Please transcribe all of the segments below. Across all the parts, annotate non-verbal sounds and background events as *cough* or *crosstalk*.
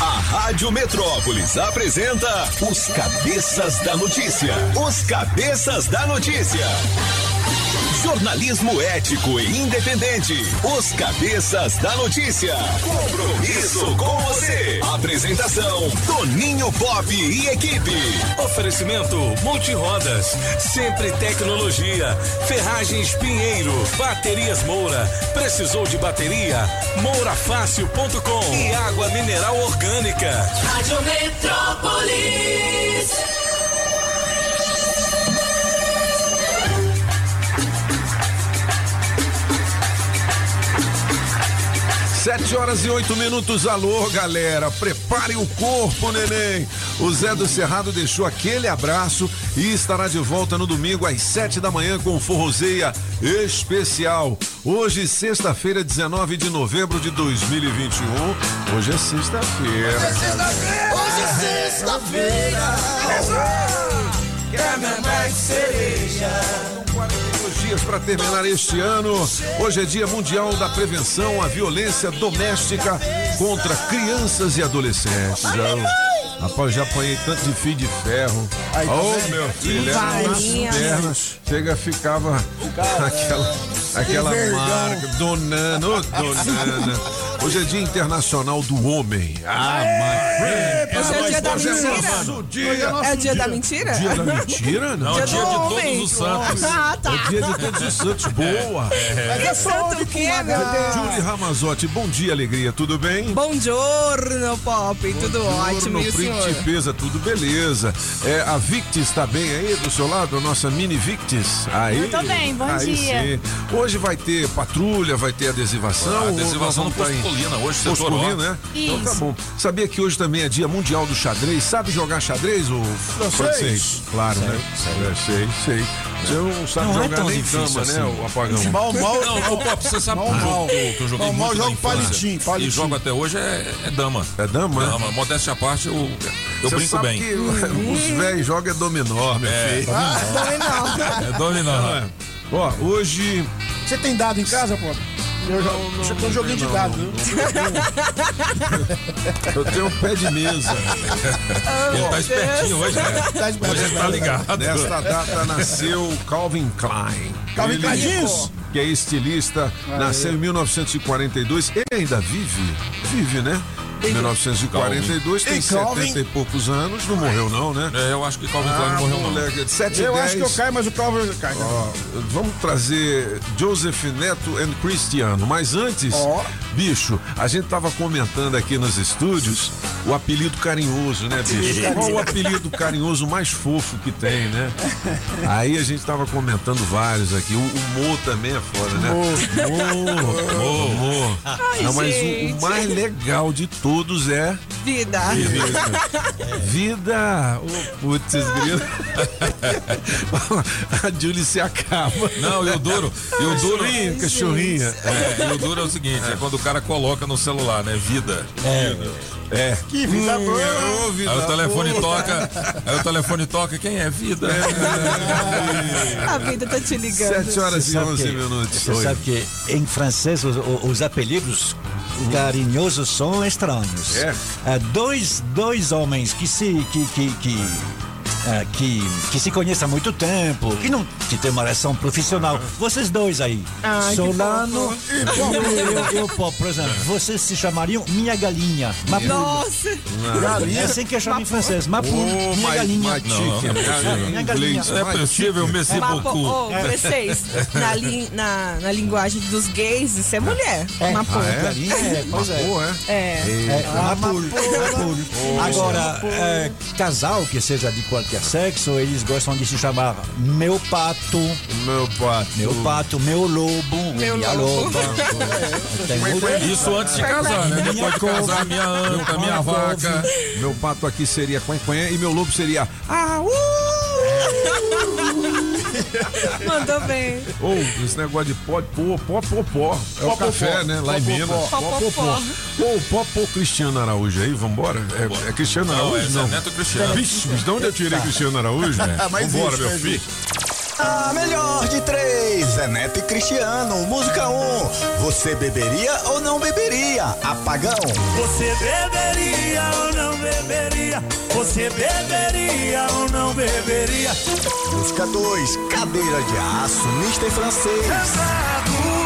A Rádio Metrópolis apresenta os Cabeças da Notícia. Os Cabeças da Notícia. Jornalismo ético e independente. Os Cabeças da Notícia. Compromisso com você. Apresentação: Toninho Pop e equipe. Oferecimento Multirodas, Sempre Tecnologia, Ferragens Pinheiro, Baterias Moura. Precisou de bateria? Mourafácil.com e água mineral orgânica. Rádio Metrópolis. Sete horas e oito minutos. Alô, galera. Prepare o corpo, neném. O Zé do Cerrado deixou aquele abraço e estará de volta no domingo às sete da manhã com Forrozeia Especial. Hoje, sexta-feira, 19 de novembro de 2021. Hoje é sexta-feira. Hoje é sexta-feira. Quer minha mais cereja. 42 dias para terminar este ano. Hoje é Dia Mundial da Prevenção à Violência Doméstica contra Crianças e Adolescentes. Rapaz, já apanhei tanto de fio de ferro. Aí, tá oh, vendo? meu filho, era nas pernas. Chega, ficava aquela, aquela vergão. marca. Donana, ô Donana. Hoje é Dia Internacional do Homem. Ah, mas. Hoje é o dia da Hoje é mentira? nosso dia. É o dia da mentira? Dia da mentira? Não. Dia dia do de homem. todos os santos. Ah, tá. É dia de todos os santos. Boa. Que santo o quê, meu Deus? Julie Ramazotti, bom dia, alegria, tudo bem? Bom giorno, Pop. Tudo ótimo, e o senhor? Principesa, tudo beleza. É, a Victis tá bem aí do seu lado, a nossa mini Victis? Aí, Eu tô bem, bom aí dia. sim. Hoje vai ter patrulha, vai ter adesivação. A ou adesivação no tá Posto Colina, hoje, Posto setor Colina, né? Então tá Isso. bom. Sabia que hoje também é dia mundial do xadrez? Sabe jogar xadrez, o francês? Claro, né? É, sei, sei. Você não sabe Não é jogar tão nem difícil dama, né, assim. o apagão? Mal, mal. Não, ô Pop, você sabe Mal, um jogo mal. que eu, joguei Mal, mal, muito na jogo palitinho, palitinho. e jogo até hoje é, é dama. É dama, né? Dama, modéstia à parte, eu, eu Você brinco sabe bem. que os velhos jogam é dominó, meu filho. É dominó. Ó, hoje Você tem dado em casa, pô? Eu jogo. Você tem um joguinho de não, dado, não, viu? *laughs* eu tenho um pé de mesa. Ele tá espertinho hoje, né? Tá Hoje ele tá ligado. Nesta data nasceu Calvin Klein. Calvin Klein jeans? Que é estilista, nasceu em 1942. Ele ainda vive? Vive, né? 1942, tem E Calvin? 70 e poucos anos, não morreu não, né? É, eu acho que Calvin Klein não morreu não. moleque, 7 Eu 10. acho que eu caio, mas o Calvin cai. Ó, vamos trazer Joseph Neto e Cristiano. Mas antes, Ó. bicho, a gente tava comentando aqui nos estúdios o apelido carinhoso, né, bicho? Qual o apelido carinhoso mais fofo que tem, né? Aí a gente tava comentando vários aqui. O, o Mo também é foda, né? Mo, Mo, Mo. Não, mas o- o, mais legal de todos é Vida. vida. Ô, putz, grilo. *laughs* a Julie se acaba. Não, e o duro, e o duro, Cachorrinha, cachorrinha. é, e o duro é o seguinte, é quando o cara coloca no celular, né, vida. É. Que vida boa. Ô, vida Aí o telefone boa. toca, aí o telefone toca, quem é vida? *laughs* A vida tá te ligando. 7 horas e Sabe 11 que- minutos. Você Oi. sabe que em francês os, os apelidos carinhosos são estranhos. É? Ah, dois, dois homens que se que, que, que, ah, que, que se conhecem há muito tempo, que não que tem uma relação profissional. Vocês dois aí, Ai, Solano e eu, eu, eu, Pó, por exemplo, vocês se chamariam minha galinha. Mapu. Nossa, É assim que eu chamo em francês. Mapu, Ô, minha ma- galinha. matique, Não, não é possível. Minha Inglês, É possível, Messi Papo, Bocu. ô, vocês, na, lin- na, na linguagem dos gays, isso é mulher. Uma porra. Ah, é? Galinha, é, pois é. Boa, é? É. É, Mapul, Mapul. Agora, é, casal que seja de qualquer sexo, eles gostam de se chamar meu pato, Meu pato. meu pato, meu lobo, Meu minha lobo. loba. Muito- Isso antes de casar, né? Depois de casar, minha anta, minha vaca. Meu pato aqui seria quen e meu lobo seria. Ah, uh! *laughs* *laughs* Mandou bem. Ou esse negócio de pó, pó, pó, pó, pó. É o Pó, café, pó. né? Lá em Minas. pó. Pó, pó. Ô, pó, pó, Cristiano Araújo aí, vambora? É, é Cristiano Não, Araújo, é não? Zé Neto Cristiano. Vixe, de onde eu tirei Cristiano Araújo? *laughs* Mas Vambora, meu filho. A melhor de três, é Neto e Cristiano. Música 1. Um. Você beberia ou não beberia? Apagão. Você beberia ou não beberia? Você beberia ou não beberia? Música 2. Cadeira de aço, mister francês. Exato.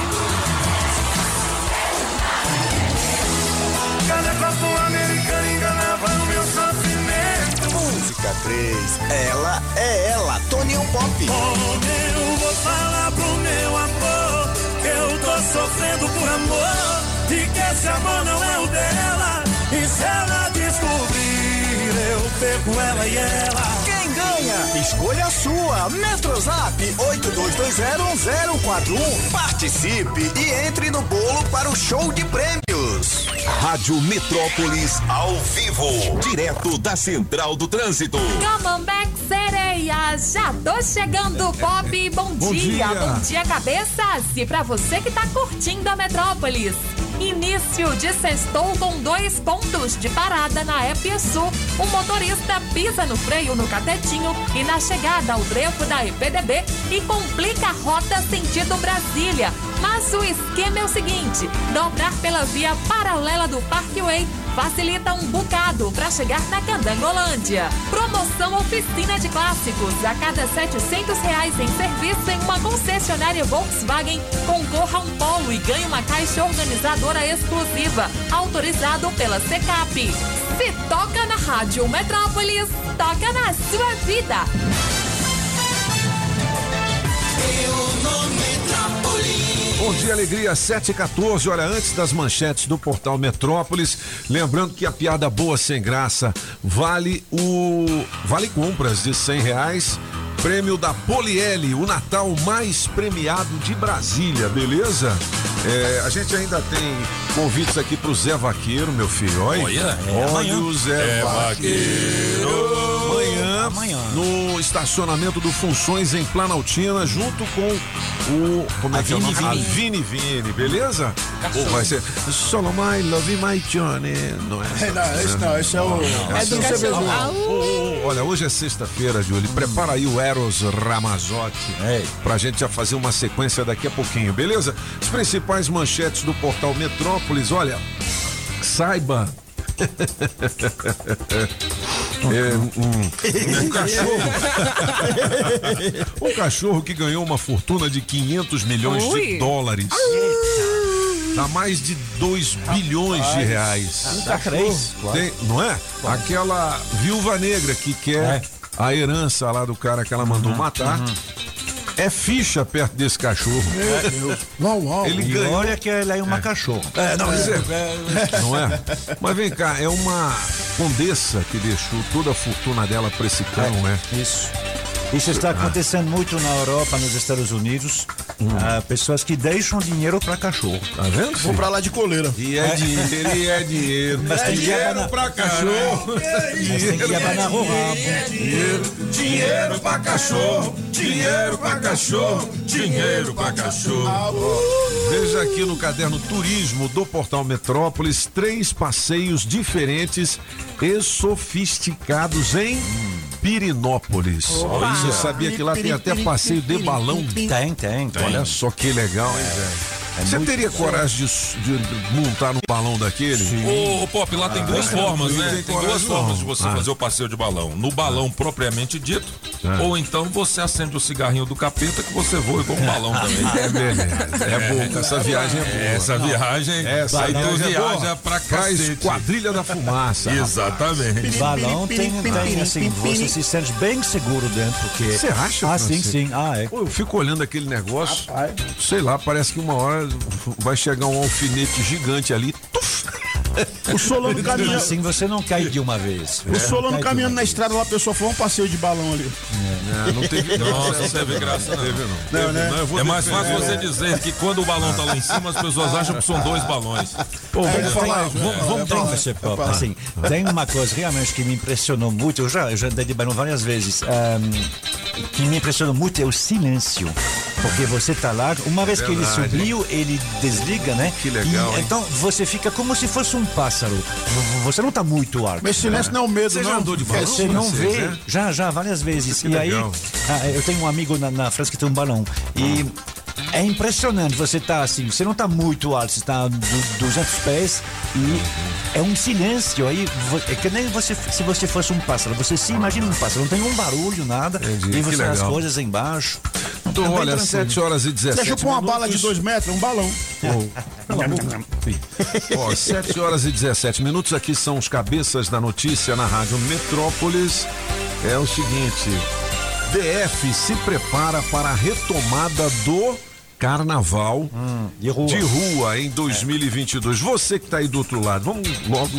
3. Ela é ela, Toninho Pop. Oh, eu vou falar pro meu amor que eu tô sofrendo por amor e que esse amor não é o dela. E se ela descobrir, eu pego ela e ela. Quem ganha? Escolha a sua. Metrozap 82201041. Participe e entre no bolo para o show de prêmios. Rádio Metrópolis ao vivo, direto da Central do Trânsito. Come on back, sereia! Já tô chegando, Pop! Bom, Bom dia, dia. bom dia, cabeças! E pra você que tá curtindo a Metrópolis, início de sextou com dois pontos de parada na EPSU. O motorista pisa no freio no catetinho e na chegada ao trevo da EPDB e complica a rota sentido Brasília. Mas o esquema é o seguinte: dobrar pela via paralela do Parkway facilita um bocado para chegar na Candangolândia. Promoção Oficina de Clássicos. A cada 700 reais em serviço em uma concessionária Volkswagen, concorra um polo e ganhe uma caixa organizadora exclusiva, autorizado pela Secap. Se toca na Rádio Metrópolis, toca na sua vida. Bom dia, alegria, 7 e 14 Olha, antes das manchetes do portal Metrópolis, lembrando que a piada boa sem graça vale o. Vale compras de 100 reais. Prêmio da Poliele, o Natal mais premiado de Brasília, beleza? É, a gente ainda tem convites aqui pro Zé Vaqueiro, meu filho. Olha, Olha, é olha o Zé É Vaqueiro. Amanhã, no estacionamento do Funções em Planaltina, junto com o. Como é A que é o Vini nome? Vini. A Vini Vini, beleza? Ou vai ser Solo My Love My Johnny, não é? É, não, esse não, esse é o. É do Olha, hoje é sexta-feira, Júlio. Prepara aí o Eros Ramazotti pra gente já fazer uma sequência daqui a pouquinho, beleza? As principais manchetes do portal Metrópolis, olha, saiba. *laughs* É, um, um cachorro. um cachorro que ganhou uma fortuna de 500 milhões de Ui. dólares. Dá mais de 2 bilhões de reais. Dá três. Tem- não é? Aquela viúva negra que quer É. a herança lá do cara que ela mandou matar. É ficha perto desse cachorro. Uau, uau. Ele E ganhou. olha que ela é uma cachorro. É, não, mas é, não é? Mas vem cá, é uma condessa que deixou toda a fortuna dela pra esse cão, né? Isso. Isso está acontecendo muito na Europa, nos Estados Unidos. Ah, pessoas que deixam dinheiro para cachorro. Tá vendo? Vou pra lá de coleira. E é dinheiro, e é dinheiro. Mas é tem que dinheiro pra cachorro. Mas tem que abanar o rabo. Dinheiro, dinheiro pra cachorro, dinheiro pra cachorro, dinheiro pra cachorro. Veja aqui no caderno Turismo do Portal Metrópolis três passeios diferentes e sofisticados em Pirinópolis. Você sabia que lá tem até passeio de balão? Tem, tem. tem. Olha só que legal, hein, velho? Você muito- teria coragem de, de montar um balão daquele? Ô, ô, Pop, lá tem duas formas, né? tem Tem duas formas de você Ah. fazer o passeio de balão. No balão propriamente dito, Ah. ou então você acende o cigarrinho do capeta que você voa igual um balão *laughs* também. É beleza. É bom, *laughs* essa viagem é boa. Essa viagem, Essa aí tu viagem é boa. viaja pra Faz cacete. quadrilha da fumaça. Exatamente. Balão tem, tem assim, você se sente bem seguro dentro. Porque... Você acha, Ah, sim, sim. Ah, é. Pô, eu fico olhando aquele negócio, sei lá, parece que uma hora vai chegar um alfinete gigante ali. tuf, O Solano *laughs* caminhando. Assim você não cai de uma vez. O Solano Cai de caminhando na estrada lá, a pessoa foi um passeio de balão ali. É, não teve Nossa, não teve graça, não. Teve, não. Não, né? vou É mais fácil você dizer que quando o balão tá lá em cima, as pessoas acham que são dois balões. Pô, vamos É, falar, é, vamos, é, é, dar um- Tem, Pop, assim, tem uma coisa realmente que me impressionou muito, eu já, eu já dei de balão várias vezes, ahm, que me impressionou muito é o silêncio. Porque você tá lá, uma vez que ele Verdade. subiu, ele desliga, né? Que legal, E, então você fica como se fosse um pássaro. Você não tá muito alto. Mas silêncio não é o medo, Você não. já andou de balão? Você não francês, vê, né? já, já, várias vezes. Que e aí, legal. ah, eu tenho um amigo na, na França que tem um balão. E é impressionante, você tá assim, você não tá muito alto, você tá du- 200 pés e é um silêncio. Aí é que nem você, se você fosse um pássaro, você se imagina um pássaro, não tem um barulho, nada. Entendi, E você as coisas embaixo. Então, É olha, tranquilo. 7 horas e 17 Deixa eu pôr uma minutos. bala de dois metros, um balão. *laughs* Ó, 7 horas e 17 minutos. Aqui são os cabeças da notícia na Rádio Metrópolis. É o seguinte: DF se prepara para a retomada do carnaval de rua. de rua em 2022. Você que está aí do outro lado, vamos logo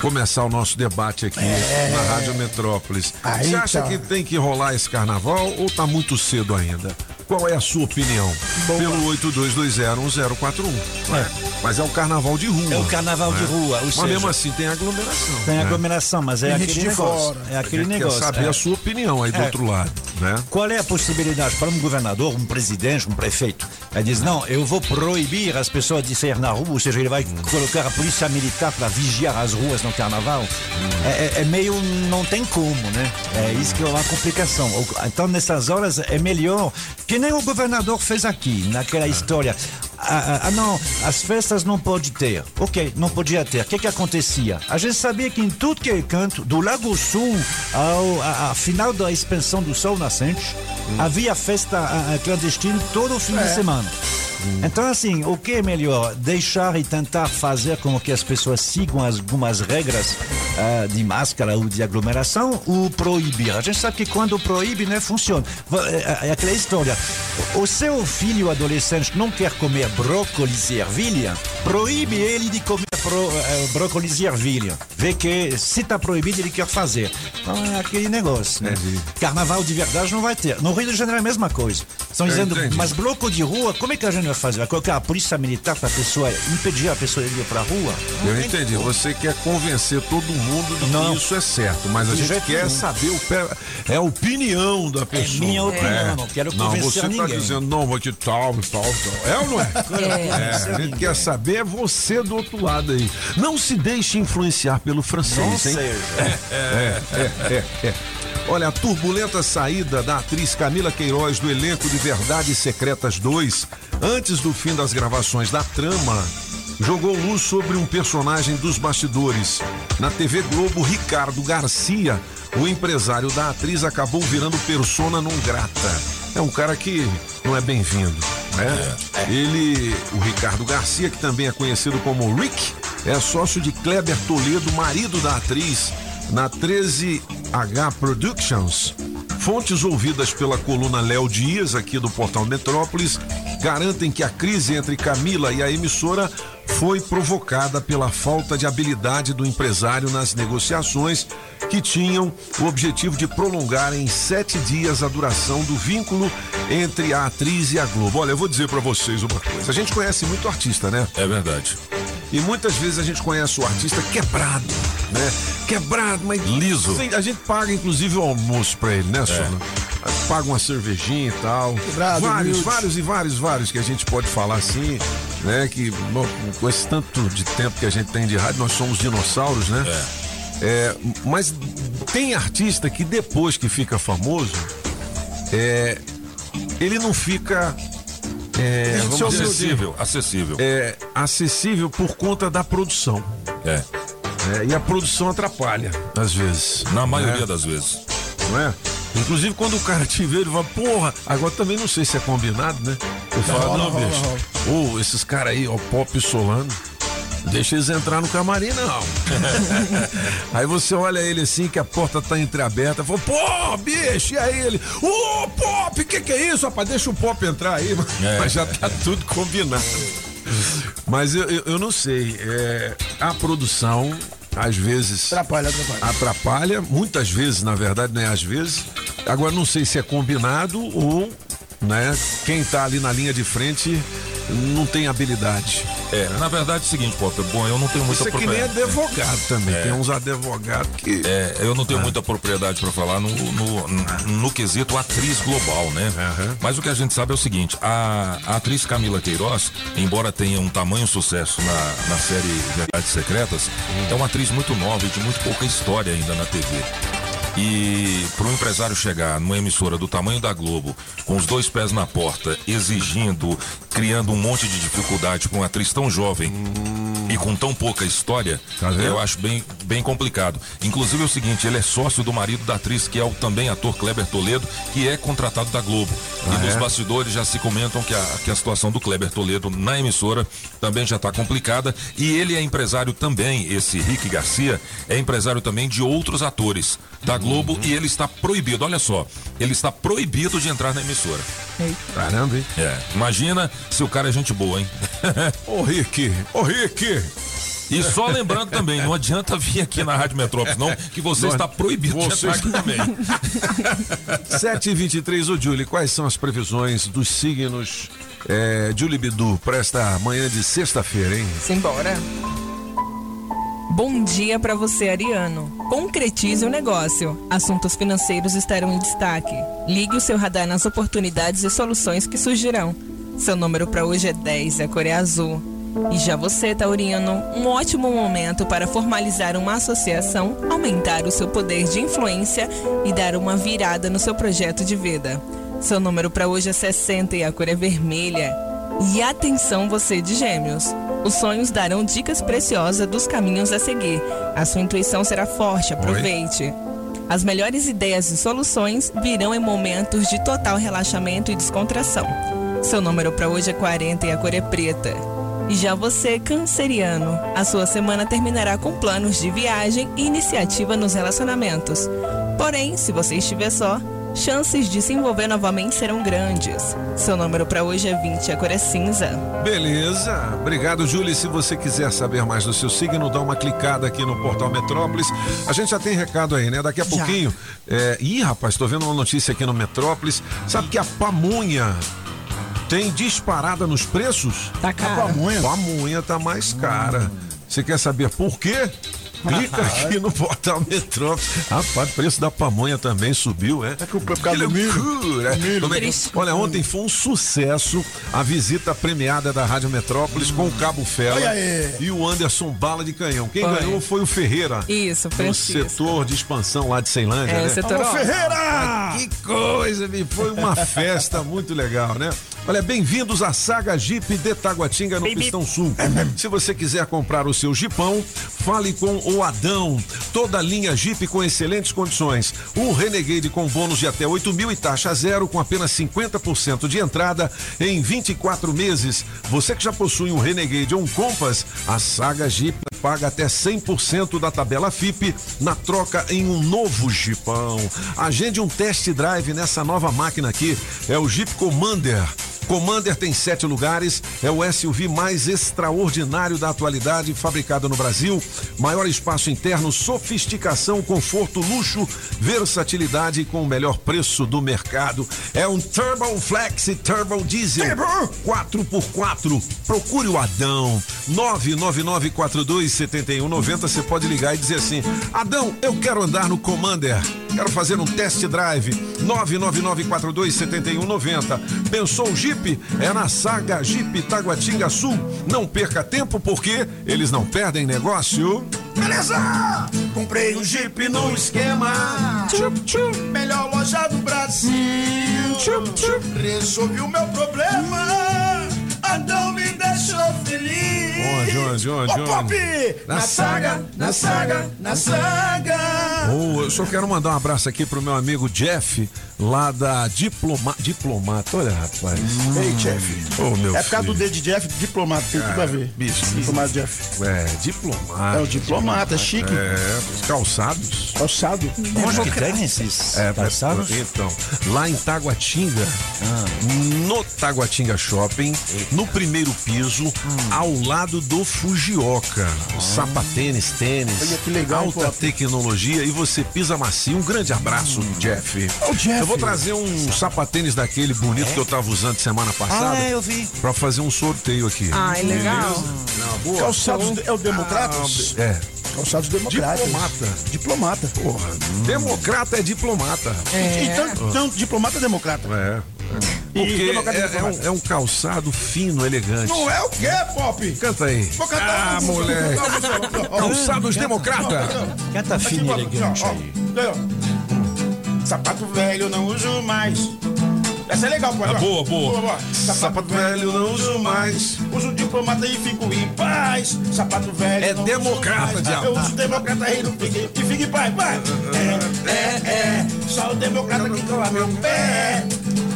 começar o nosso debate aqui na Rádio Metrópolis. Aí Você acha tá. que tem que rolar esse carnaval ou tá muito cedo ainda? Qual é a sua opinião? Pelo 82201041. né? Mas é o carnaval de rua. É o carnaval de rua, Mas seja, mesmo assim tem aglomeração. tem né? aglomeração, mas é Tem aquele negócio. fora. É aquele negócio. quer saber é. a sua opinião aí do É. outro lado, né? Qual é a possibilidade para um governador, um presidente, um prefeito? Ele diz: não, eu vou proibir as pessoas de sair na rua, ou seja, ele vai colocar a polícia militar para vigiar as ruas no carnaval. É, é- é meio. não tem como, né? É isso que é uma complicação. Então, nessas horas, é melhor. Que nem o governador fez aqui, naquela história. Ah, ah, ah, não, as festas não pode ter. Ok, não podia ter. O que que acontecia? A gente sabia que em tudo que é canto, do Lago Sul ao a, a final da expansão do Sol Nascente, havia festa ah, ah, clandestina todo fim de semana. Então, assim, o que é melhor? Deixar e tentar fazer com que as pessoas sigam as- algumas regras ah, de máscara ou de aglomeração ou proibir? A gente sabe que quando proíbe, não funciona. Va- É, é aquela história. O seu filho adolescente não quer comer brócolis e ervilha, proíbe ele de comer eh, brócolis e ervilha. Vê que se está proibido, ele quer fazer. Então é aquele negócio. Né? Entendi. Carnaval de verdade não vai ter. No Rio de Janeiro é a mesma coisa. Estão dizendo, entendi. mas bloco de rua, como é que a gente vai fazer? Vai colocar a polícia militar para a pessoa impedir a pessoa de ir para a rua? Não Eu entendi. como. Você quer convencer todo mundo de Não. que isso é certo, mas a gente quer saber o pé, é a opinião da pessoa. minha opinião, não quero Não, convencer você tá ninguém. dizendo, não, vou que tal, tal, tal. É ou não é? *laughs* É, a gente quer saber é você do outro lado aí. Não se deixe influenciar pelo francês, Não hein? *laughs* É, é, é, é. Olha, a turbulenta saída da atriz Camila Queiroz do elenco de Verdades Secretas 2, antes do fim das gravações da trama, jogou luz sobre um personagem dos bastidores. Na TV Globo, Ricardo Garcia, o empresário da atriz, acabou virando persona non grata. É um cara que não é bem-vindo. Né? Ele, o Ricardo Garcia, que também é conhecido como Rick, é sócio de Kleber Toledo, marido da atriz, na 13H Productions. Fontes ouvidas pela coluna Léo Dias, aqui do portal Metrópolis, garantem que a crise entre Camila e a emissora foi provocada pela falta de habilidade do empresário nas negociações que tinham o objetivo de prolongar em sete dias a duração do vínculo entre a atriz e a Globo. Olha, eu vou dizer pra vocês uma coisa. A gente conhece muito artista, né? É verdade. E muitas vezes a gente conhece o artista quebrado, né? Quebrado, mas Liso. A gente paga inclusive o almoço pra ele, né, Sona? Paga uma cervejinha e tal. Quebrado, vários, humilde. vários e vários, vários que a gente pode falar assim, né? Que bom, com esse tanto de tempo que a gente tem de rádio, nós somos dinossauros, né? É, mas tem artista que depois que fica famoso, é, ele não fica. É, assim, Acessível, acessível. é, acessível por conta da produção. É. É, e a produção atrapalha, às vezes. Na maioria né? das vezes. Não é? Inclusive, quando o cara te vê, ele fala, porra, agora também não sei se é combinado, né? Eu falo, não, bicho. rola. Ô, esses caras aí, ó, Pop Solano. Deixa eles entrar no camarim, não. *laughs* aí você olha ele assim, que a porta tá entreaberta, fala, pô, bicho, e aí ele, ô, Pop, o que que é isso, rapaz? Deixa o Pop entrar aí, É. *laughs* mas já tá tudo combinado. Mas eu, eu, eu não sei, é, a produção, às vezes, Atrapalha, atrapalha. atrapalha, muitas vezes, na verdade, não é às vezes. Agora não sei se é combinado ou né? Quem tá ali na linha de frente não tem habilidade. É, na verdade é o seguinte, Pop, bom, eu não tenho muita Isso é que nem advogado também. Tem uns advogados que. É, eu não tenho muita propriedade para falar no, no, no, no quesito atriz global, né? Mas o que a gente sabe é o seguinte: a, a atriz Camila Queiroz, embora tenha um tamanho sucesso na, na série Verdades Secretas, é uma atriz muito nova e de muito pouca história ainda na TV. E para um empresário chegar numa emissora do tamanho da Globo, com os dois pés na porta, exigindo, criando um monte de dificuldade com uma atriz tão jovem e com tão pouca história, vendo? eu acho bem, bem complicado. Inclusive é o seguinte, ele é sócio do marido da atriz, que é o também ator Kleber Toledo, que é contratado da Globo. Ah, e nos é? bastidores já se comentam que a, que a situação do Kleber Toledo na emissora também já está complicada. E ele é empresário também, esse Rick Garcia, é empresário também de outros atores da Globo e ele está proibido, olha só, ele está proibido de entrar na emissora. Caramba, hein? É, imagina se o cara é gente boa, hein? *laughs* Ô Rick, ô Rick! E só lembrando também, não adianta vir aqui na Rádio Metrópolis, não, que você Não, está proibido de você entrar aqui também. *laughs* 7 e 23 ô Julie, quais são as previsões dos signos é, Julie Bidu para esta manhã de sexta-feira, hein? Simbora. Bom dia para você, Ariano. Concretize o negócio. Assuntos financeiros estarão em destaque. Ligue o seu radar nas oportunidades e soluções que surgirão. Seu número para hoje é 10, a cor é azul. E já você, Taurino, um ótimo momento para formalizar uma associação, aumentar o seu poder de influência e dar uma virada no seu projeto de vida. Seu número para hoje é 60 e a cor é vermelha. E atenção você de gêmeos. Os sonhos darão dicas preciosas dos caminhos a seguir. A sua intuição será forte, aproveite. As melhores ideias e soluções virão em momentos de total relaxamento e descontração. Seu número para hoje é 40 e a cor é preta. E já você, canceriano, a sua semana terminará com planos de viagem e iniciativa nos relacionamentos. Porém, se você estiver só, chances de se envolver novamente serão grandes. Seu número para hoje é 20 e a cor é cinza. Beleza, obrigado, Julie. Se você quiser saber mais do seu signo, dá uma clicada aqui no portal Metrópolis. A gente já tem recado aí, né? Daqui a Já. pouquinho. É... Ih, rapaz, tô vendo uma notícia aqui no Metrópolis. Sabe que a pamonha tem disparada nos preços? Tá caro. A pamonha tá mais cara. Você quer saber por quê? Clica aqui no portal Metrópolis. Rapaz, o preço da pamonha também subiu, é? É que o- Que do milho. é Triste. Olha, ontem foi um sucesso a visita premiada da Rádio Metrópolis com o Cabo Fela e o Anderson Bala de Canhão. Quem Foi. ganhou foi o Ferreira. Isso, Francisco. setor de expansão lá de Ceilândia, É, né? setor Alô, Ferreira! Que coisa, me foi uma *laughs* festa muito legal, né? Olha, bem-vindos à Saga Jeep de Taguatinga no Pistão Sul. Se você quiser comprar o seu Jeepão, fale com o Adão. Toda linha Jeep com excelentes condições. O Renegade com bônus de até 8 mil e taxa zero com apenas 50% de entrada em 24 meses. Você que já possui um Renegade ou um Compass, a Saga Jeep paga até 100% da tabela FIP na troca em um novo Jeepão. Agende um test drive nessa nova máquina aqui. É o Jeep Commander. Commander tem sete lugares, é o SUV mais extraordinário da atualidade, fabricado no Brasil. Maior espaço interno, sofisticação, conforto, luxo, versatilidade com o melhor preço do mercado. É um Turbo Flex Turbo Diesel 4x4. Procure o Adão. 999427190. Você pode ligar e dizer assim: Adão, eu quero andar no Commander. Quero fazer um test drive. 999427190. Pensou o Jeep? É na saga Jeep Taguatinga Sul. Não perca tempo porque eles não perdem negócio. Beleza! Comprei um Jeep no esquema. Tchup, tchup. Melhor loja do Brasil. Tchup, tchup. Resolvi o meu problema. Adão me deixou feliz. Onde, onde, onde, Pop! onde? Na saga, na saga, na saga. Oh, eu só quero mandar um abraço aqui pro meu amigo Jeff, lá da Diploma... Diplomata. Olha, rapaz. Ei, Jeff. Ô, meu É por causa do. D de Jeff, diplomata, tem tudo a ver. bicho. Diplomata Jeff. É, diplomata. É o diplomata, chique. É, os calçados. Calçado. Onde que tem esses É, calçados? Então, lá em Taguatinga, no Taguatinga Shopping, no primeiro piso, ao lado do Fujioka. Sapatênis, tênis, Olha que legal, alta Pop. tecnologia e você pisa macio. Um grande abraço, Jeff. Ô, Jeff. Eu vou trazer um sapatênis daquele bonito que eu tava usando semana passada. Ah, eu vi. Pra fazer um sorteio aqui. Ai, legal. Não. Calçados é o Democratas? É. Calçados Democratas. Diplomata. Diplomata. Porra, democrata é diplomata. E tanto, tanto diplomata democrata. É. Porque é, é um, é um calçado fino, elegante. Não é o quê, Pop? Canta aí. Vou cantar Ah, uma moleque. *laughs* Calçados democrata. Canta Aqui, fino e elegante aí. Sapato velho não uso mais. Essa é legal, pode. Ah, boa, boa. Sapato velho não uso mais. Uso diplomata e fico em paz. Sapato velho. É não democrata, diabo. Eu uso democrata e não fique, e fique em paz. Vai. É, é, é. Só o democrata que cola meu pé.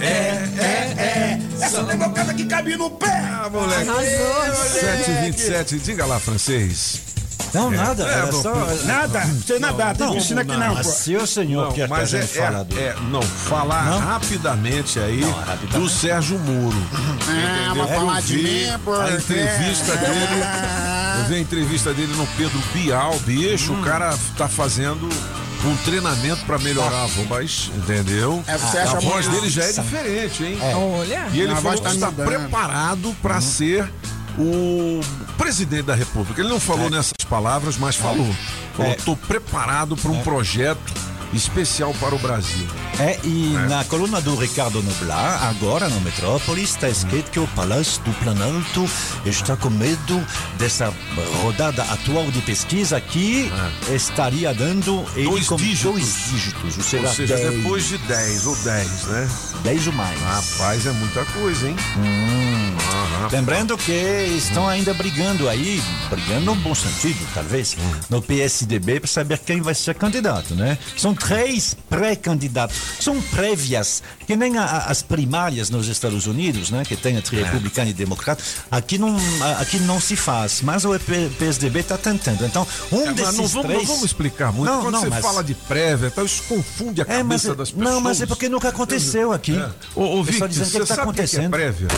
É, é, é. Essa democrata que cabe no pé. Ah, moleque. Arrasou. 727, diga lá, francês. Não, nada. É, era bom, só... Nada. Você nadar, tem que ensinar aqui não, Mas pô. se o senhor Não, quer que a mas é, gente fala do... é, é- não, falar Não? rapidamente aí Não, rapidamente. do Sérgio Moro. Ah, Entendeu? vai falar de mim, pô. A entrevista *laughs* dele. Eu vi a entrevista dele no Pedro Bial, bicho, Hum. o cara tá fazendo um treinamento pra melhorar a voz, entendeu? É, você a voz dele já é diferente, hein? Olha. E ele falou voz que tá está mudando. preparado para ser o presidente da República. Ele não falou nessas palavras, mas falou. Falou, É. estou preparado para um projeto especial para o Brasil. É, e na coluna do Ricardo Noblar, agora no Metrópolis, está escrito que o Palácio do Planalto está com medo dessa rodada atual de pesquisa que estaria dando Dois dígitos. dois dígitos, ou seja, Ou seja, 10, depois de 10 ou 10, né? 10 ou mais. Rapaz, é muita coisa, hein? Aham. Lembrando que estão ainda brigando aí, brigando no bom sentido, talvez, no PSDB para saber quem vai ser candidato, né? São três pré-candidatos, são prévias, que nem a- a- as primárias nos Estados Unidos, né? Que tem entre republicano e democrata. Aqui não, aqui não se faz, mas o PSDB está tentando. Então, um É, mas desses não, vamos, três... não vamos explicar muito. Não, Quando não, você mas- fala de prévia, então isso confunde a É, mas, cabeça das pessoas. não, mas é porque nunca aconteceu aqui. É. Ô, ô só dizendo você que está sabe o que é acontecendo. prévia?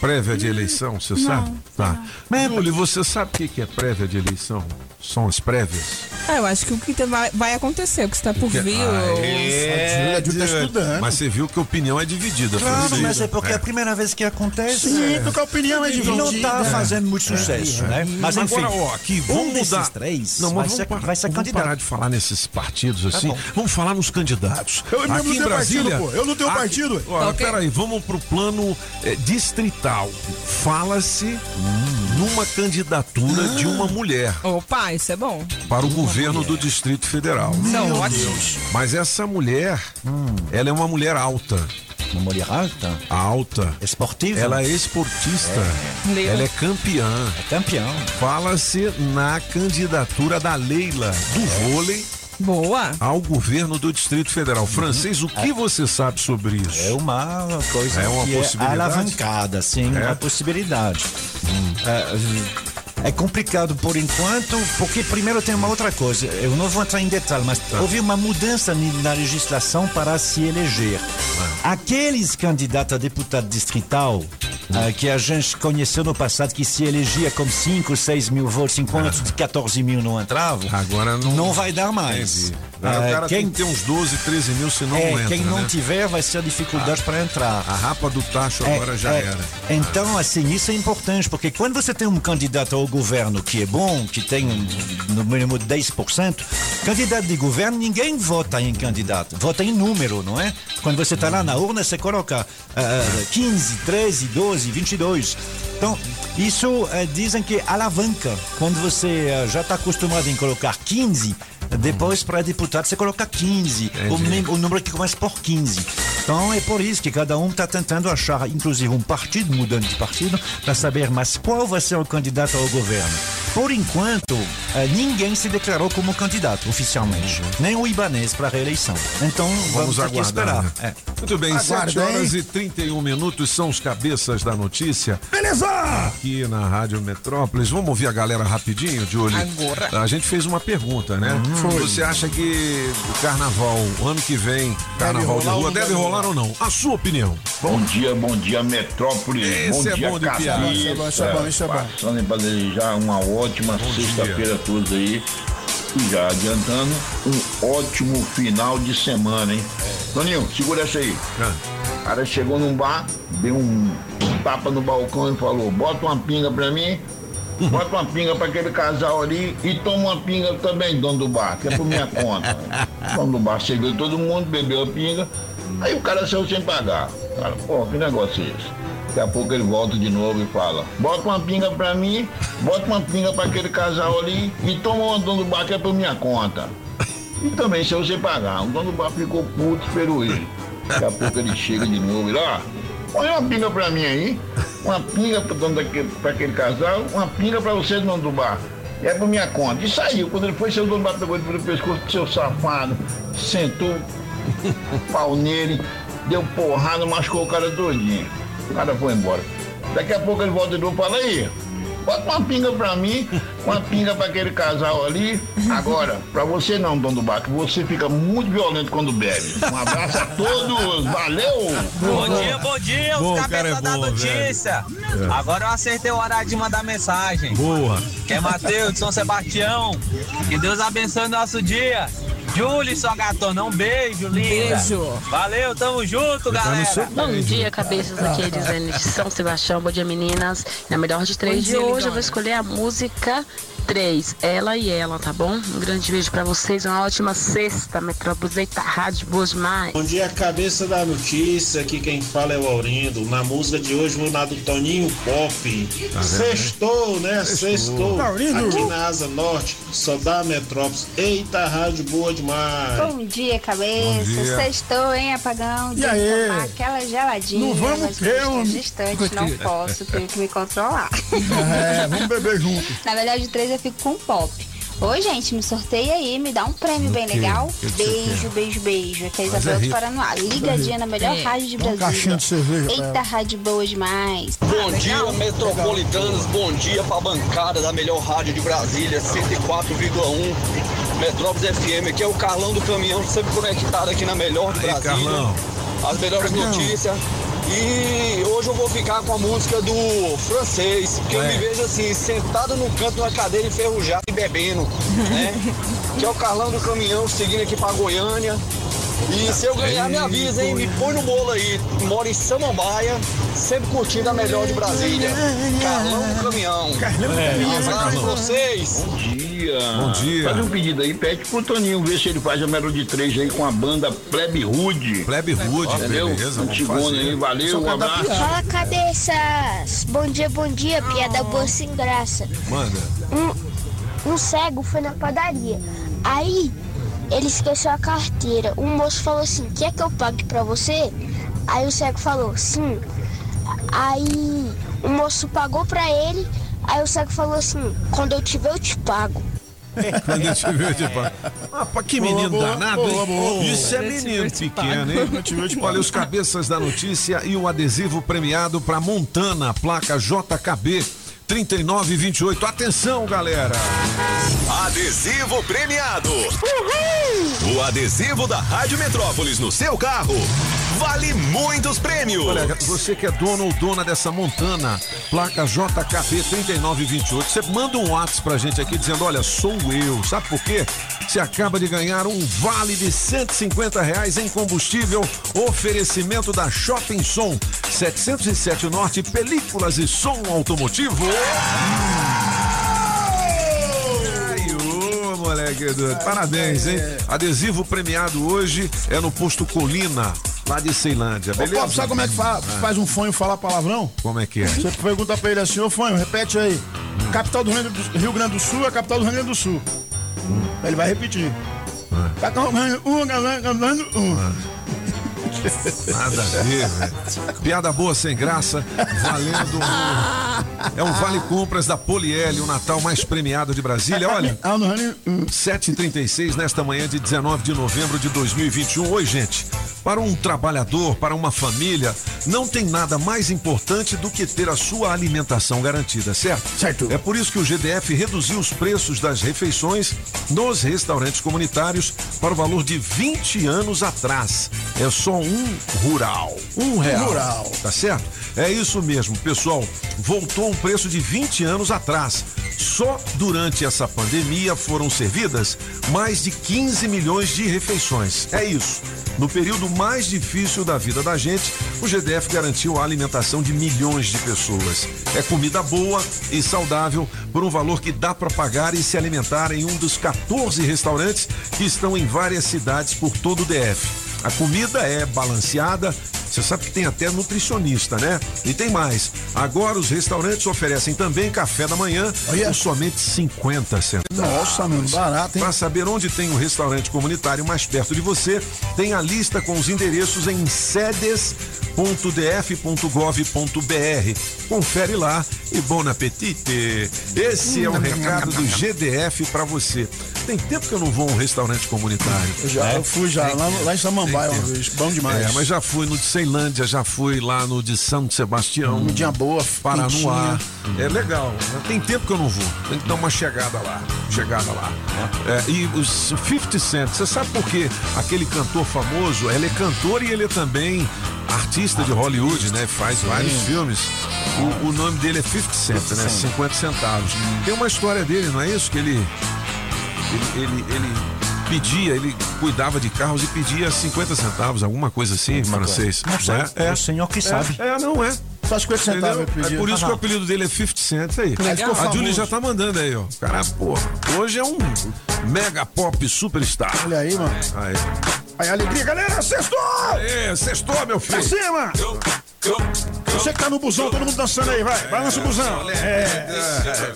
Prévia de eleição, você sabe? Tá. Mas- Júlio, você sabe o que é prévia de eleição? São as prévias? Ah, eu acho que o que te- vai, vai acontecer, o que está por vir. Ah, os- é, a Júlia tá estudando. Mas você viu que a opinião é dividida. Claro, Francisco. mas é porque é a primeira vez que acontece. Sim, porque a opinião é E não dividida. está fazendo muito sucesso, né? Mas enfim, Agora, ó, aqui, um vamos desses mudar. três Não, vai, mas ser, vamos, parar, vai ser vamos candidato. parar de falar nesses partidos assim. bom. vamos falar nos candidatos. Eu mesmo aqui não em tenho Brasília. partido, pô. Eu não tenho aqui- partido. Olha, Ok. peraí, vamos pro plano eh, distrital. Fala-se numa candidatura de uma mulher Opa, isso é bom. para o governo do Distrito Federal. Não, ótimo. Mas essa mulher, ela é uma mulher alta. Uma mulher alta, Alta. esportiva, Ela é esportista. Leila. Ela é campeã. é campeão. Fala-se na candidatura da Leila do vôlei Boa. ao governo do Distrito Federal. Francês, o que você sabe sobre isso? É uma coisa É uma que é possibilidade? alavancada, sim, É. uma possibilidade. É, é complicado por enquanto, porque primeiro tem uma outra coisa. Eu não vou entrar em detalhe, mas Tá. houve uma mudança na legislação para se eleger. Ah. Aqueles candidatos a deputado distrital ah, que a gente conheceu no passado, que se elegia com 5, 6 mil votos, enquanto de 14 mil não entravam, Ah. Agora não, vai dar mais. Entendi. Agora Ah, o cara quem, tem que ter uns 12, 13 mil, senão é, não entra, quem não né? tiver vai ser dificuldade para entrar. A rapa do tacho É, agora já é. era. Então, assim, isso é importante, porque quando você tem um candidato ao governo que é bom, que tem no mínimo 10%, candidato de governo, ninguém vota em candidato, vota em número, não é? Quando você está lá na urna, você coloca ah, 15, 13, 12, 22. Então, isso eh, dizem que alavanca. Quando você eh, já está acostumado em colocar 15, depois para deputado você coloca 15, o, mim- o número que começa por 15. Então é por isso que cada um está tentando achar, inclusive, um partido, mudando de partido, para saber, mas qual vai ser o candidato ao governo. por enquanto, eh, ninguém se declarou como candidato oficialmente, nem o Ibanês para a reeleição. Então vamos, Vamos ter que esperar. aguardar. É. Muito bem, Aguarda, 7 horas e 31 minutos são os cabeças da notícia. Beleza! Aqui na Rádio Metrópolis. Vamos ouvir a galera rapidinho, Júlio? Agora. A gente fez uma pergunta, né? Foi. Você acha que o carnaval, o ano que vem, carnaval de rua, deve rolar ou não? A sua opinião. Bom dia, bom dia, Metrópole. Esse é dia, bom de piada. Isso é bom, isso é bom, isso é bom. Passando para desejar uma ótima sexta-feira a todos aí. E já adiantando, um ótimo final de semana, hein? Toninho, segura essa aí. O cara chegou num bar, deu um tapa no balcão e falou: bota uma pinga pra mim, bota uma pinga pra aquele casal ali e toma uma pinga também, dono do bar, que é por minha conta. O *laughs* dono do bar serviu todo mundo, bebeu a pinga, aí o cara saiu sem pagar. Cara, pô, que negócio é esse? Daqui a pouco ele volta de novo e fala: bota uma pinga pra mim, bota uma pinga pra aquele casal ali e toma uma dono do bar que é por minha conta. E também se você pagar. O dono do bar ficou puto, ele. Daqui a pouco ele chega de novo e ó, põe uma pinga pra mim aí, uma pinga pro dono daquele, pra aquele casal, uma pinga pra você, dono do bar. É por minha conta. E saiu. Quando ele foi, seu dono ele pelo pescoço, seu safado, sentou, *laughs* pau nele, deu porrada, machucou o cara todinho. O cara foi embora. Daqui a pouco ele volta de novo e fala aí. Bota uma pinga pra mim, uma pinga pra aquele casal ali. *laughs* Agora, pra você não, dono do bar, que você fica muito violento quando bebe. Um abraço a todos, valeu! Bom dia, bom dia, Bom, os o cara é cabeças da notícia. velho. É. Agora eu acertei o horário de mandar mensagem. Boa. Que é Matheus de São Sebastião. Que Deus abençoe o nosso dia. Júlio, sua gatona, um beijo, linda. Beijo. Valeu, tamo junto, galera. Bom dia, cabeças aqui, Elisane de São Sebastião. Bom dia, meninas. Na melhor de três Bom de dia, hoje, lindona. eu vou escolher a música 3, Ela e Ela, tá bom? Um grande beijo pra vocês, uma ótima sexta, Metrópolis. Eita, rádio, boa demais. Bom dia, cabeça da notícia. Aqui quem fala é o Aurindo. Na música de hoje vou na do Toninho Pop. Sextou, né? Sextou. Aurindo. Aqui na Asa Norte, só dá Metrópolis. Eita, rádio boa demais. Bom dia, cabeça. Bom dia. Sextou, hein, apagão? E aí? tomar aquela geladinha. Não vamos mas ter, homem. distante, não posso, tenho que me controlar. *laughs* É, vamos beber junto. Na melhor de três, eu fico com pop. Oi, gente, me sorteia aí, me dá um prêmio bem legal. Você Beijo, beijo, beijo. Aqui é é Isabel do rico. Paranoá. Ligadinha na melhor É. rádio de caixinha de cerveja Eita, rádio boa demais. Bom dia, metropolitanos. Bom dia pra bancada da melhor rádio de Brasília, 104,1. Metrópolis FM. Aqui é o Carlão do Caminhão, sempre conectado aqui na melhor Brasília. Carlão. As melhores notícias. E hoje eu vou ficar com a música do francês, que eu Ué. me vejo assim, sentado no canto uma cadeira enferrujada e bebendo, né? *laughs* que é o Carlão do Caminhão, seguindo aqui pra Goiânia. E se eu ganhar, me avisa, hein? Me põe no bolo aí. Moro em Samambaia, sempre curtindo a melhor de Brasília. Carlão do Caminhão. Um abraço pra vocês. Bom dia. Bom dia. Faz um pedido aí, pede pro Toninho ver se ele faz a melody 3 aí com a banda Plebe Rude. Plebe Rude, Entendeu? beleza? Antigona aí, valeu, um abraço. Fala, cabeças! Bom dia, bom dia, piada boa sem graça. Manda. Um cego foi na padaria. Aí ele esqueceu a carteira. Um moço falou assim: Quer que eu pague pra você? Aí o cego falou: Sim. Aí o moço pagou pra ele. Aí o cego falou assim: Quando eu tiver, eu te pago. Quando eu te ver, tipo, rapaz, que menino boa, danado, boa, hein? boa. Isso é Quando eu te menino ver, eu te pequeno, pago. hein? Olha, os cabeças da notícia e o adesivo premiado para Montana, placa JKB 3928. Atenção, galera! Adesivo premiado. O adesivo da Rádio Metrópolis no seu carro vale muitos prêmios. Olha, você que é dono ou dona dessa Montana, placa JKB 3928, você manda um WhatsApp pra gente aqui dizendo: Olha, sou eu. Sabe por quê? Você acaba de ganhar um vale de 150 reais em combustível. Oferecimento da Shopping Som 707 Norte, películas e som automotivo. Moleque. Parabéns, hein? Adesivo premiado hoje é no posto Colina, lá de Ceilândia, Ô, beleza? Pop, sabe como é que fa- faz um fanho falar palavrão? Como é que é? Você pergunta pra ele assim, ô fanho, repete aí. Capital do Rio Grande do- Rio Grande do Sul é a capital do Rio Grande do Sul. Aí Ele vai repetir. Capital do Rio Grande do Sul, Nada a ver, velho. Piada boa sem graça, valendo um É um vale compras da Poliel, o Natal mais premiado de Brasília. Olha, 7h36 nesta manhã de 19 de novembro de 2021. Oi, gente. Para um trabalhador, para uma família, não tem nada mais importante do que ter a sua alimentação garantida, certo? Certo. É por isso que o GDF reduziu os preços das refeições nos restaurantes comunitários para o valor de 20 anos atrás. É só um rural. Um real. rural. Tá certo? É isso mesmo, pessoal. Voltou o preço de 20 anos atrás. Só durante essa pandemia foram servidas mais de 15 milhões de refeições. É isso. No período mais difícil da vida da gente, o GDF garantiu a alimentação de milhões de pessoas. É comida boa e saudável por um valor que dá para pagar e se alimentar em um dos 14 restaurantes que estão em várias cidades por todo o DF. A comida é balanceada, você sabe que tem até nutricionista, né? E tem mais. Agora os restaurantes oferecem também café da manhã por somente 50 centavos. Nossa, mano, barato, hein? Para saber onde tem um restaurante comunitário mais perto de você, tem a lista com os endereços em sedes.df.gov.br. Confere lá e bom apetite. Esse é o recado do GDF para você. Tem tempo que eu não vou a um restaurante comunitário. Eu já, eu fui já, lá, lá em Samambaia uma vez. Bom demais. É, mas já fui no de Ceilândia, já fui lá no de São Sebastião. Um dia boa, Paranoá. É legal. Tem tempo que eu não vou. Tem que dar uma chegada lá. Chegada lá. É, e os 50 Cent, você sabe por que aquele cantor famoso, ele é cantor e ele é também artista de Hollywood, né? Faz vários filmes. O, o nome dele é 50 Cent, né? 50 centavos. Tem uma história dele, não é isso? Que ele ele, ele, ele pedia, ele cuidava de carros e pedia 50 centavos, alguma coisa assim, em francês. Não sei, né? é o senhor que sabe. É, não é. Só 50 centavos eu. É por isso que Aham. o apelido dele é 50 Cent aí. Ficou A Julie já tá mandando aí, ó. Cara, porra, hoje é um mega pop superstar. Olha aí, mano. Aí. Aí, alegria, galera, sextou! Aê, sextou, meu filho. Pra cima! Você que tá no busão, todo mundo dançando aí, vai, balança o busão. É.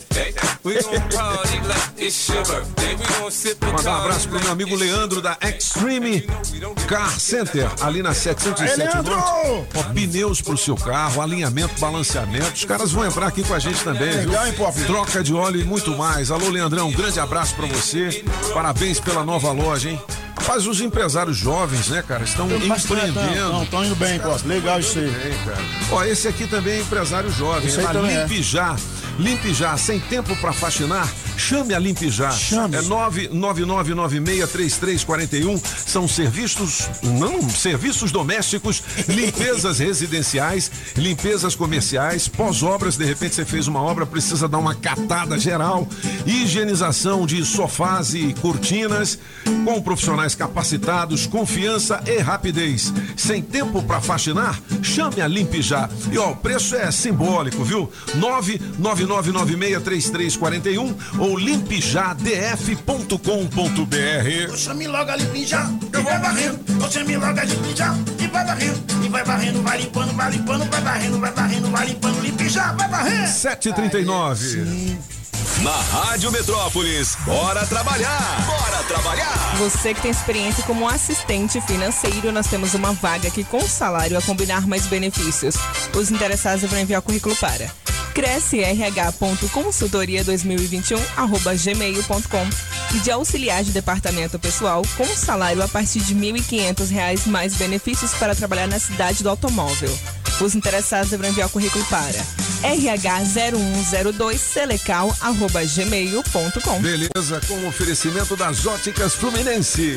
Mandar um abraço pro meu amigo Leandro da Extreme Car Center, ali na 707 Aí, Leandro! Norte. Ó, pneus pro seu carro, alinhamento, balanceamento. Os caras vão entrar aqui com a gente também. viu? Legal, hein, Pop? Troca de óleo e muito mais. Alô, Leandrão, um grande abraço pra você. Parabéns pela nova loja, hein? Rapaz, os empresários jovens, né, cara, estão empreendendo. Não, estão indo bem, Costa. Legal isso aí. Bem, cara. Ó, esse aqui também é empresário jovem. Esse aí a também é. Limpe Já. Limpe Já, sem tempo pra faxinar? Chame a Limpe Já. Chame. É 999963341. São serviços, não, serviços domésticos, *laughs* limpezas residenciais, limpezas comerciais, pós-obras, de repente você fez uma obra, precisa dar uma catada geral, higienização de sofás e cortinas, com profissionais capacitados, confiança e rapidez. Sem tempo pra faxinar? Chame a Limpe Já. E ó, o preço é simbólico, viu? 999963341 ou limpejadf.com.br. Você me logo a limpinjar e vai varrendo. Você me logo a limpinjar e vai varrendo. E vai varrendo, vai limpando, vai limpando, vai varrendo, vai varrendo, vai limpando, limpinjar, vai varrendo. 739. Na Rádio Metrópolis, bora trabalhar! Bora trabalhar! Você que tem experiência como assistente financeiro, nós temos uma vaga que com salário a combinar mais benefícios. Os interessados devem enviar o currículo para crescerh.consultoria2021@gmail.com e de auxiliar de departamento pessoal com salário a partir de 1.500 reais mais benefícios para trabalhar na cidade do automóvel. Os interessados devem enviar o currículo para rh0102selecal@gmail.com. Beleza, com oferecimento das óticas Fluminense.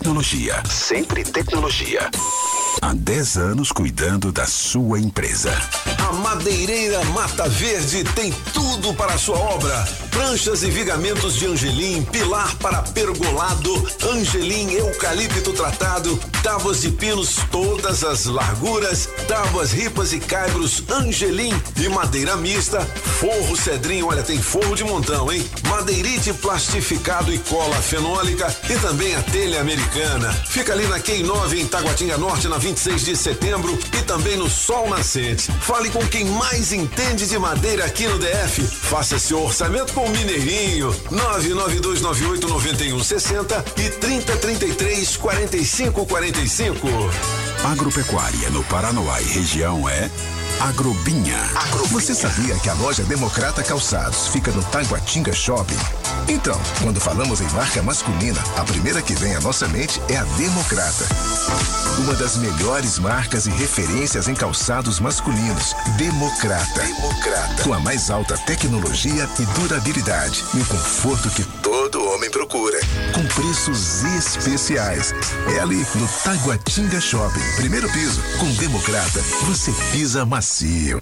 Sempre tecnologia. Há 10 anos cuidando da sua empresa. A Madeireira Mata Verde tem tudo para a sua obra. Pranchas e vigamentos de angelim, pilar para pergolado, angelim eucalipto tratado, tábuas de pinos todas as larguras, tábuas ripas e caibros angelim e madeira mista, forro cedrinho, olha tem forro de montão, hein? Madeirite plastificado e cola fenólica e também a telha americana. Fica ali na Quem 9 em Taguatinga Norte na 26 de setembro e também no Sol Nascente. Fale com quem mais entende de madeira aqui no DF. Faça seu orçamento com o Mineirinho. 992989160 e 3033 4545. Agropecuária no Paranoá e região é Agrobinha. Você sabia que a loja Democrata Calçados fica no Taguatinga Shopping? Então, quando falamos em marca masculina, a primeira que vem à nossa mente é a Democrata. Uma das melhores marcas e referências em calçados masculinos. Democrata. Democrata. Com a mais alta tecnologia e durabilidade. E o conforto que procura. Com preços especiais. É ali no Taguatinga Shopping. Primeiro piso. Com Democrata, você pisa macio.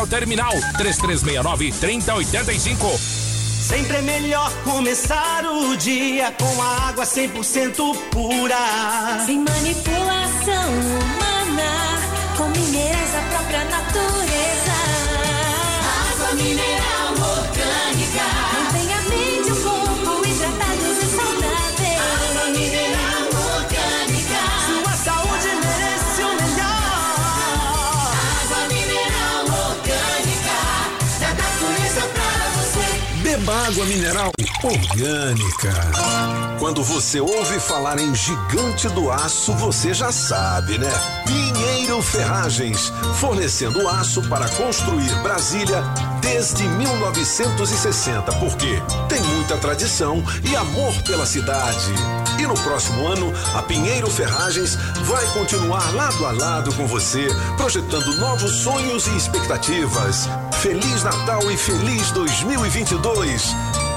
ao terminal 3369 3085. Sempre é melhor começar o dia com a água 100% pura. Sem manipulação humana, com minerais da própria natureza. Água mineral orgânica. Quando você ouve falar em gigante do aço, você já sabe, né? Pinheiro Ferragens, fornecendo aço para construir Brasília desde 1960, porque tem muita tradição e amor pela cidade. E no próximo ano, a Pinheiro Ferragens vai continuar lado a lado com você, projetando novos sonhos e expectativas. Feliz Natal e feliz 2022.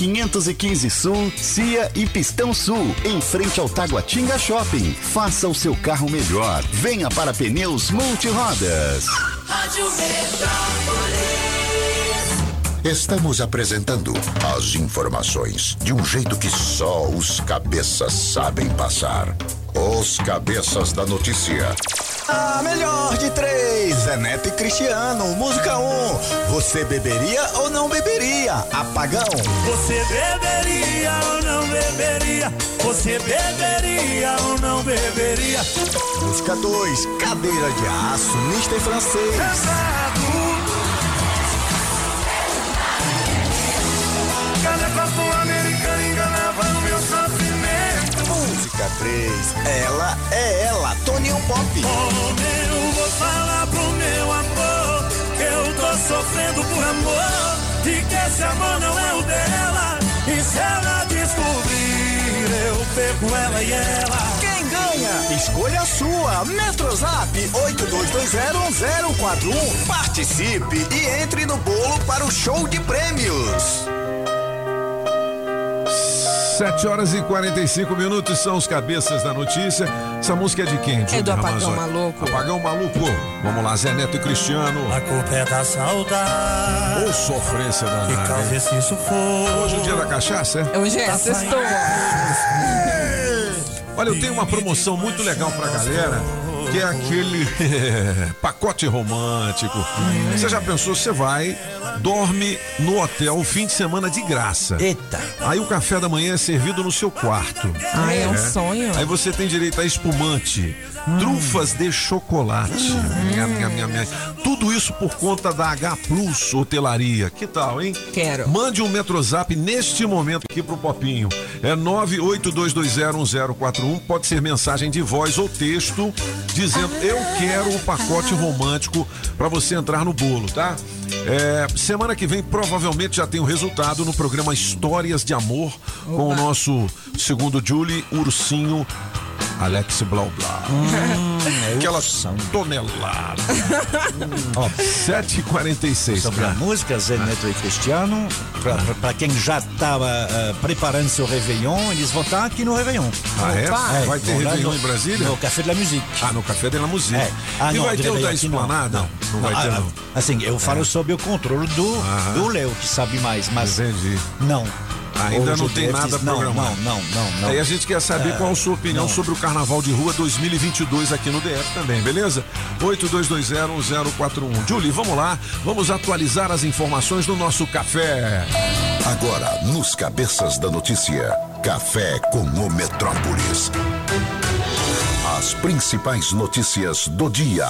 515 Sul, Cia e Pistão Sul, em frente ao Taguatinga Shopping. Faça o seu carro melhor. Venha para Pneus Multirodas. Rádio Metrópolis. Estamos apresentando as informações de um jeito que só os cabeças sabem passar. Os cabeças da notícia. A melhor de três, Zé Neto e Cristiano, música 1. Um. Você beberia ou não beberia? Apagão. Você beberia ou não beberia? Você beberia ou não beberia? Música 2, cadeira de aço, mister francês. Cada Música 3, ela é ela, Toninho Pop. Oh, meu, vou falar pro meu amor que eu tô sofrendo por amor e que esse amor não é o dela. E se ela descobrir, eu perco ela e ela. Quem ganha? Escolha a sua. Metrozap 82201041. Participe e entre no bolo para o show de prêmios. 7 horas e 45 minutos são os cabeças da notícia. Essa música é de quem? É do Apagão? Maluco. Apagão Maluco. Vamos lá, Zé Neto e Cristiano. A culpa é da saudade. Ô sofrência Que danada. causa esse sufoco. Hoje é o dia da cachaça, é? Hoje é, Tá sextou. Olha, eu tenho uma promoção muito legal pra galera. Que é aquele *laughs* pacote romântico. Você já pensou, você vai, dorme no hotel o fim de semana de graça. Eita. Aí o café da manhã é servido no seu quarto. Ai, é um sonho. Aí você tem direito a espumante, trufas de chocolate. Nham, nham, nham, nham. Tudo isso por conta da H Plus Hotelaria. Que tal, hein? Quero. Mande um Metrozap neste momento aqui pro Popinho. É 982201041. Pode ser mensagem de voz ou texto dizendo eu quero o pacote romântico para você entrar no bolo, tá? É, semana que vem provavelmente já tem o resultado no programa Histórias de Amor com o nosso segundo Julie Ursinho Alex Blau Blau. Aquela tonelada. *laughs* Ó, 7h46. Sobre a música, Zé Neto e Cristiano, para quem já estava eh, preparando seu Réveillon, eles vão estar aqui no Réveillon. Ah, é? Vai ter vão lá Réveillon no- em Brasília? No Café de la Musique. Ah, no Café de la Musique. É. Ah, e não, vai ter o da aqui não. Esplanada? Não, não vai ter ah, não. Assim, eu falo sobre o controle do, do Léo, que sabe mais, mas Entendi. não. Ainda não tem nada programado. Não, não, não, não. Aí a gente quer saber É, qual a sua opinião não. sobre o Carnaval de Rua 2022 aqui no DF também, beleza? 82201041. Julie, vamos lá, vamos atualizar as informações do nosso café. Agora, nos Cabeças da Notícia, Café com o Metrópolis. As principais notícias do dia.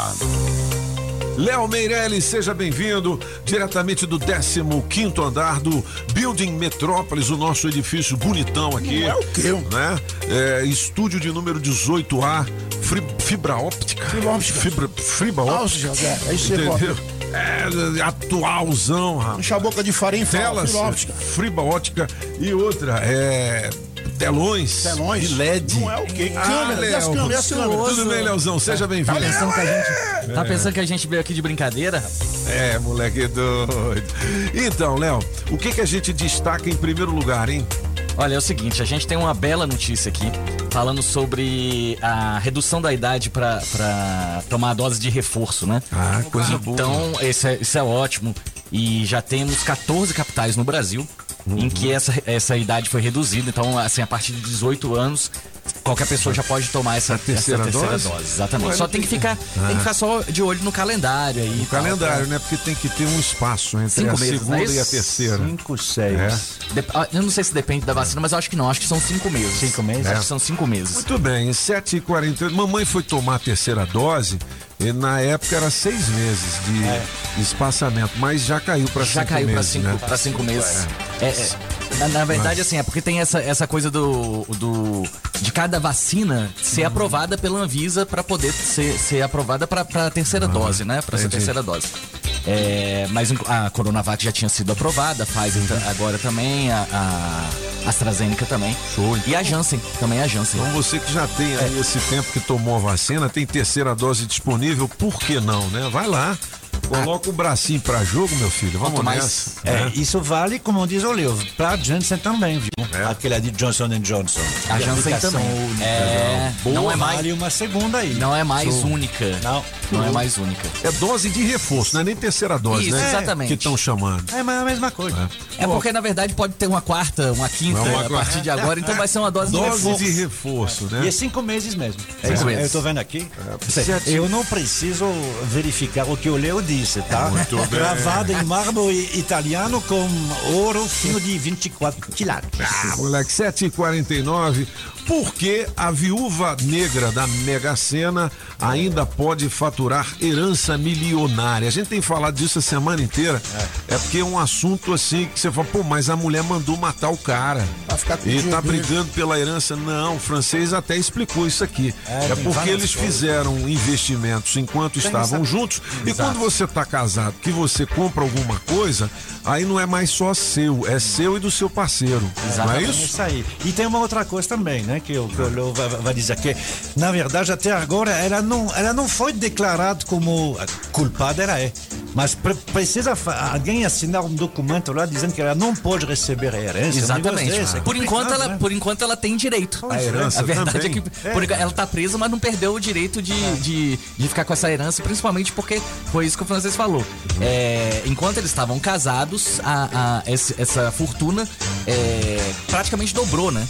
Léo Meirelles, seja bem-vindo diretamente do 15º andar do Building Metrópolis, o nosso edifício bonitão aqui. Não é o quê? Né? É, estúdio de número 18A, fri- fibra óptica. Fibra óptica. Fibra, fibra óptica. José, aí você Entendeu? É, atualzão, rapaz. Enche a boca de farinha e fala, fibra óptica. fibra óptica e outra, é... Telões. Telões. De LED. Não é o quê? Ah, Câmera, e as Léo, câmeras, as câmeras? Tudo bem, Leozão? Seja bem-vindo. Tá pensando que a gente, tá É. pensando que a gente veio aqui de brincadeira? É, moleque doido. Então, Léo, o que que a gente destaca em primeiro lugar, hein? Olha, é o seguinte, a gente tem uma bela notícia aqui falando sobre a redução da idade pra pra tomar a dose de reforço, né? Ah, coisa boa. Então, esse é, isso é ótimo. E já temos 14 capitais no Brasil em que essa, essa idade foi reduzida. Então, assim, a partir de 18 anos, qualquer pessoa já pode tomar essa, essa terceira terceira dose? dose. Exatamente. Só tem que ficar, Ah. tem que ficar só de olho no calendário aí. O calendário, né? Porque tem que ter um espaço entre Cinco a meses, segunda né? e a terceira. Cinco, seis. É. Ah, Eu não sei se depende da vacina, mas eu acho que não. Acho que são cinco meses. Cinco meses? Acho É. que são cinco meses. Muito bem, 7h48. Mamãe foi tomar a terceira dose e na época era seis meses de espaçamento, mas já caiu para cinco É. Já caiu pra meses, cinco, né? pra cinco meses. É, é. Na, na verdade, assim, é porque tem essa, essa coisa do, do. de cada vacina ser aprovada pela Anvisa para poder ser, ser aprovada para a terceira dose, né? Para essa terceira dose. É, mas a Coronavac já tinha sido aprovada, a Pfizer ta- agora também, a, a AstraZeneca também. Show. E a Janssen, também a Janssen. Então você que já tem aí esse tempo que tomou a vacina, tem terceira dose disponível, por que não, né? Vai lá, coloca o bracinho pra jogo, meu filho, vamos Quanto mais- nessa. É, né? isso vale, como diz o Leo, pra Janssen também, viu? Aquela de Johnson Johnson. A De Janssen também. única. É, Boa, não é mais- vale uma segunda aí. Não é mais Show. única. Não. Não é mais única. É dose de reforço, não é nem terceira dose, Isso, né? exatamente. Que estão chamando. É mas é a mesma coisa. É porque, na verdade, pode ter uma quarta, uma quinta uma a quarta. partir de agora, então vai ser uma dose, de Dose reforço. de reforço, né? E é cinco meses mesmo. Cinco É, meses. Eu tô vendo aqui. Eu não preciso verificar o que o Leo disse, tá? Muito bem. Gravado em mármore italiano com ouro fino de 24 quilates. Ah, moleque, 7h49. Por que a viúva negra da Mega Sena ainda pode faturar herança milionária? A gente tem falado disso a semana inteira. É, porque é um assunto assim que você fala, pô, mas a mulher mandou matar o cara. E tá brigando pela herança. Não, o francês até explicou isso aqui. É, É, tem porque eles fizeram investimentos enquanto estavam juntos. E Exato. quando você tá casado, que você compra alguma coisa, aí não é mais só seu, é seu e do seu parceiro. Não é isso? Isso aí. E tem uma outra coisa também, né? Que o, que o Leo vai, vai dizer que, na verdade, até agora ela não, ela não foi declarada como culpada, ela é. Mas pre- precisa alguém assinar um documento lá dizendo que ela não pode receber a herança. Exatamente. desse. É por, enquanto ela, né? por enquanto ela tem direito. A herança A verdade também. é que por É. ela tá presa, mas não perdeu o direito de, de, de ficar com essa herança, principalmente porque foi isso que o francês falou. É, enquanto eles estavam casados, a, a- essa fortuna é, praticamente dobrou, né?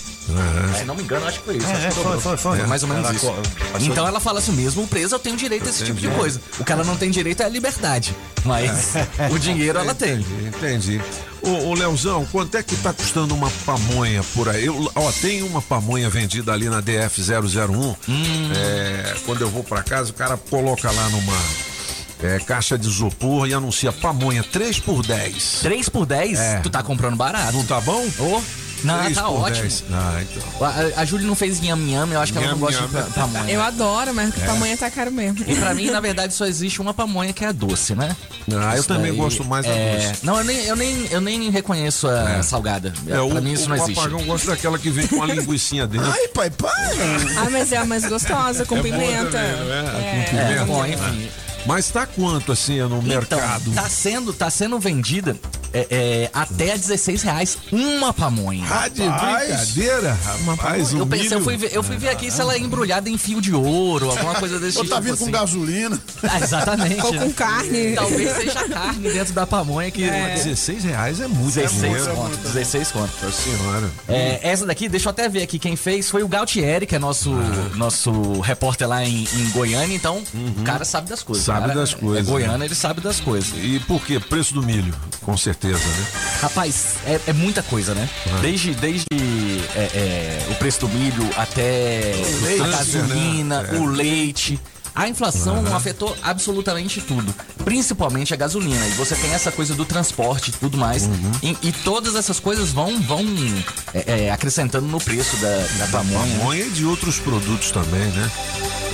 Se não me engano, acho que foi isso. É, acho que é, foi, foi, foi. Foi mais ou menos Ela isso. Então ela fala assim, mesmo preso eu tenho direito a esse tipo de Entendi. coisa. O que ela não tem direito é a liberdade. Mas *laughs* o dinheiro ela tem. Entendi, entendi. Ô, ô Leozão, quanto é que tá custando uma pamonha por aí? Eu, ó, tem uma pamonha vendida ali na DF001. É, quando eu vou pra casa, o cara coloca lá numa é, caixa de isopor e anuncia pamonha 3 por 10. 3 por 10? É. Tu tá comprando barato. Não tá bom? Ô, não, Três tá por ótimo. 10. Ah, então. A, a Júlia não fez nham nham, eu acho que ela não Nham gosta nham. de pa- pamonha. Eu adoro, mas É. pamonha tá caro mesmo. E pra mim, na verdade, só existe uma pamonha que é a doce, né? Ah, eu Isso também daí gosto mais da é... doce. Não, eu nem, eu, nem, eu nem reconheço a salgada. É, pra o, mim isso o não existe. apagão gosta daquela que vem com a linguicinha dentro. Ai, pai, pai. Ah, mas é a mais gostosa, com É boa pimenta. também, não é? É. Com pimenta. É, bom, enfim. Mas tá quanto assim no mercado? Então, tá sendo, tá sendo vendida é, é, até a 16 reais uma pamonha. Ah, de brincadeira, rapaz. eu pensei, eu fui, ver, eu fui ver aqui se ela é embrulhada em fio de ouro, alguma coisa desse Ou tipo. tá vindo com assim. gasolina. Ah, exatamente. Ou com carne. Talvez seja carne dentro da pamonha que. É. 16 reais é muito 16 dinheiro. conto, 16 conto. Nossa senhora. É, essa daqui, deixa eu até ver aqui quem fez, foi o Gautieri, que é nosso, nosso repórter lá em, em Goiânia, então o cara sabe das coisas. Sabe O cara das coisas, É goiano, né? ele sabe das coisas. E por quê? Preço do milho, com certeza, né? Rapaz, é, é muita coisa, né? Desde, desde é, é, o preço do milho até leite, a gasolina, né? É. o leite. A inflação afetou absolutamente tudo, principalmente a gasolina. E você tem essa coisa do transporte e tudo mais. Uhum. E, e todas essas coisas vão, vão é, é, acrescentando no preço da, da pamonha. Pamonha e de outros produtos também, né?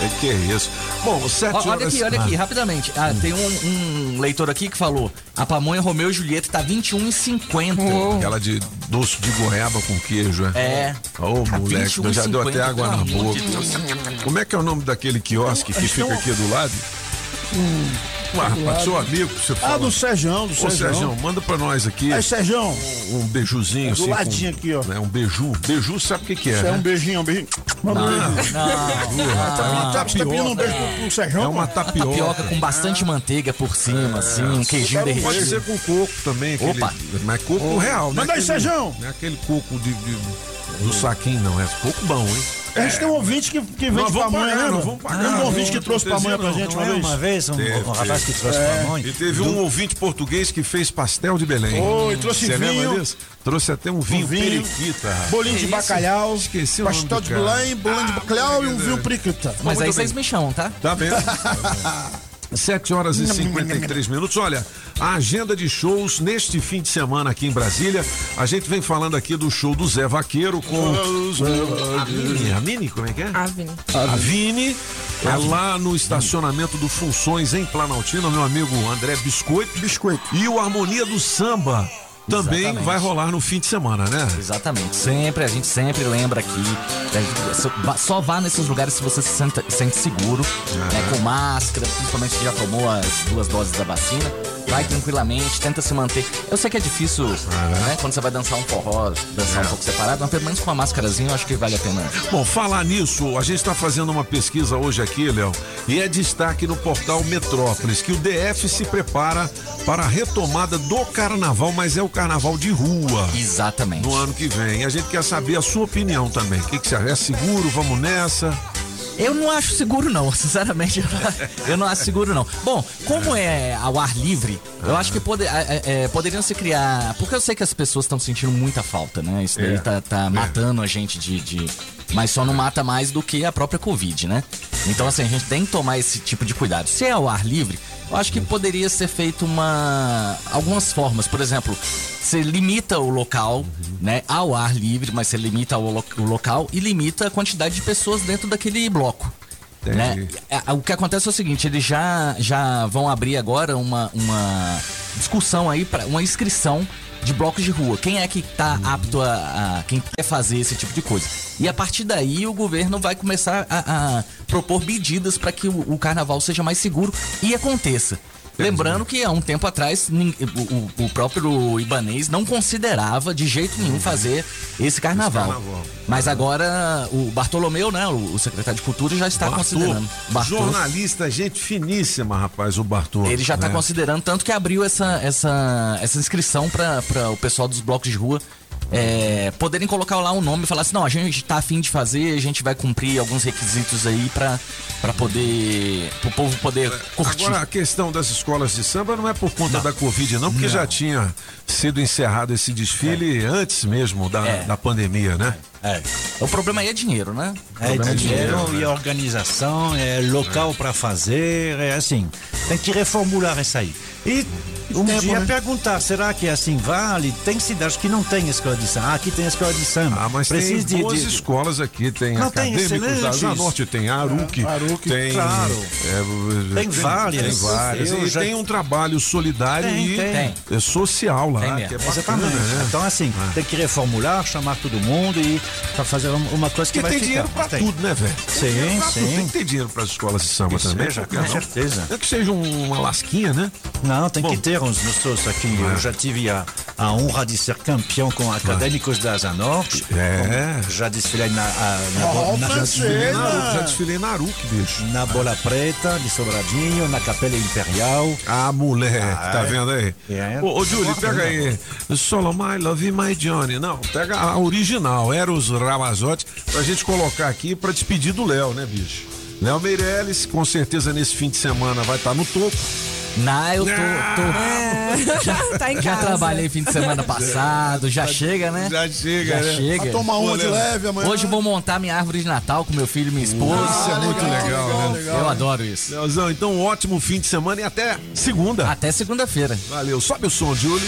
É que é isso. Bom, sete Ó, horas... Olha aqui, olha aqui, Ah, rapidamente. Ah, tem um, um leitor aqui que falou: a pamonha Romeu e Julieta tá R$21,50. Aquela de doce de goiaba com queijo, é? É. Ô, Tá moleque, eu já deu até 21,50, água na boca. Como é que é o nome daquele quiosque que fica aqui do lado? Ah, rapaz, seu amigo, você fala. Ah, do Sejão, do Ô, Sejão. Sérgio, manda pra nós aqui. Aí, Sejão. Um beijuzinho É do assim. ladinho com- aqui, ó. Né, um beiju. Beiju sabe o que, que é? Isso é né? um beijinho, um beijinho. Manda um beijo. Não, Tá, tá pedindo um beijo pro, pro Sejão? É uma tapioca. tapioca com bastante manteiga por cima, assim, um queijinho Pode derretido. ser com coco também. Aquele, Opa. Mas coco real, né? Manda aí, Sejão. Não é aquele coco de, do saquinho, não. É coco bom, hein? A gente tem um ouvinte que, que vende pamonha, pagar, né? vamos pagar. Um ouvinte que trouxe pamonha pra gente Não uma vez. uma vez um, Teve, um rapaz que trouxe É. pamonha? E teve um ouvinte português que fez pastel de Belém. Oi, trouxe Você vinho. disso? Trouxe até um vinho, Um vinho, periquita. Bolinho de bacalhau, Esqueci o nome pastel de. Belém, bolinho de bacalhau e um vinho periquita. Mas aí vocês me chamam, tá? Tá vendo? *laughs* 7 horas e 53 minutos. Olha, a agenda de shows neste fim de semana aqui em Brasília. A gente vem falando aqui do show do Zé Vaqueiro com o- a Mini. A Mini, como é que é? Avni. A Vini é lá no estacionamento do Funções em Planaltina, meu amigo André Biscoito. Biscoito. E o Harmonia do Samba também Exatamente. vai rolar no fim de semana, né? Exatamente. Sempre, a gente sempre lembra aqui. é, só- vá- nesses lugares se você se senta- sente seguro, né, com máscara, principalmente se já tomou as duas doses da vacina. Vai tranquilamente, tenta se manter. Eu sei que é difícil, né? Quando você vai dançar um forró, dançar um pouco separado, mas pelo menos com uma máscarazinha eu acho que vale a pena. Bom, falar nisso, a gente está fazendo uma pesquisa hoje aqui, Léo, e é destaque no portal Metrópolis que o DF se prepara para a retomada do carnaval, mas é o carnaval de rua. Exatamente. No ano que vem. E a gente quer saber a sua opinião também. O que, que você acha? É seguro? Vamos nessa? Eu não acho seguro, não. *laughs* Sinceramente, eu não, eu não acho seguro, não. Bom, como é ao ar livre, eu acho que pode, é, é, poderiam se criar. Porque eu sei que as pessoas estão sentindo muita falta, né? Isso daí É. tá, tá matando a gente de, de- Mas só não mata mais do que a própria Covid, né? Então, assim, a gente tem que tomar esse tipo de cuidado. Se é ao ar livre, eu acho que poderia ser feito uma. algumas formas. Por exemplo, você limita o local, né, ao ar livre, mas você limita o, lo- o local e limita a quantidade de pessoas dentro daquele bloco. Né? É, O que acontece é o seguinte, eles já, já vão abrir agora uma, uma discussão aí, para uma inscrição de blocos de rua. Quem é que tá apto a, a- Quem quer fazer esse tipo de coisa. E a partir daí o governo vai começar a, a propor medidas para que o, o carnaval seja mais seguro e aconteça. Lembrando que há um tempo atrás o, o- próprio Ibanês não considerava de jeito nenhum fazer esse carnaval. carnaval. Mas agora o Bartolomeu, né, o, o secretário de Cultura, já está Bartô, considerando. Bartô. jornalista, gente finíssima, rapaz, o Bartô. Ele já está né? considerando, tanto que abriu essa, essa, essa inscrição para o pessoal dos blocos de rua é, poderem colocar lá um nome e falar assim, não, a gente tá afim de fazer, a gente vai cumprir alguns requisitos aí pra, pra poder. pro povo poder curtir. Agora, a questão das escolas de samba não é por conta da Covid, não, porque Não. já tinha sido encerrado esse desfile antes mesmo da, É. da pandemia, né? É. O problema aí é dinheiro, né? O É problema dinheiro né? e organização, é local para fazer, é assim. Tem que reformular isso aí. E um tempo, dia né? perguntar, será que assim vale? Tem cidades que não tem escola de samba. Ah, aqui tem escola de samba. Ah, mas Precisa tem de- boas de- escolas aqui, tem Não, tem acadêmicos da. Asa Norte, tem Aruque, É, Aruque, tem... claro. é, Tem várias. Tem várias. Eu E já- tem um trabalho solidário Tem, e tem. é social lá, Tem que é bacana, Exatamente. né? Então, assim, tem que reformular, chamar todo mundo e para fazer um- uma coisa que Porque vai tem ficar. dinheiro pra Tem. tudo, né, velho? Sim, Pra tudo. sim. Tem que ter dinheiro para as escolas de samba Que também. que com não? certeza. É que seja um- uma lasquinha, né? Não, tem Bom. que ter uns nossos aqui. Eu já tive a, a honra de ser campeão com acadêmicos da Asa Norte. É. Com- Já desfilei na, a- na, bo- na, já desfilei na já desfilei na Aruque, bicho. na Bola Preta de Sobradinho, na Capela Imperial. Ah, moleque, Ah, tá é. vendo aí? É. Ô, ô Júlio, pega aí. Solo My Love My Johnny. Não, pega a original, Eros Ramazotti, pra gente colocar aqui pra despedir do Léo, né, bicho? Léo Meirelles, com certeza nesse fim de semana vai estar no topo. Não, eu tô. tô- já, *laughs* Tá em já casa. trabalhei fim de semana passado, já chega, né? Já chega, Já né? chega. Vai tomar uma de Léo, leve amanhã. Hoje eu vou montar minha árvore de Natal com meu filho e minha esposa. Isso é muito legal, né? Eu adoro isso. Leozão, então um ótimo fim de semana e até segunda. Até segunda-feira. Valeu, sobe o som, Júlio.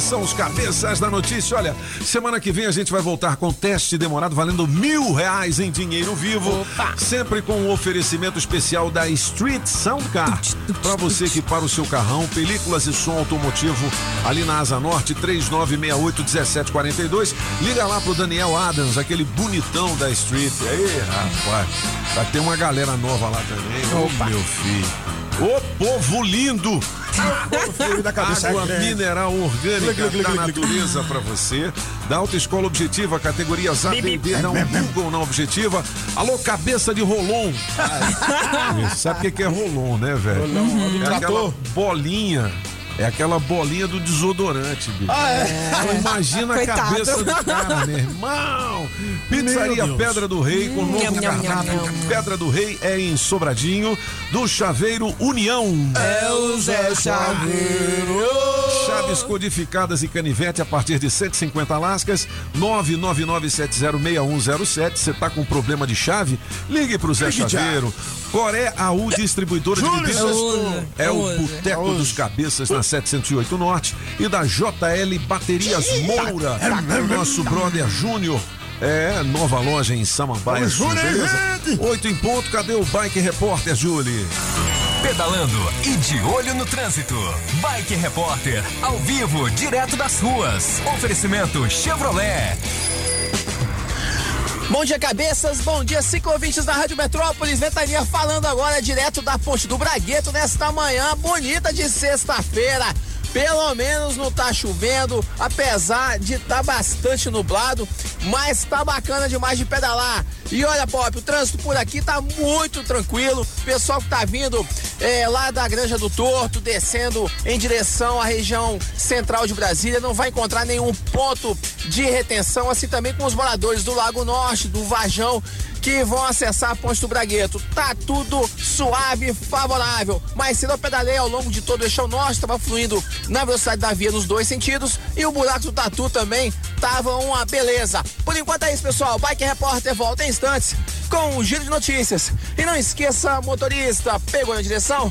São os cabeças da notícia. Olha, semana que vem a gente vai voltar com teste demorado valendo mil reais em dinheiro vivo. Sempre com um oferecimento especial da Street Sound Car. Para você que para o seu carrão, películas e som automotivo ali na Asa Norte, 3968-1742. Liga lá pro Daniel Adams, aquele bonitão da Street. E aí, rapaz, vai ter uma galera nova lá também. Ô, meu filho. Ô povo lindo! Água grande. mineral orgânica da natureza para você. Da Autoescola Objetiva, categorias A, B, D, dá um Google na Objetiva. Alô, cabeça de Rolon. Sabe o que é Rolon, né, velho? É aquela bolinha. É aquela bolinha do desodorante, bicho. Ah, é? Então, imagina *laughs* Coitado. a cabeça do cara, meu irmão. Pizzaria Meu. Pedra do Rei, com novo Nham, nham, cardápio. nham, nham. Pedra do Rei é em Sobradinho, do Chaveiro União. É o Zé Chaveiro. Chaves codificadas e canivete a partir de 150 lascas, 999706107. Você tá com problema de chave? Ligue pro Zé Ligue já. Chaveiro. Coré AU Distribuidora de Bebidas. É o Boteco dos Cabeças na 708 Norte e da JL Baterias Moura. O nosso brother Júnior. É, nova loja em Samambaia. Beleza? Oito em ponto, cadê o Bike Repórter, Julie? Pedalando e de olho no trânsito. Bike Repórter, ao vivo, direto das ruas. Oferecimento Chevrolet. Bom dia, cabeças. Bom dia, cinco ouvintes da Rádio Metrópolis. Ventania falando agora direto da Ponte do Bragueto nesta manhã bonita de sexta-feira. Pelo menos não tá chovendo, apesar de tá bastante nublado, mas tá bacana demais de pedalar. E olha, Pop, o trânsito por aqui tá muito tranquilo. Pessoal que tá vindo é, lá da Granja do Torto, descendo em direção à região central de Brasília, não vai encontrar nenhum ponto de retenção, assim também com os moradores do Lago Norte, do Vajão, que vão acessar a Ponte do Bragueto. Tá tudo suave, favorável. Mas cedo eu pedalei ao longo de todo o eixo norte, estava fluindo na velocidade da via nos dois sentidos e o buraco do Tatu também tava uma beleza. Por enquanto é isso, pessoal. Bike Repórter volta em instantes com um giro de notícias. E não esqueça, motorista, pegou na direção?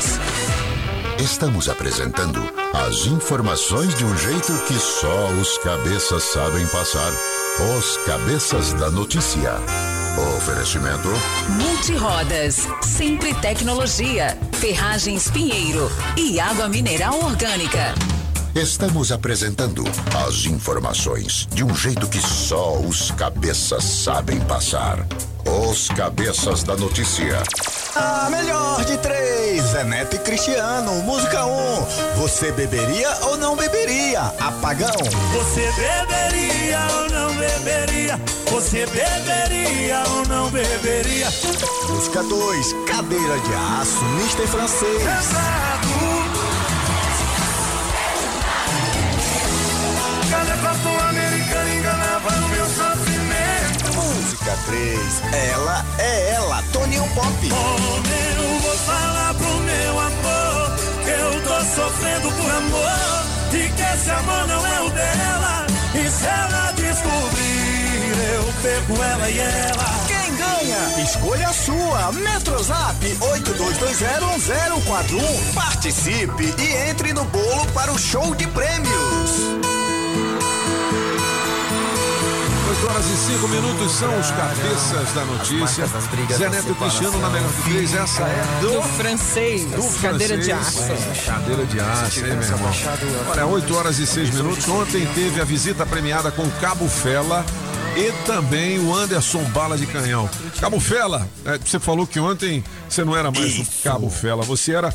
Estamos apresentando as informações de um jeito que só os cabeças sabem passar. Os cabeças da notícia. Oferecimento. Multirodas, sempre tecnologia, ferragens Pinheiro e água mineral orgânica. Estamos apresentando as informações de um jeito que só os cabeças sabem passar. Os cabeças da notícia. A melhor de três, Zé Neto e Cristiano, música 1. Um. Você beberia ou não beberia? Apagão. Você beberia ou não beberia? Você beberia ou não beberia? Música 2, cadeira de aço, mister francês. Exato. 3, ela é ela, Toninho Pop. Como eu vou falar pro meu amor que eu tô sofrendo por amor e que esse amor não é o dela. E se ela descobrir, eu pego ela e ela. Quem ganha? Escolha a sua. Metrozap 82201041. Participe e entre no bolo para o show de prêmios. 8 horas e 5 minutos são os cabeças da notícia. Zé Neto e Cristiano na melhor de três. Essa é do, Do francês, do cadeira de francês. aço. Cadeira de aço, hein, meu irmão? Olha, 8 horas e 6 minutos. Ontem teve a visita premiada com o Cabo Fela e também o Anderson Bala de Canhão. Cabo Fela, é, você falou que ontem você não era mais o Cabo Fela, você era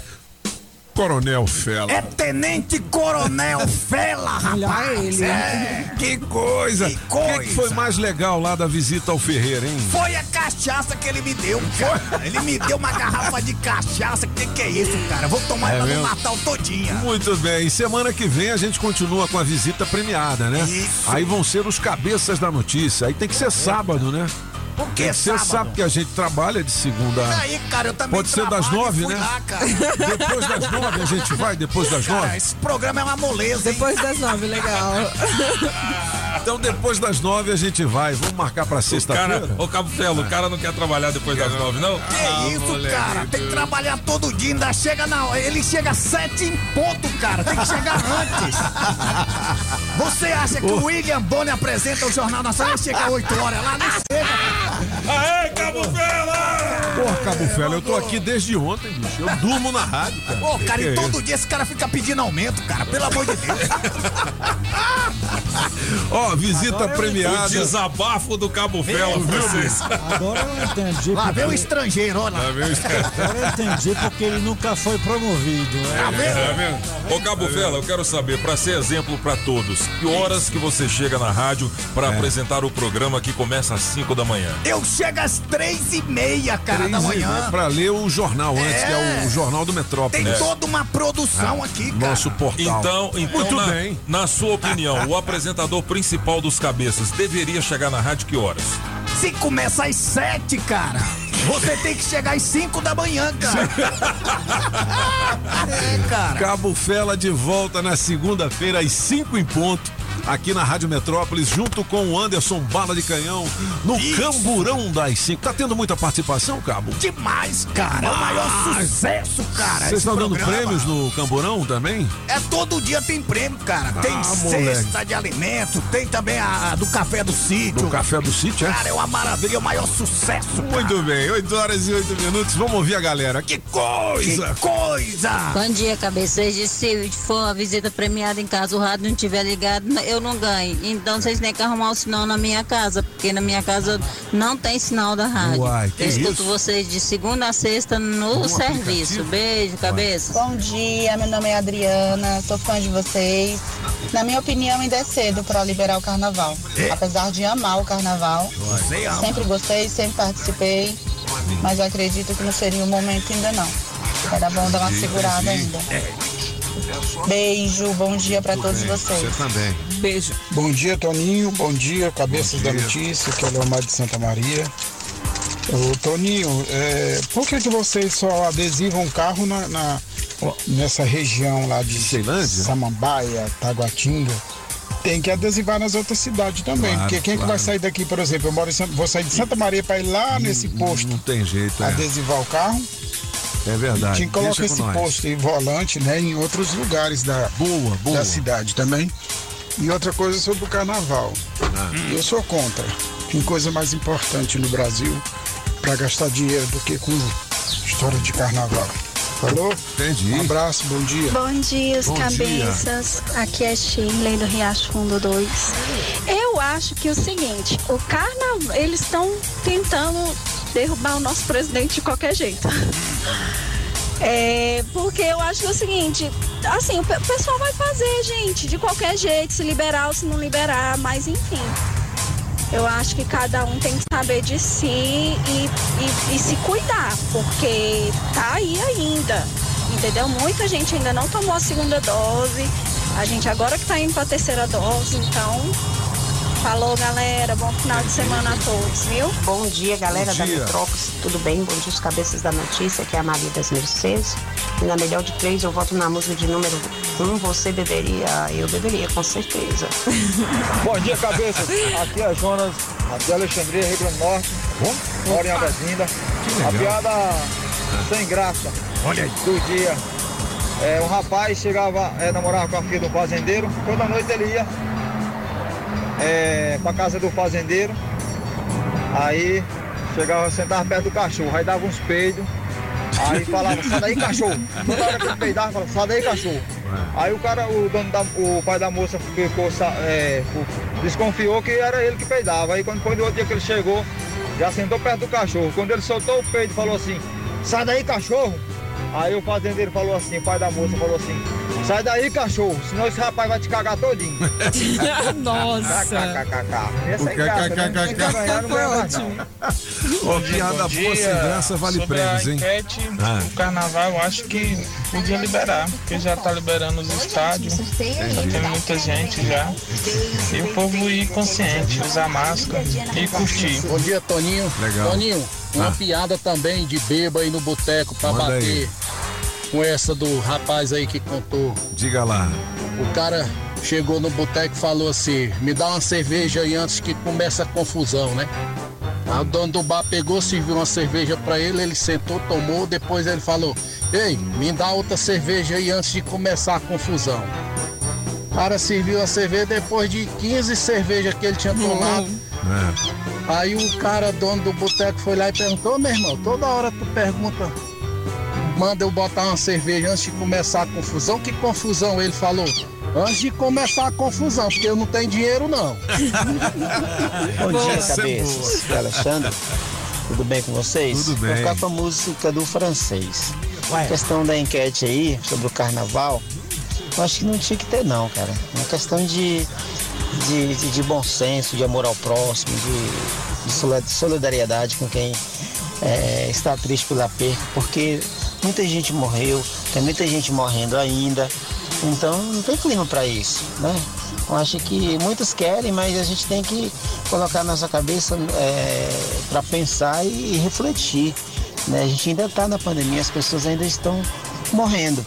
Coronel Fela. É Tenente Coronel Fela, *laughs* rapaz. É. Que coisa! Que O que, que foi mais legal lá da visita ao Ferreira, hein? Foi a cachaça que ele me deu, cara. Ele me deu uma garrafa de cachaça. Que que é isso, cara? Vou tomar É ela no? Natal todinha. Muito bem. E semana que vem a gente continua com a visita premiada, né? Aí vão ser os cabeças da notícia. Aí tem que ser sábado, né? Por que Tem que ser sábado? sábado, porque a gente trabalha de segunda. E aí, cara, eu também Pode ser das nove, né? lá, cara. Depois das nove a gente vai, depois das Cara, nove. esse programa é uma moleza, hein? Depois das nove, legal. Então depois das nove a gente vai. Vamos marcar pra Cara, sexta-feira. ô Cabo Felo, o cara não quer trabalhar depois das nove, não? Que isso, cara? Tem que trabalhar todo dia, ainda chega na hora. Ele chega sete em ponto, cara. Tem que chegar antes. Você acha que o William Bonner apresenta o Jornal Nacional e chega oito horas lá? Não chega. Aê, Cabo Fela! Porra, Cabo Fela, eu tô aqui desde ontem, bicho. Eu durmo na rádio, cara. Pô, cara, Que e que é todo dia esse cara fica pedindo aumento, cara. Pelo amor de Deus. *laughs* Ó, visita premiada. O desabafo do Cabo Fela, Meu vocês. Agora eu entendi. Lá vem o estrangeiro, olha lá. Vem o estrangeiro. Agora eu entendi porque ele nunca foi promovido. Tá né? vendo? Ô Cabo Fela, eu quero saber, pra ser exemplo pra todos, que horas que você chega na rádio pra É. apresentar o programa que começa às 5 da manhã? Eu chego às três e meia, cara, da Três e manhã. meia Pra ler o jornal antes, que é o Jornal do Metrópole. Tem É. toda uma produção aqui, cara. Nosso portal. Então, então Muito na, bem. na sua opinião, o apresentador principal dos cabeças deveria chegar na rádio que horas? Se começa às sete, cara, você tem que chegar às cinco da manhã, cara. *laughs* é, cara. Cabo Fela de volta na segunda-feira às 5 em ponto. Aqui na Rádio Metrópolis, junto com o Anderson Bala de Canhão, no Camburão das 5. Tá tendo muita participação, Cabo? Demais, cara. É o maior sucesso, cara. Vocês estão dando prêmios no Camburão também? É todo dia tem prêmio, cara. Ah, tem moleque. cesta de alimento, tem também a, a do café do sítio. Do Café do Sítio, é? Cara, é uma maravilha, é o maior sucesso. cara. Muito bem, 8 horas e 8 minutos. Vamos ouvir a galera. Que coisa! Que coisa! Bom dia, cabeças de se for uma visita premiada em casa, o rádio não estiver ligado, eu não ganho. Então vocês têm que arrumar o sinal na minha casa, porque na minha casa não tem sinal da rádio. Uai, que eu escuto isso? vocês de segunda a sexta no Um serviço. Beijo, cabeça. Bom dia, meu nome é Adriana, sou fã de vocês. Na minha opinião, ainda é cedo para liberar o carnaval. Apesar de amar o carnaval, ama. sempre gostei, sempre participei, mas eu acredito que não seria o momento ainda não. Era bom dar uma segurada ainda. Beijo, bom dia para todos vocês. também. Beijo. Bom dia, Toninho. Bom dia, Cabeças da Notícia, que é o Leomar de Santa Maria. Ô, Toninho, é, por que, que vocês só adesivam um carro na, na- nessa região lá de Samambaia, Taguatinga? Tem que adesivar nas outras cidades também. Claro, porque quem que claro. vai sair daqui, por exemplo? Eu moro em Santa, vou sair de Santa Maria para ir lá nesse posto Não tem jeito, é. adesivar o carro. É verdade. Tinha que colocar esse nós. posto e volante, né, em outros lugares da, boa, boa. da cidade também. E outra coisa sobre o carnaval. Ah. Eu sou contra. Tem coisa mais importante no Brasil para gastar dinheiro do que com história de carnaval. Falou? Entendi. Um abraço, bom dia. Bom dia, os Bom cabeças. Aqui é Shirley do Riacho Fundo 2. Eu acho que é o seguinte, o carnaval, eles estão tentando derrubar o nosso presidente de qualquer jeito. É, porque eu acho que é o seguinte, assim, o pe- o pessoal vai fazer, gente, de qualquer jeito, se liberar ou se não liberar, mas enfim. Eu acho que cada um tem que saber de si e, e- e se cuidar, porque tá aí ainda. Entendeu? Muita gente ainda não tomou a segunda dose. A gente agora que tá indo pra terceira dose, então. Falou, galera. Bom final de semana a todos, viu? Bom dia, galera Bom da dia. Metrópolis. Tudo bem? Bom dia, os cabeças da notícia, que é a Maria das Mercedes. E na melhor de três, eu voto na música de número um. Você beberia? Eu beberia, com certeza. *laughs* Bom dia, cabeças. Aqui é Jonas, aqui é Alexandria, Rio Grande do Norte. Moro em Abazinda. A piada sem graça do dia. É, um rapaz chegava, é, namorava com a filha do fazendeiro. Toda noite ele ia é, pra casa do fazendeiro. Aí chegava, sentava perto do cachorro, aí dava uns peidos. Aí falava, sai daí cachorro. Toda hora que ele peidava, falava, sai daí cachorro. Aí o cara, o dono da, o pai da moça ficou, é, desconfiou que era ele que peidava. Aí quando foi no outro dia que ele chegou, já sentou perto do cachorro. Quando ele soltou o peido, falou assim, sai daí cachorro. Aí o fazendeiro falou assim, o pai da moça falou assim, sai daí cachorro, senão esse rapaz vai te cagar todinho. *laughs* Nossa. KKKK. Essa O é graça, né? Não. Ó, piada boa sem graça vale Sobre prêmios, hein? enquete, Ah. o carnaval eu acho que podia liberar, porque já tá liberando os estádios, já tem muita gente já. E o povo ir consciente, usar máscara e curtir. Bom dia, Toninho. Legal. Toninho, uma Ah. piada também de beba aí no boteco pra Manda bater aí. Com essa do rapaz aí que contou. Diga lá. O cara chegou no boteco e falou assim: me dá uma cerveja aí antes que comece a confusão, né? Aí o dono do bar pegou, serviu uma cerveja pra ele, ele sentou, tomou, depois ele falou: Ei, me dá outra cerveja aí antes de começar a confusão. O cara serviu a cerveja depois de 15 cervejas que ele tinha tomado. Aí o cara, dono do boteco, foi lá e perguntou, "Ô, meu irmão, toda hora tu pergunta, manda eu botar uma cerveja antes de começar a confusão. Que confusão? Ele falou, antes de começar a confusão, porque eu não tenho dinheiro não. *laughs* Bom dia, é cabeças. É Alexandre. Tudo bem com vocês? Tudo Vou bem. ficar com a música do francês. A questão da enquete aí sobre o carnaval, eu acho que não tinha que ter não, cara. É uma questão de, de, de- de bom senso, de amor ao próximo, de, de soli- solidariedade com quem é, está triste pela perca, porque muita gente morreu, tem muita gente morrendo ainda, então não tem clima para isso, né? Eu acho que muitos querem, mas a gente tem que colocar nossa cabeça para pensar e, refletir. Né? A gente ainda está na pandemia, as pessoas ainda estão morrendo.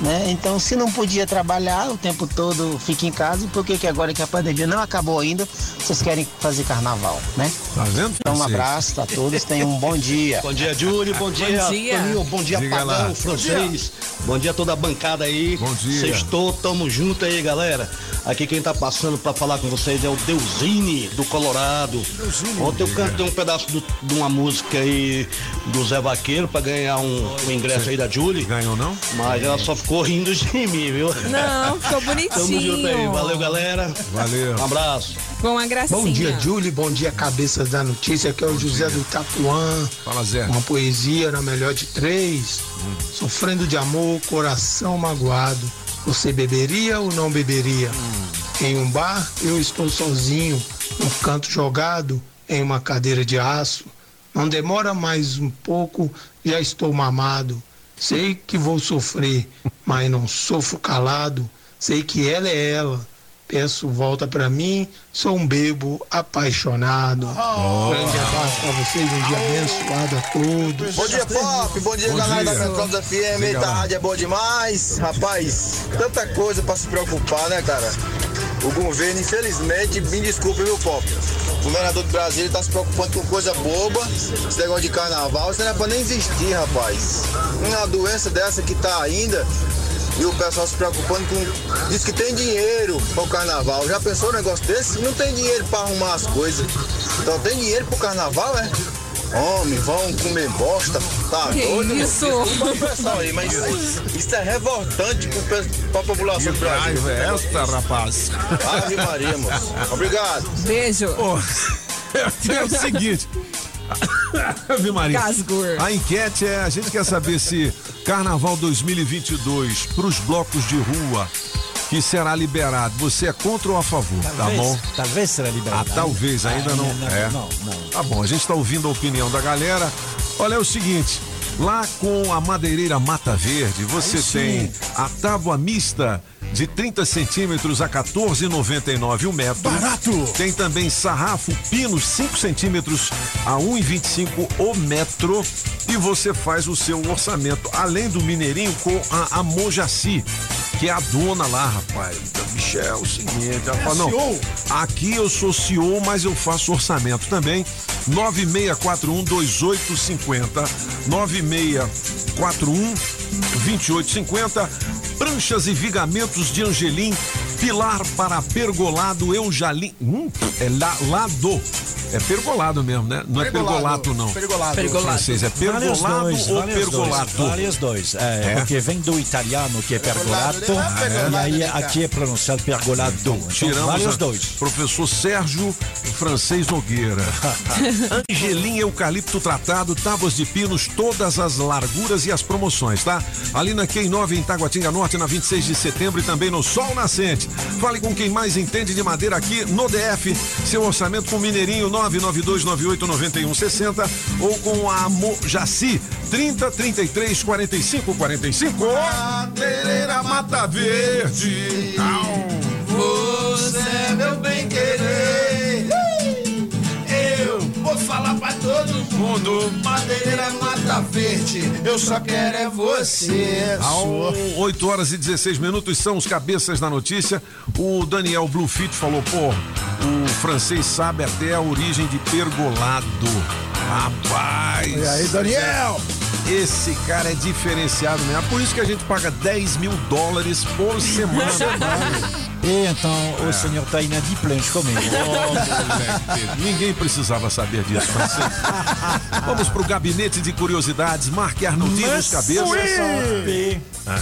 Né? Então, se não podia trabalhar o tempo todo, fica em casa. E por que, que agora que a pandemia não acabou ainda, vocês querem fazer carnaval, né? Tá vendo? Então, um abraço a todos, tenham um bom dia. Bom dia, Júlio. Bom dia, Toninho. Bom dia, Diga lá. Pagão, francês. Bom dia a toda a bancada aí. Bom dia. Sextou, tamo junto aí, galera. Aqui quem tá passando pra falar com vocês é o Deusine, do Colorado. Ontem eu cantei um pedaço do- de uma música aí do Zé Vaqueiro pra ganhar um, um ingresso aí da Julie. Ganhou não? Mas ela só ficou rindo de mim, viu? Não, ficou Tamo junto aí. bonitinho. Valeu, galera. Valeu. Um abraço. Uma gracinha. Bom dia, Julie. Bom dia, cabeças da notícia. Aqui é o José do Itapuã. Fala, Zé. Uma poesia na melhor de três. Sofrendo de amor, coração magoado. Você beberia ou não beberia? Em um bar, eu estou sozinho, no canto jogado, em uma cadeira de aço. Não demora mais um pouco, já estou mamado. Sei que vou sofrer, mas não sofro calado. Sei que ela é ela. Peço volta pra mim, sou um bebo apaixonado. Grande abraço pra vocês, um dia abençoado a todos. Bom dia, Pop. Bom dia, Bom galera dia. da Metrópole FM. Eita, a rádio é boa demais. Rapaz, tanta coisa pra se preocupar, né, cara? O governo, infelizmente, me desculpe, viu, Pop? O governador do Brasil ele tá se preocupando com coisa boba. Esse negócio de carnaval, isso não é pra nem existir, rapaz. Uma doença dessa que tá ainda. E o pessoal se preocupando com. Diz que tem dinheiro para o carnaval. Já pensou um negócio desse? Não tem dinheiro para arrumar as coisas. Então tem dinheiro pro carnaval, é? Homem, vão comer bosta. Tá Que doido? isso? Desculpa o pessoal aí, mas isso, isso é revoltante pe- pra população do Brasil. raiva é esta, rapaz? Ave Maria, moço. Obrigado. Beijo. *laughs* É o seguinte. *laughs* Ave Maria. Gasgur. A enquete é: a gente quer saber se Carnaval 2022 para os blocos de rua que será liberado, você é contra ou a favor? tá Talvez, bom? Talvez será liberado. Ah, talvez, ainda Ah, não. é. Não, não. Tá bom, a gente está ouvindo a opinião da galera. Olha, é o seguinte. Lá com a madeireira Mata Verde, você Aí sim. tem a tábua mista de 30 centímetros a 14,99 o metro. Barato! Tem também sarrafo pinos 5 centímetros a 1,25 o metro. E você faz o seu orçamento, além do Mineirinho, com a Amojaci, que é a dona lá, rapaz. Michel, é o seguinte, ela fala, não, CEO? aqui eu sou CEO, mas eu faço orçamento também. 9641-2850. 9641-2850. Pranchas e vigamentos de Angelim. Pilar para pergolado Eujalim. Hum, é la, lado. É pergolado mesmo, né? Não é Pergolado. pergolato, não. Pergolado. Pergolado. Francês, é Vale pergolado dois, ou vale dois? Vale os dois. É, É? Porque vem do italiano, que é pergolato, e aí aqui é pronunciado pergolado. Então, Tiramos vale os dois. Professor Sérgio Francês Nogueira. *laughs* Angelim Eucalipto Tratado, tábuas de pinos, todas as larguras e as promoções, tá? Ali na Quem 9 em Taguatinga Norte, na 26 de setembro e também no Sol Nascente. Fale com quem mais entende de madeira aqui no DF. Seu orçamento com Mineirinho 992989160 ou com a Mojaci 30 33 45 45. Madeireira Mata Verde. Você é meu bem querer. Pra todo mundo. Madeireira Mata Verde. Eu só quero é você. Ao 8 horas e 16 minutos são os cabeças da notícia. O Daniel Bluefit falou, pô, o francês sabe até a origem de pergolado. Rapaz! E aí, Daniel? Esse cara é diferenciado mesmo. É por isso que a gente paga 10 mil dólares por semana. *laughs* E então É. o senhor está inadimplente comigo. *laughs* Ninguém precisava saber disso, francês. Vamos pro gabinete de curiosidades. Marque Arnaldinho nos cabeças. Ah.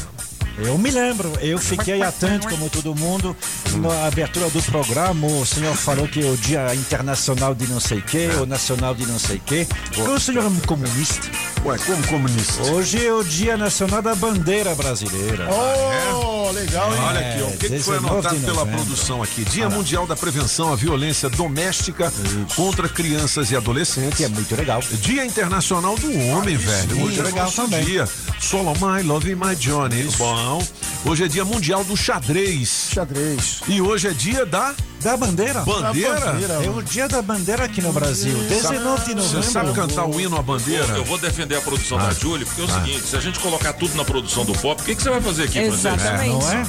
Eu me lembro, eu fiquei atento, como todo mundo, na abertura do programa. O senhor falou que é o Dia Internacional de não sei quê, o Nacional de não sei quê. O senhor é um comunista. Ué, como comunista? Hoje é o Dia Nacional da Bandeira Brasileira. Oh, legal, hein? Olha aqui, ó, o que, que foi 19 anotado pela produção aqui? Dia. Mundial da Prevenção à Violência Doméstica contra Crianças e Adolescentes. Que é muito legal. Dia Internacional do Homem, velho. muito Hoje é legal também. Dia. Solo My Love My Johnny. Bom. Hoje é dia mundial do xadrez. Xadrez. E hoje é dia da Da bandeira? Bandeira? Da bandeira. É o dia da bandeira aqui no Brasil. 19 de novembro. Você sabe cantar o hino à bandeira? Eu vou defender a produção Ah. da Julie, porque é o Ah. seguinte, se a gente colocar tudo na produção do pop, o que, que você vai fazer aqui, Exatamente. francês? não é?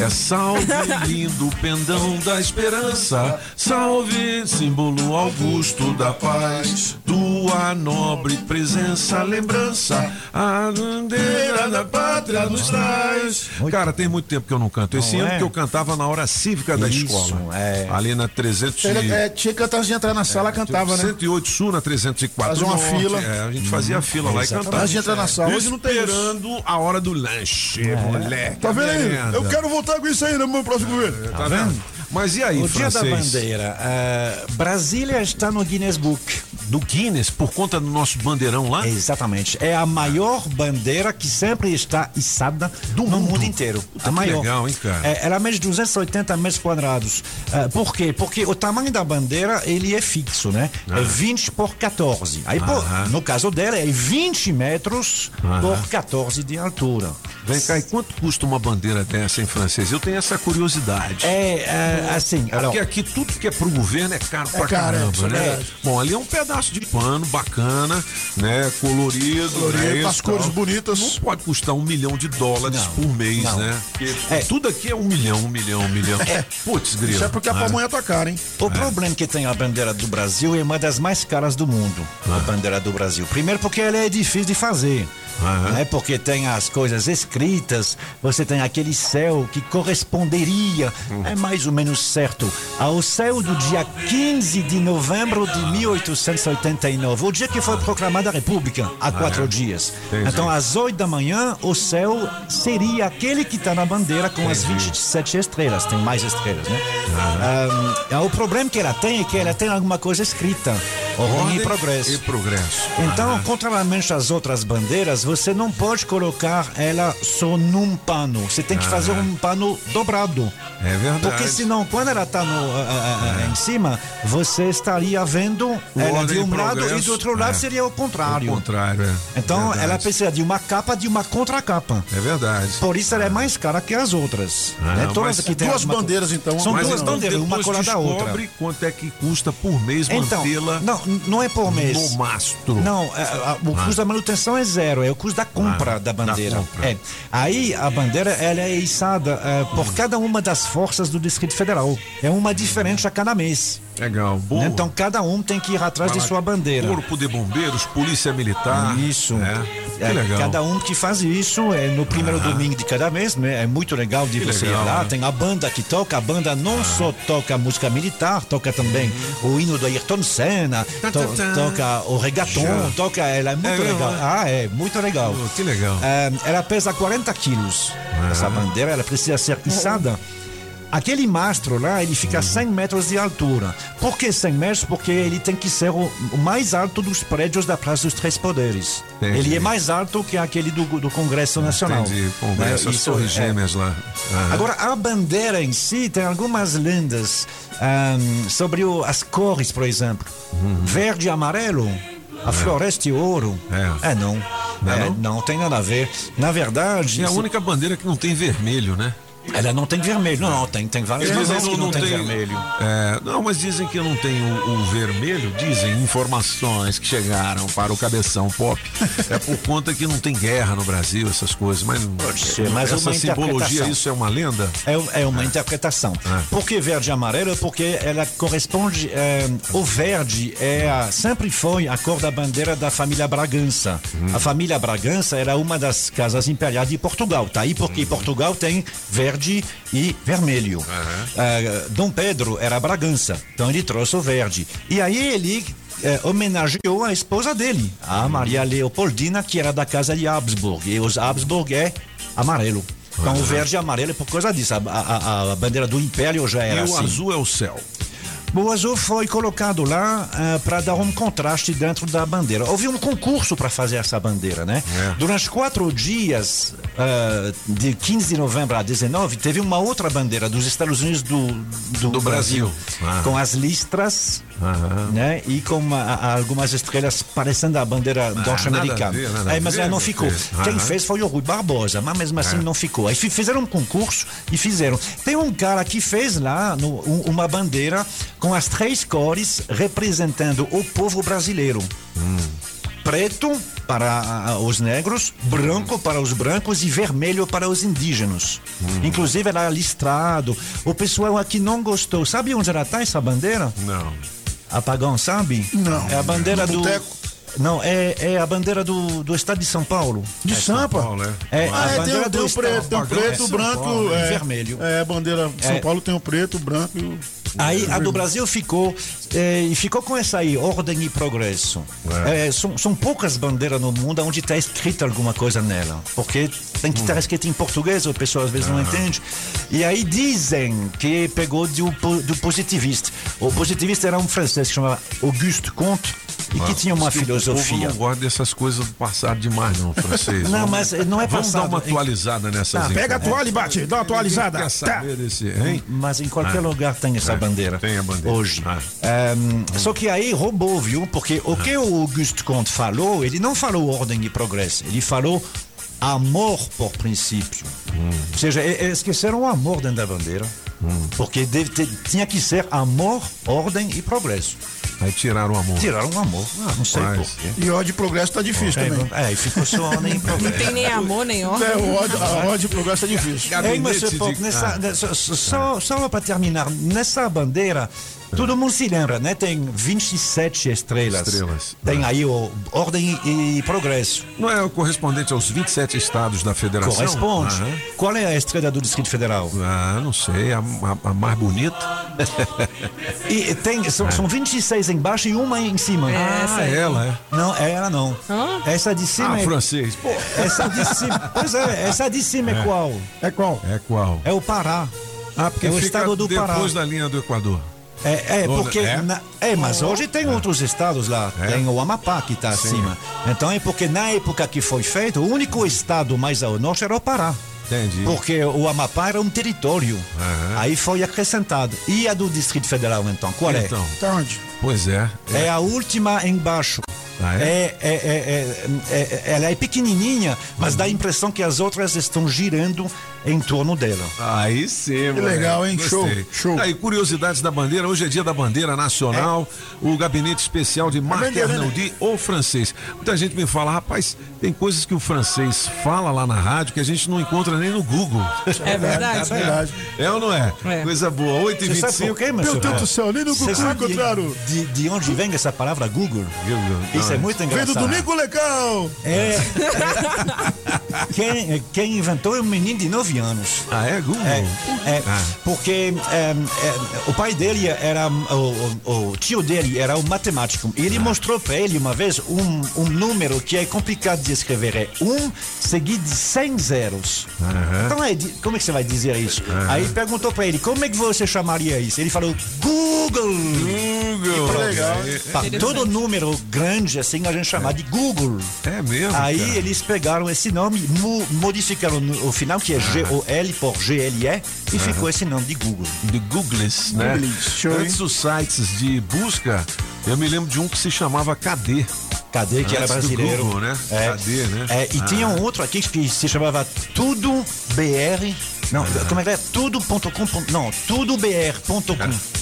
É salve, lindo pendão da esperança. Salve, símbolo augusto da paz. Tua nobre presença, lembrança. A bandeira da pátria nos traz. Cara, tem muito tempo que eu não canto. Esse Não ano é? que eu cantava na hora cívica da Isso, escola. é. Ali na 300 e... Ele, é, tinha que cantar antes de entrar na sala, cantava, né? 108 Sul na 304 Fazia uma Norte. fila. É, a gente fazia a fila lá e cantava. Antes de entrar na sala. Hoje não tem isso. Esperando a hora do lanche, moleque. Tá vendo aí? Eu quero voltar com isso aí no meu próximo governo. Tá vendo? Mas e aí, O dia da francês? bandeira. eh, Brasília está no Guinness Book. Do Guinness, por conta do nosso bandeirão lá? Exatamente. É a maior bandeira que sempre está içada no mundo inteiro. Puta, a maior. legal, hein, cara? É, ela mede 280 metros quadrados. Eh, por quê? Porque o tamanho da bandeira, ele é fixo, né? Ah. É 20 por 14. Aí, pô, no caso dela, é 20 metros Aham. por 14 de altura. Vem cá, e quanto custa uma bandeira dessa em francês? Eu tenho essa curiosidade. É, é, assim, Porque alors- aqui tudo que é pro governo é caro pra caro, é, caramba, é né? Bom, ali é um pedaço de pano bacana, né? Colorido, Colorido, né? as cores tal. bonitas. Não pode custar um milhão de dólares Não, por mês, não. né? Porque tudo aqui é um milhão, um milhão, um milhão. Putz, grilo. Isso é porque a Ah. pamonha tá cara, hein? O problema que tem a bandeira do Brasil é uma das mais caras do mundo, a bandeira do Brasil. Primeiro porque ela é difícil de fazer. Né? Porque tem as coisas escritas, você tem aquele céu que corresponderia, é mais ou menos certo, ao céu do dia 15 de novembro de 1889, o dia que foi proclamada a República, há quatro é? dias. Entendi. Então, às 8 da manhã, o céu seria aquele que está na bandeira com as 27 estrelas. Tem mais estrelas, né? Ah, o problema que ela tem é que ela tem alguma coisa escrita. Ordem Ordem e progresso. E progresso. Então, contrariamente às outras bandeiras, você não pode colocar ela só num pano. Você tem que Ah. fazer um pano dobrado. É verdade. Porque senão, quando ela está em cima, você estaria vendo ela Ordem de um lado e do outro lado É. seria o contrário. Ao contrário, é. Então, Verdade. ela precisa de uma capa de uma contracapa. É verdade. Por isso ela é mais cara que as outras. Ah, né? Todas que tem duas alguma- bandeiras, então, São duas então bandeiras, uma colada da outra. descobre quanto é que custa por mês Então, mantê-la não, não é por mês. no mastro. Não, é, a- o Ah. custo da manutenção é zero, é o custo da compra Ah, da da bandeira. compra. É. Aí a bandeira ela é içada é, por cada uma das forças do Distrito Federal. É uma diferente a cada mês. Legal, boa. Então cada um tem que ir atrás de sua bandeira. Corpo de Bombeiros, Polícia Militar. Isso. É. Que É, legal. Cada um que faz isso é no primeiro domingo de cada mês, né? É muito legal de Que você legal, ir lá. né? Tem a banda que toca, a banda não só toca música militar, toca também o hino do Ayrton Senna, Tá, to- tá, tá. toca o reggaeton, Já. toca, ela é muito É legal. né? Ah, é, muito legal. Oh, que legal. É, ela pesa 40 quilos. Essa bandeira, ela precisa ser içada. Aquele mastro lá, ele fica a 100 metros de altura. Por que 100 metros? Porque ele tem que ser o, mais alto dos prédios da Praça dos Três Poderes. Entendi. Ele é mais alto que aquele do, do Congresso Nacional. Entendi. Congresso, Né? as Isso, é. gêmeas lá. Aham. Agora, a bandeira em si tem algumas lendas ahm, sobre o- as cores, por exemplo. Uhum. Verde e amarelo, a floresta e ouro. É. É, não. Não é É, não? não tem nada a ver. Na verdade. É a se- única bandeira que não tem vermelho, né? Ela não tem vermelho. Não, não, tem, tem várias Eles bandeiras que não, tem, vermelho. É, não, mas dizem que não tem o, o vermelho, dizem informações que chegaram para o cabeção pop. é por *laughs* conta que não tem guerra no Brasil, essas coisas. Mas, Pode ser, mas essa simbologia, isso é uma lenda? É, é uma interpretação. Por que verde e amarelo? Porque ela corresponde. eh, o verde é a- sempre foi a cor da bandeira da família Bragança. A família Bragança era uma das casas imperiais de Portugal. Tá aí porque Portugal tem verde e vermelho. Eh, Dom Pedro era Bragança, então ele trouxe o verde. E aí ele eh, homenageou a esposa dele, a Maria Leopoldina, que era da casa de Habsburg. E os Habsburg é amarelo. Então o verde e amarelo é por causa disso. A, a- a bandeira do Império já era e o assim. azul é o céu. O azul foi colocado lá para dar um contraste dentro da bandeira. Houve um concurso para fazer essa bandeira, né? É. Durante quatro dias, ah, de 15 de novembro a 19, teve uma outra bandeira dos Estados Unidos do, do, Do Brasil. Ah. com as listras né, e com a- a- algumas estrelas parecendo a bandeira nada norte-americana. É, mas ver, não ficou. filho. Quem fez foi o Rui Barbosa, mas mesmo assim É. não ficou. Aí fi- fizeram um concurso e fizeram. Tem um cara que fez lá no- um- uma bandeira com as três cores representando o povo brasileiro. Preto para ah, os negros, branco para os brancos e vermelho para os indígenas. Inclusive era listrado. O pessoal aqui não gostou. Sabe onde ela está essa bandeira? Não. Apagão, sabe? Não. É a bandeira do. boteco? Não, é, é a bandeira do, do estado de São Paulo. De Sampa? É, ah, a é, tem, bandeira o- tem do o preto, tem o preto, é branco Paulo, é, e vermelho. É, a bandeira São É. Paulo tem o preto, branco e o. Aí a do Brasil ficou eh, e ficou com essa aí, ordem e progresso. Eh, são, são poucas bandeiras no mundo onde está escrito alguma coisa nela, porque tem que estar escrito em português, o pessoal às vezes não entende. E aí dizem que pegou do, do positivista. O positivista era um francês que chamava Auguste Comte e que tinha uma O povo filosofia. não gosta dessas coisas do passado demais, não, francês. Não, Vamos- mas não é Vamos passado. dar uma atualizada nessas Tá, Pega a toalha e bate, dá uma atualizada. Quer saber desse, hein? Mas em qualquer Ah. lugar tem essa É, bandeira. tem a bandeira. Hoje. Ah. Ehm, Só que aí roubou, viu? Porque o que o Auguste Comte falou, ele não falou ordem e progresso, ele falou amor por princípio. Ou seja, esqueceram o amor dentro da bandeira. Porque deve ter- tinha que ser amor, ordem e progresso. Aí tiraram o amor. Tiraram o amor. Ah, não sei Rapaz. porquê. E ódio e progresso tá difícil É, também. É, e ficou só *laughs* ordem e progresso. Não tem nem amor, nem ordem. É, o ódio, a ódio e progresso tá difícil. Ei, Pop, nessa, Ah. nessa- só, só para terminar, nessa bandeira, todo mundo se lembra, né? Tem 27 estrelas. Estrelas. Tem aí o ordem e, progresso. Não é o correspondente aos 27 estados da federação? Corresponde. Aham. Qual é a estrela do Distrito Federal? Ah, não sei, a, a- a mais bonita. E tem, são, são 26 embaixo e uma em cima. ah, ela, é. Não, é ela não. Essa de cima Ah, é. francês. Pô. Essa de cima. Pois é, essa de cima é, É. qual? É qual? É qual? É o Pará. Ah, porque é o fica estado do Pará. depois da linha do Equador. É, é, porque. é? na- é, mas hoje tem outros estados lá. É? Tem o Amapá que está acima. Então é porque na época que foi feito, o único estado mais ao norte era o Pará. Entendi. Porque o Amapá era um território. Aí foi acrescentado. E a do Distrito Federal, então? Qual é? Então, Tá onde? pois é. É a última embaixo. Ah, é? É, é, é, é, é- ela é pequenininha, mas dá a impressão que as outras estão girando em torno dela. Aí sim, Que legal, hein? Gostei. Show, show. Aí, curiosidades da bandeira. Hoje é dia da bandeira nacional. O gabinete especial de Marc bandeira, né? Arnaldi, o francês. Muita gente me fala, rapaz, tem coisas que o francês fala lá na rádio que a gente não encontra nem no Google. É *laughs* verdade. É verdade. É ou não é? É. Coisa boa. 8 e Você sabe 25 por quê, meu? Deus do céu, nem no Você Google sabe encontraram. de, de onde vem essa palavra Google? Isso é muito Vem do engraçado. Domingo Legal. É. quem, quem inventou é um menino de 9 anos. Ah, é Google? É, é, Ah. porque é, é, o pai dele era o, o- o tio dele era um matemático e Ah. ele mostrou para ele uma vez um, um número que é complicado de escrever é um seguido de 100 zeros então é, como é que você vai dizer isso aí perguntou para ele como é que você chamaria isso ele falou Google Google. Legal. Pá, todo número grande assim a gente chama de Google É mesmo? Aí cara? eles pegaram esse nome, modificaram no- o final, que é G-O-L por G-L-E, e ficou esse nome de Google. de Googles, né? Googles? Antes dos sites de busca, eu me lembro de um que se chamava KD. Cadê que era Antes do brasileiro? Google, né? É, Cadê, né? É, e Ah. tinha um outro aqui que se chamava Tudo BR. Não, como é que é? Tudo.com. Não, tudobr.com.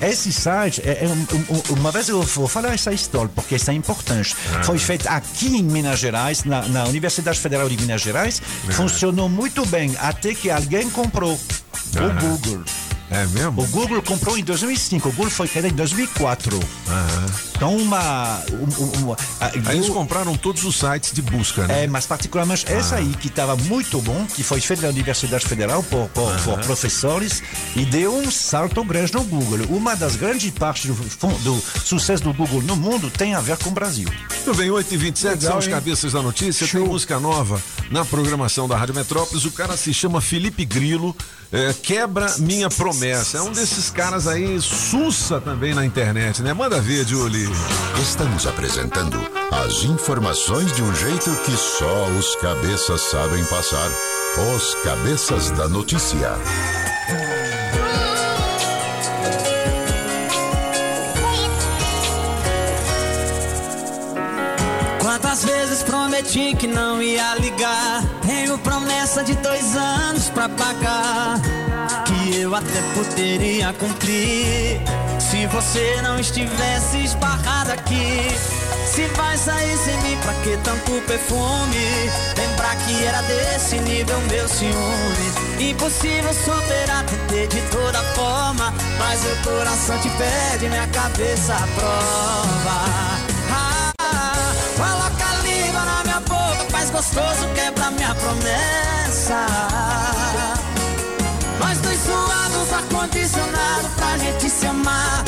Esse site, é, é um- um- uma vez eu vou falar essa história, porque isso é importante. Foi feito aqui em Minas Gerais, na, na Universidade Federal de Minas Gerais. Funcionou muito bem, até que alguém comprou o Google. É mesmo? O Google comprou em 2005, o Google foi criado em 2004. Então, uma. um- um- uma- a- Aí eles eu- compraram todos os sites de busca, né? é, mas particularmente essa aí que estava muito bom, que foi feita na Universidade Federal por, por, por professores e deu um salto grande no Google. Uma das grandes partes do, do sucesso do Google no mundo tem a ver com o Brasil. Muito bem, 8h27 são hein? cabeças da notícia. Tem música nova na programação da Rádio Metrópolis. O cara se chama Felipe Grilo. é, quebra minha promessa. É um desses caras aí, sussa também na internet, né? Manda ver, Julie. Estamos apresentando as informações de um jeito que só os cabeças sabem passar. Os cabeças da notícia. Quantas vezes prometi que não ia ligar? Tenho promessa de dois anos pra pagar. Que eu até poderia cumprir. Se você não estivesse esbarrado aqui. Se vai sair sem mim, pra que tanto perfume? Lembrar que era desse nível meu ciúme. Impossível superar, tentei de toda forma. Mas meu coração te pede, minha cabeça prova. Ah, Coloca a língua na minha boca, faz gostoso, quebra minha promessa. Nós dois suados, ar-condicionado pra gente se amar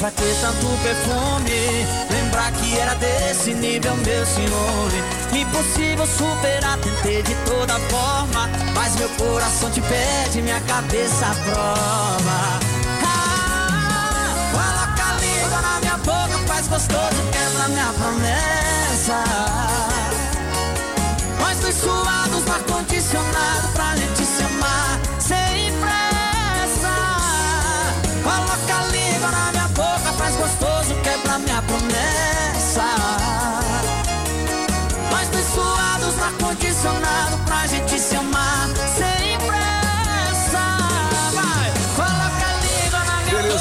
pra ter tanto perfume? Lembrar que era desse nível meu ciúme. Impossível superar, tentei de toda forma. Mas meu coração te pede, minha cabeça prova. Ah, coloca a língua na minha boca, faz gostoso, quebra minha promessa. Nós dois suados no ar-condicionado pra gente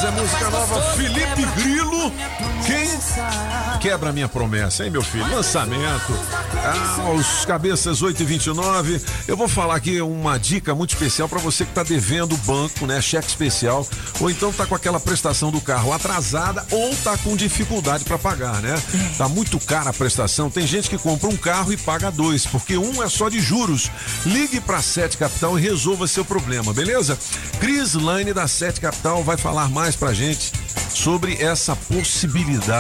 é música nova, Felipe Grilo. Quem quebra minha promessa, hein, meu filho? Lançamento. Ah, os cabeças 8 e 29 Eu vou falar aqui uma dica muito especial para você que tá devendo banco, né? Cheque especial, ou então tá com aquela prestação do carro atrasada ou tá com dificuldade para pagar, né? Tá muito cara a prestação. Tem gente que compra um carro e paga dois, porque um é só de juros. Ligue para Sete Capital e resolva seu problema, beleza? Cris Lane da Sete Capital vai falar mais pra gente sobre essa possibilidade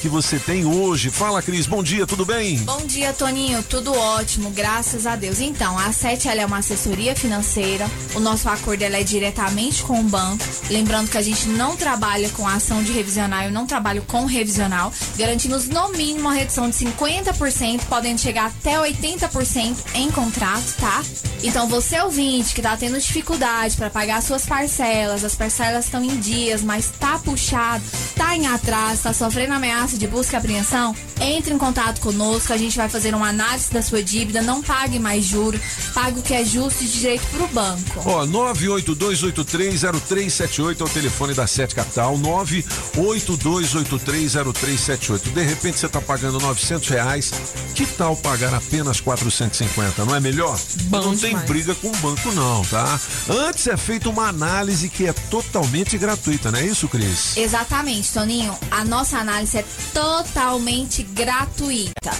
que você tem hoje. Fala, Cris, bom dia, tudo bem? Bom dia, Toninho. Tudo ótimo, graças a Deus. Então, a Sete é uma assessoria financeira. O nosso acordo é diretamente com o banco. Lembrando que a gente não trabalha com ação de revisional, eu não trabalho com revisional. Garantimos no mínimo uma redução de 50%, podendo chegar até 80% em contrato, tá? Então, você ouvinte que tá tendo dificuldade para pagar suas parcelas, as parcelas estão em dias, mas tá puxado, tá em atraso, tá sofrendo ameaça de busca e apreensão, entre em contato conosco, a gente vai fazer uma análise da sua dívida, não pague mais juros, pague o que é justo e direito pro banco. Ó, 982830378 é o telefone da Sete Capital, 982830378. De repente você tá pagando 900 reais, que tal pagar apenas 450? Não é melhor? Bom não tem demais. briga com o banco não, tá? Antes é feita uma análise que é totalmente gratuita, não é isso, Cris? Exatamente, Toninho. A nossa análise é totalmente gratuita.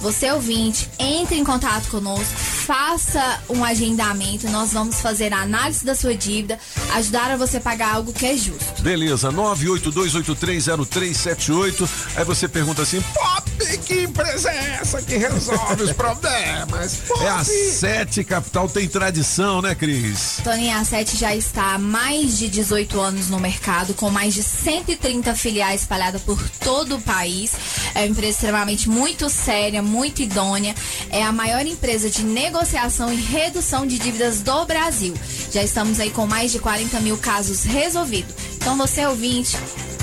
Você ouvinte, entre em contato conosco, faça um agendamento, nós vamos fazer a análise da sua dívida, ajudar a você pagar algo que é justo. Beleza, 982830378. Aí você pergunta assim: Pop, que empresa é essa que resolve os *laughs* problemas? É a Sete Capital, tem tradição, né, Cris? Toninho, a Sete já está há mais de 18 anos no mercado, com mais de 130 filiais espalhadas por todo o país. É uma empresa extremamente muito séria, muito idônea. É a maior empresa de negociação e redução de dívidas do Brasil. Já estamos aí com mais de 40 mil casos resolvidos. Então, você ouvinte,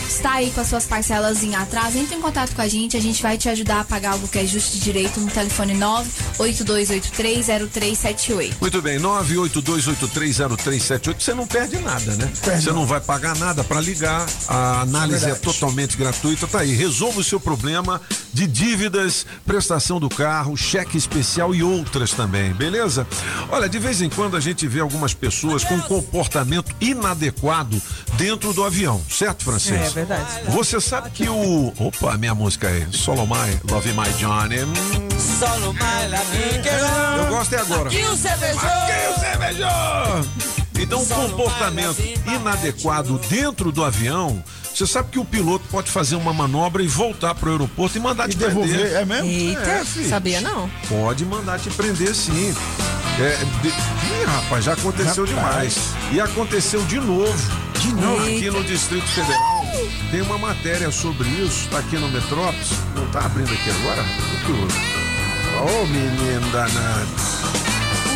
está aí com as suas parcelas em atraso, entre em contato com a gente, a gente vai te ajudar a pagar algo que é justo e direito no telefone 982830378. Muito bem, 982830378. Você não perde nada, né? Você não vai pagar nada para ligar. A análise é, verdade. totalmente gratuita. Tá aí, resolva o seu problema de dívidas, prestação do carro, cheque especial e outras também, beleza? Olha, de vez em quando a gente vê algumas pessoas com comportamento inadequado dentro do avião, certo, Francês? É verdade. Você sabe que o. Opa, minha música aí. Solomai, Love My Johnny. Solo la Eu gosto é agora. Aqui o cervejou. Aqui o cervejou. Então, um comportamento inadequado dentro do avião. Você sabe que o piloto pode fazer uma manobra e voltar pro aeroporto e mandar te devolver, prender. é mesmo? Eita, filho. sabia não. Pode mandar te prender sim. É, de... Ih, rapaz, já aconteceu demais. E aconteceu de novo. De novo? Aqui no Distrito Federal. Tem uma matéria sobre isso, tá aqui no Metrópolis. Não tá abrindo aqui agora? Ô, menino danado.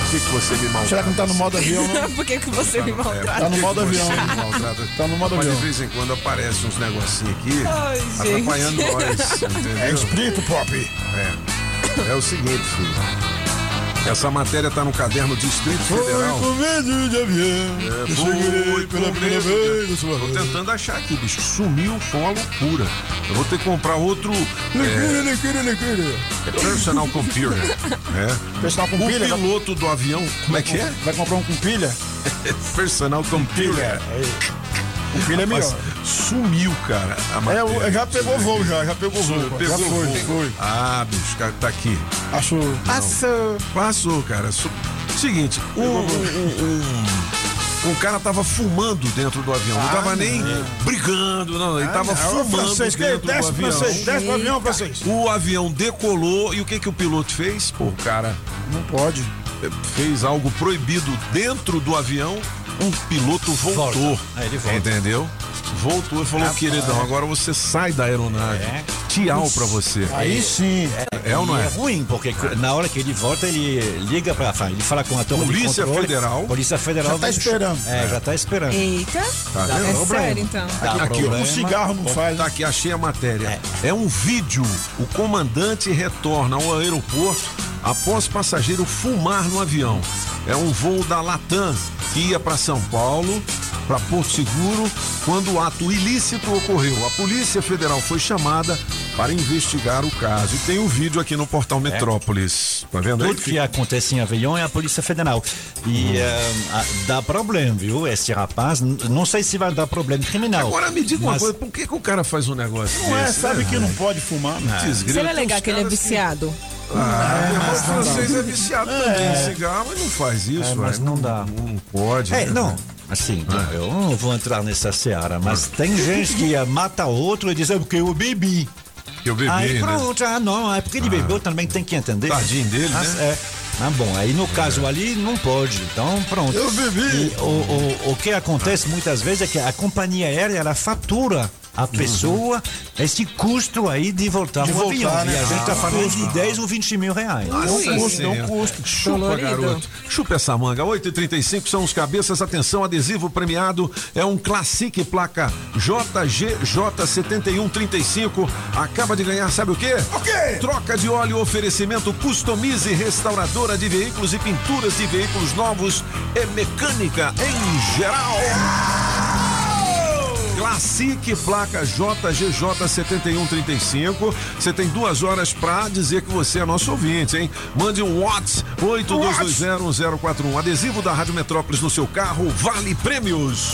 Por que, que você me maltrata? Será que não tá no modo avião, não? *laughs* Por que, que você me maltrata? Tá no Por que modo avião. você me maltrata? Tá no modo Mas avião. de vez em quando aparece uns negocinhos aqui Ai, gente. atrapalhando nós. *laughs* Entendeu? É espírito pop. É. É o seguinte, filho. Essa matéria tá no caderno Distrito Federal. com medo de avião. É, eu foi segurei pela primeira vez Tô tentando achar aqui, bicho. Sumiu com a loucura. Eu vou ter que comprar outro. Lecura, lecura, lecura. É, personal computer. *laughs* É. Personal com o pilha, vai- piloto do avião. Como é que é? Vai comprar um com pilha? *laughs* personal computer. Com pilha é melhor. Sumiu, cara. A É, o- já pegou voo, já, já pegou voo. Pegou já foi, voo. foi. Ah, bicho, cara, tá aqui. Achou. Passou. Passou, cara. Seguinte, um, um, um, cara tava fumando dentro do avião. não tava nem brigando, não. Ele tava não. fumando Francês, dentro do desce, avião. francês, desce pro avião, francês. O avião decolou e o que que o piloto fez? Pô, o cara Não pode. fez algo proibido dentro do avião. Um piloto voltou. Volta. Aí ele volta. Entendeu? Voltou e falou, Rapaz. queridão, agora você sai da aeronave. Tchau pra você. Aí sim. É ou não é? é ruim, porque na hora que ele volta, ele liga pra. Ele fala com a torre Polícia de controle. Federal. Polícia Federal. Já tá esperando. É, já tá esperando. Eita. Tá é sério, então. Dá Aqui, ó, problema. Um cigarro não faz. Tá aqui, achei a matéria. É. um vídeo. O comandante retorna ao aeroporto após passageiro fumar no avião. É um voo da Latam ia para São Paulo, para Porto Seguro, quando o ato ilícito ocorreu. A Polícia Federal foi chamada para investigar o caso. E tem um vídeo aqui no portal Metrópolis. Tá vendo aí? Tudo que acontece em avião é a Polícia Federal. E eh, a- dá problema, viu? Esse rapaz, não sei se vai dar problema criminal. Agora me diga uma mas- coisa, por que, que o cara faz um negócio Não é, desse? sabe né, que não pode fumar. né? Desgrilo, Será tem legal que ele é caras que- viciado? Ah, irmão mas francês dá. é viciado também em cigarro, mas não faz isso, É, mas não dá. Não pode. É, né, não. Assim, eu não vou entrar nessa seara, mas tem gente que mata outro e diz, é porque eu bebi. Eu bebi, Aí né? pronto, ah não, é porque ele bebeu também tem que entender. Tadinho dele, Mas, né? É. Ah, bom, aí no caso ali não pode, então pronto. Eu bebi. E o, o, o que acontece muitas vezes é que a companhia aérea ela fatura a pessoa esse custo aí de voltar De no voltar, avião. né? E a gente tá Ah, falando de 10 ou 20 mil reais. Não custa, não custa. Chupa, Dolorido. garoto. Chupa essa manga. 8h35 são os cabeças. Atenção, adesivo premiado é um Classic placa JGJ7135. Acaba de ganhar, sabe o quê? O quê? Troca de óleo, oferecimento Customize Restauradora de Veículos e Pinturas de Veículos Novos e Mecânica em geral. Classic placa JGJ7135. Você tem duas horas pra dizer que você é nosso ouvinte, hein? Mande um WhatsApp 82201041. Adesivo da Rádio Metrópolis no seu carro, vale prêmios.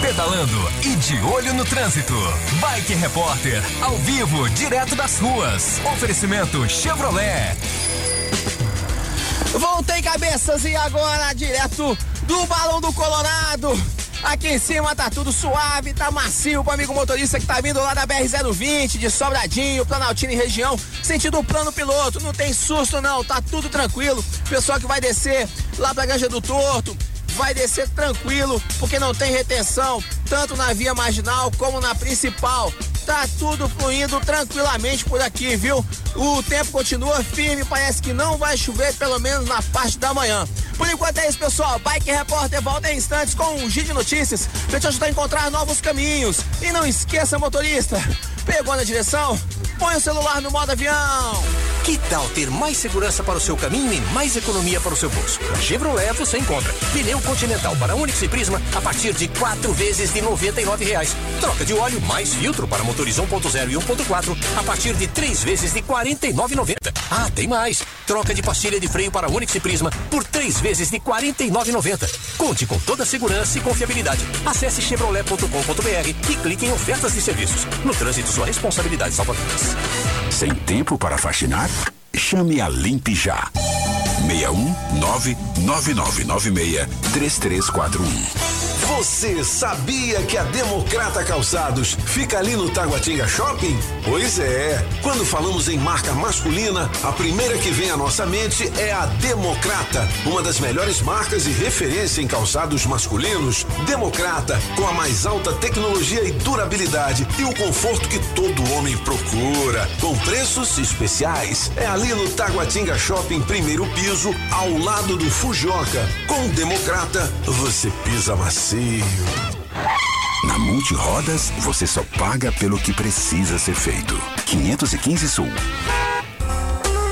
Pedalando e de olho no trânsito. Bike Repórter, ao vivo, direto das ruas. Oferecimento Chevrolet. Voltei cabeças e agora direto do Balão do Colorado. Aqui em cima tá tudo suave, tá macio pro amigo motorista que tá vindo lá da BR-020, de Sobradinho, Planaltina e região, sentido plano piloto. Não tem susto não, tá tudo tranquilo. Pessoal que vai descer lá pra Granja do Torto, vai descer tranquilo, porque não tem retenção, tanto na via marginal como na principal. Tá tudo fluindo tranquilamente por aqui, viu? O tempo continua firme, parece que não vai chover, pelo menos na parte da manhã. Por enquanto é isso, pessoal. Bike Repórter volta em instantes com um giro de notícias pra te ajudar a encontrar novos caminhos. E não esqueça, motorista, pegou na direção? Põe o celular no modo avião. Que tal ter mais segurança para o seu caminho e mais economia para o seu bolso? Na Chevrolet você encontra pneu Continental para Onix e Prisma a partir de quatro vezes de 99 reais. Troca de óleo mais filtro para motores 1.0 e 1.4 a partir de três vezes de R$ 49,90. Ah, tem mais. Troca de pastilha de freio para Onix e Prisma por três vezes de R$ 49,90. Conte com toda a segurança e confiabilidade. Acesse chevrolet.com.br e clique em ofertas de serviços. No trânsito, sua responsabilidade salva vidas. Sem tempo para faxinar? Chame a Limpe Já. 61999963341. Você sabia que a Democrata Calçados fica ali no Taguatinga Shopping? Pois é. Quando falamos em marca masculina, a primeira que vem à nossa mente é a Democrata, uma das melhores marcas e referência em calçados masculinos. Democrata, com a mais alta tecnologia e durabilidade e o conforto que todo homem procura, com preços especiais. É ali no Taguatinga Shopping, primeiro piso, ao lado do Fujoca. Com Democrata, você pisa macio. Na Multirodas, você só paga pelo que precisa ser feito. 515 Sul.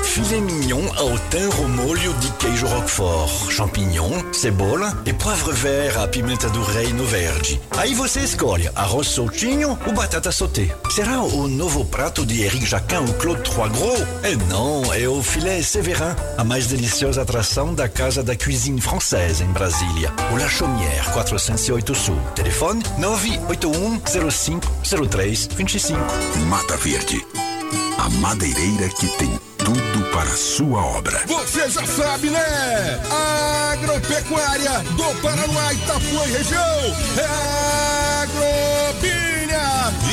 Filet mignon ao thym ao molho de queijo roquefort, champignon, cebola e poivre vert à pimenta do reino verde. Aí você escolhe arroz soltinho ou batata sauté. Será o novo prato de Eric Jacquin ou Claude Trois Gros? É não, é o filé Séverin, a mais deliciosa atração da Casa da Cuisine Française em Brasília. O La Chaumière, 408 Sul. Telefone 981 05 03 25. Mata Verde. A madeireira que tem tudo para a sua obra. Você já sabe, né? Agropecuária do Paraná, Itapuã e região. É Agrobinha.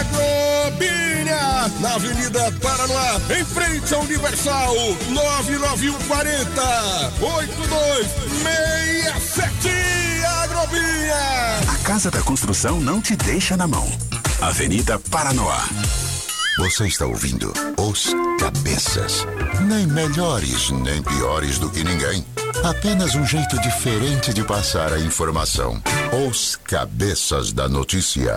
Agrobinha, na Avenida Paraná, em frente ao Universal, 99140 8267. Agrobinha. A Casa da Construção não te deixa na mão. Avenida Paranoá. Você está ouvindo Os Cabeças. Nem melhores, nem piores do que ninguém. Apenas um jeito diferente de passar a informação. Os Cabeças da Notícia.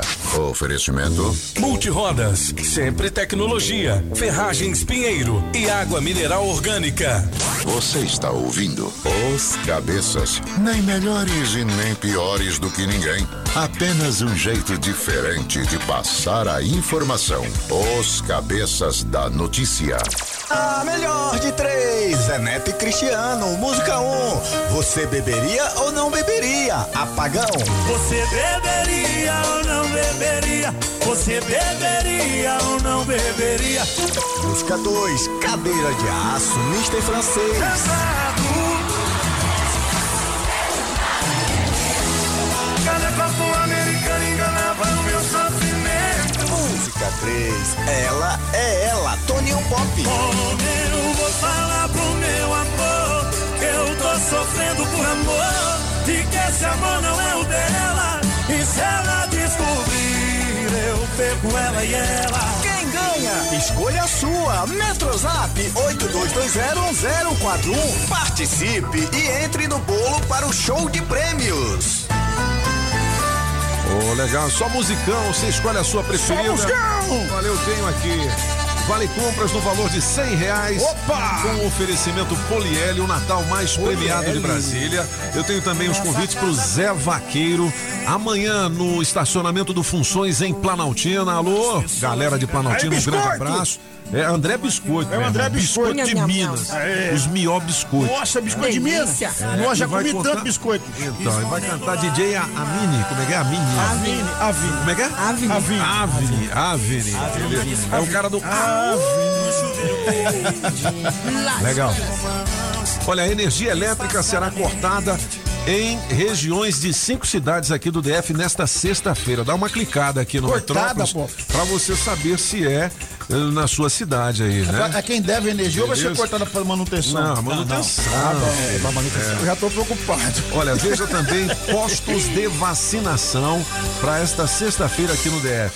Oferecimento. Multirodas, sempre tecnologia, ferragens Pinheiro e água mineral orgânica. Você está ouvindo Os Cabeças. Nem melhores e nem piores do que ninguém. Apenas um jeito diferente de passar a informação. Os Cabeças da Notícia. A melhor de três, Zé Neto e Cristiano, música 1. Um. Você beberia ou não beberia? Apagão. Você beberia ou não beberia? Você beberia ou não beberia? Música 2, cadeira de aço, mister francês. Cada copo americano enganava o meu sofrimento. Música 3, ela é ela, Toninho Pop. Como eu vou falar pro meu amor sofrendo por amor e que esse amor não é o dela. E se ela descobrir, eu pego ela e ela. Quem ganha? Escolha a sua. Metrozap 82201041. Participe e entre no bolo para o show de prêmios. Ô, legal, só musicão, você escolhe a sua preferida. Só musicão! Olha, eu tenho aqui. Vale compras no valor de cem reais. Opa! Com oferecimento Poliel, o Natal mais premiado de Brasília. Eu tenho também os convites para o Zé Vaqueiro. Amanhã no estacionamento do Funções em Planaltina. Alô, galera de Planaltina, um grande abraço. É André Biscoito. É o André Biscoito. de Minas. Aê. Os Mió Biscoito. Nossa, biscoito de Minas. É, Nós já comi contar- tanto biscoito. Então, ele vai cantar DJ A- Amini. Como é que é? Amini. Avini, Avini. Como é que é? Avini. Avini. Avini. Avini. É o cara do. Legal. Olha, a energia elétrica será cortada em regiões de cinco cidades aqui do DF nesta sexta-feira. Dá uma clicada aqui no Cortada, Metrópolis para você saber se é eh, na sua cidade aí, né? É quem deve energia ou vai ser cortada para manutenção? Não, manutenção. Ah, bom, pra manutenção. É. Eu já tô preocupado. Olha, veja também postos de vacinação para esta sexta-feira aqui no DF.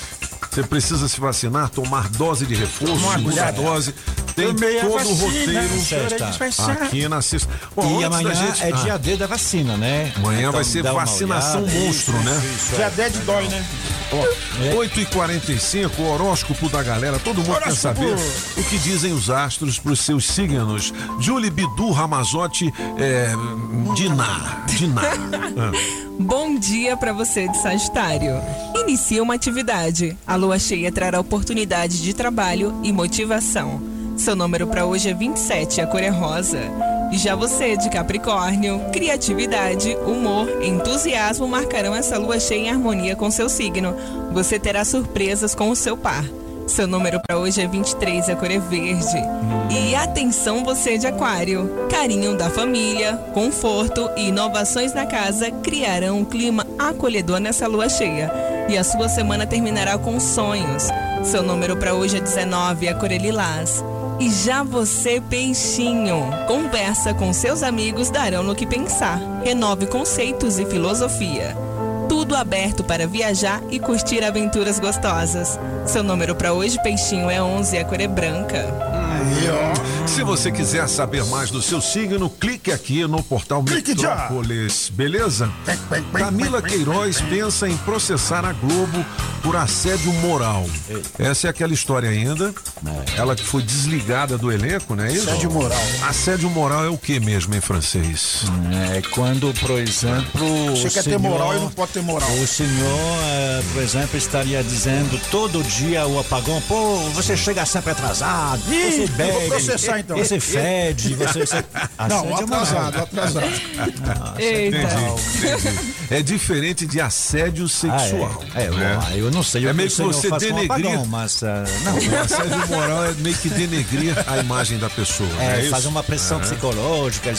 Você precisa se vacinar, tomar dose de reforço, segunda dose. Tem Tomei a todo o roteiro sexta. aqui na sexta. Bom, e amanhã gente- é Ah. dia D da vacina, né? Amanhã vai Então, ser dá uma vacinação olhada. monstro, né? Isso, Dia é. 10 dói, né? Ó, 8h45, o horóscopo da galera. Todo mundo quer Horóscopo. saber o que dizem os astros para os seus signos. Julie Bidu Ramazotti, é, Diná. Diná. *laughs* Ah. Bom dia para você de Sagitário. Inicie uma atividade. A lua cheia trará oportunidade de trabalho e motivação. Seu número para hoje é 27, a cor é rosa. E já você de Capricórnio, criatividade, humor, entusiasmo marcarão essa lua cheia em harmonia com seu signo. Você terá surpresas com o seu par. Seu número para hoje é 23, a cor é verde. E atenção você de aquário. Carinho da família, conforto e inovações na casa criarão um clima acolhedor nessa lua cheia. E a sua semana terminará com sonhos. Seu número para hoje é 19, a cor é lilás. E já você, peixinho, conversa com seus amigos darão no que pensar. Renove conceitos e filosofia. Tudo aberto para viajar e curtir aventuras gostosas. Seu número para hoje, peixinho, é 11, a cor é branca. Se você quiser saber mais do seu signo, clique aqui no portal Clique. Metrópolis, beleza? Camila Queiroz pensa em processar a Globo por assédio moral. Essa é aquela história ainda. Ela que foi desligada do elenco, né? Isso? Assédio moral. Assédio moral é o que mesmo em francês? É quando, por exemplo. Você quer ter senhor- moral e não pode ter moral. O senhor, eh, por exemplo, estaria dizendo todo dia o apagão, pô, você chega sempre atrasado, Ih, você eu bebe, processar, então. você fede, você. você... Não, atrasado, atrasado. Eita. Entendi, entendi. É diferente de assédio sexual. Ah, é, é, né? eu não sei É o meio que você denegrir. mas. ah, não. O assédio moral é meio que denegrir a imagem da pessoa. É, isso? fazer uma pressão É. psicológica,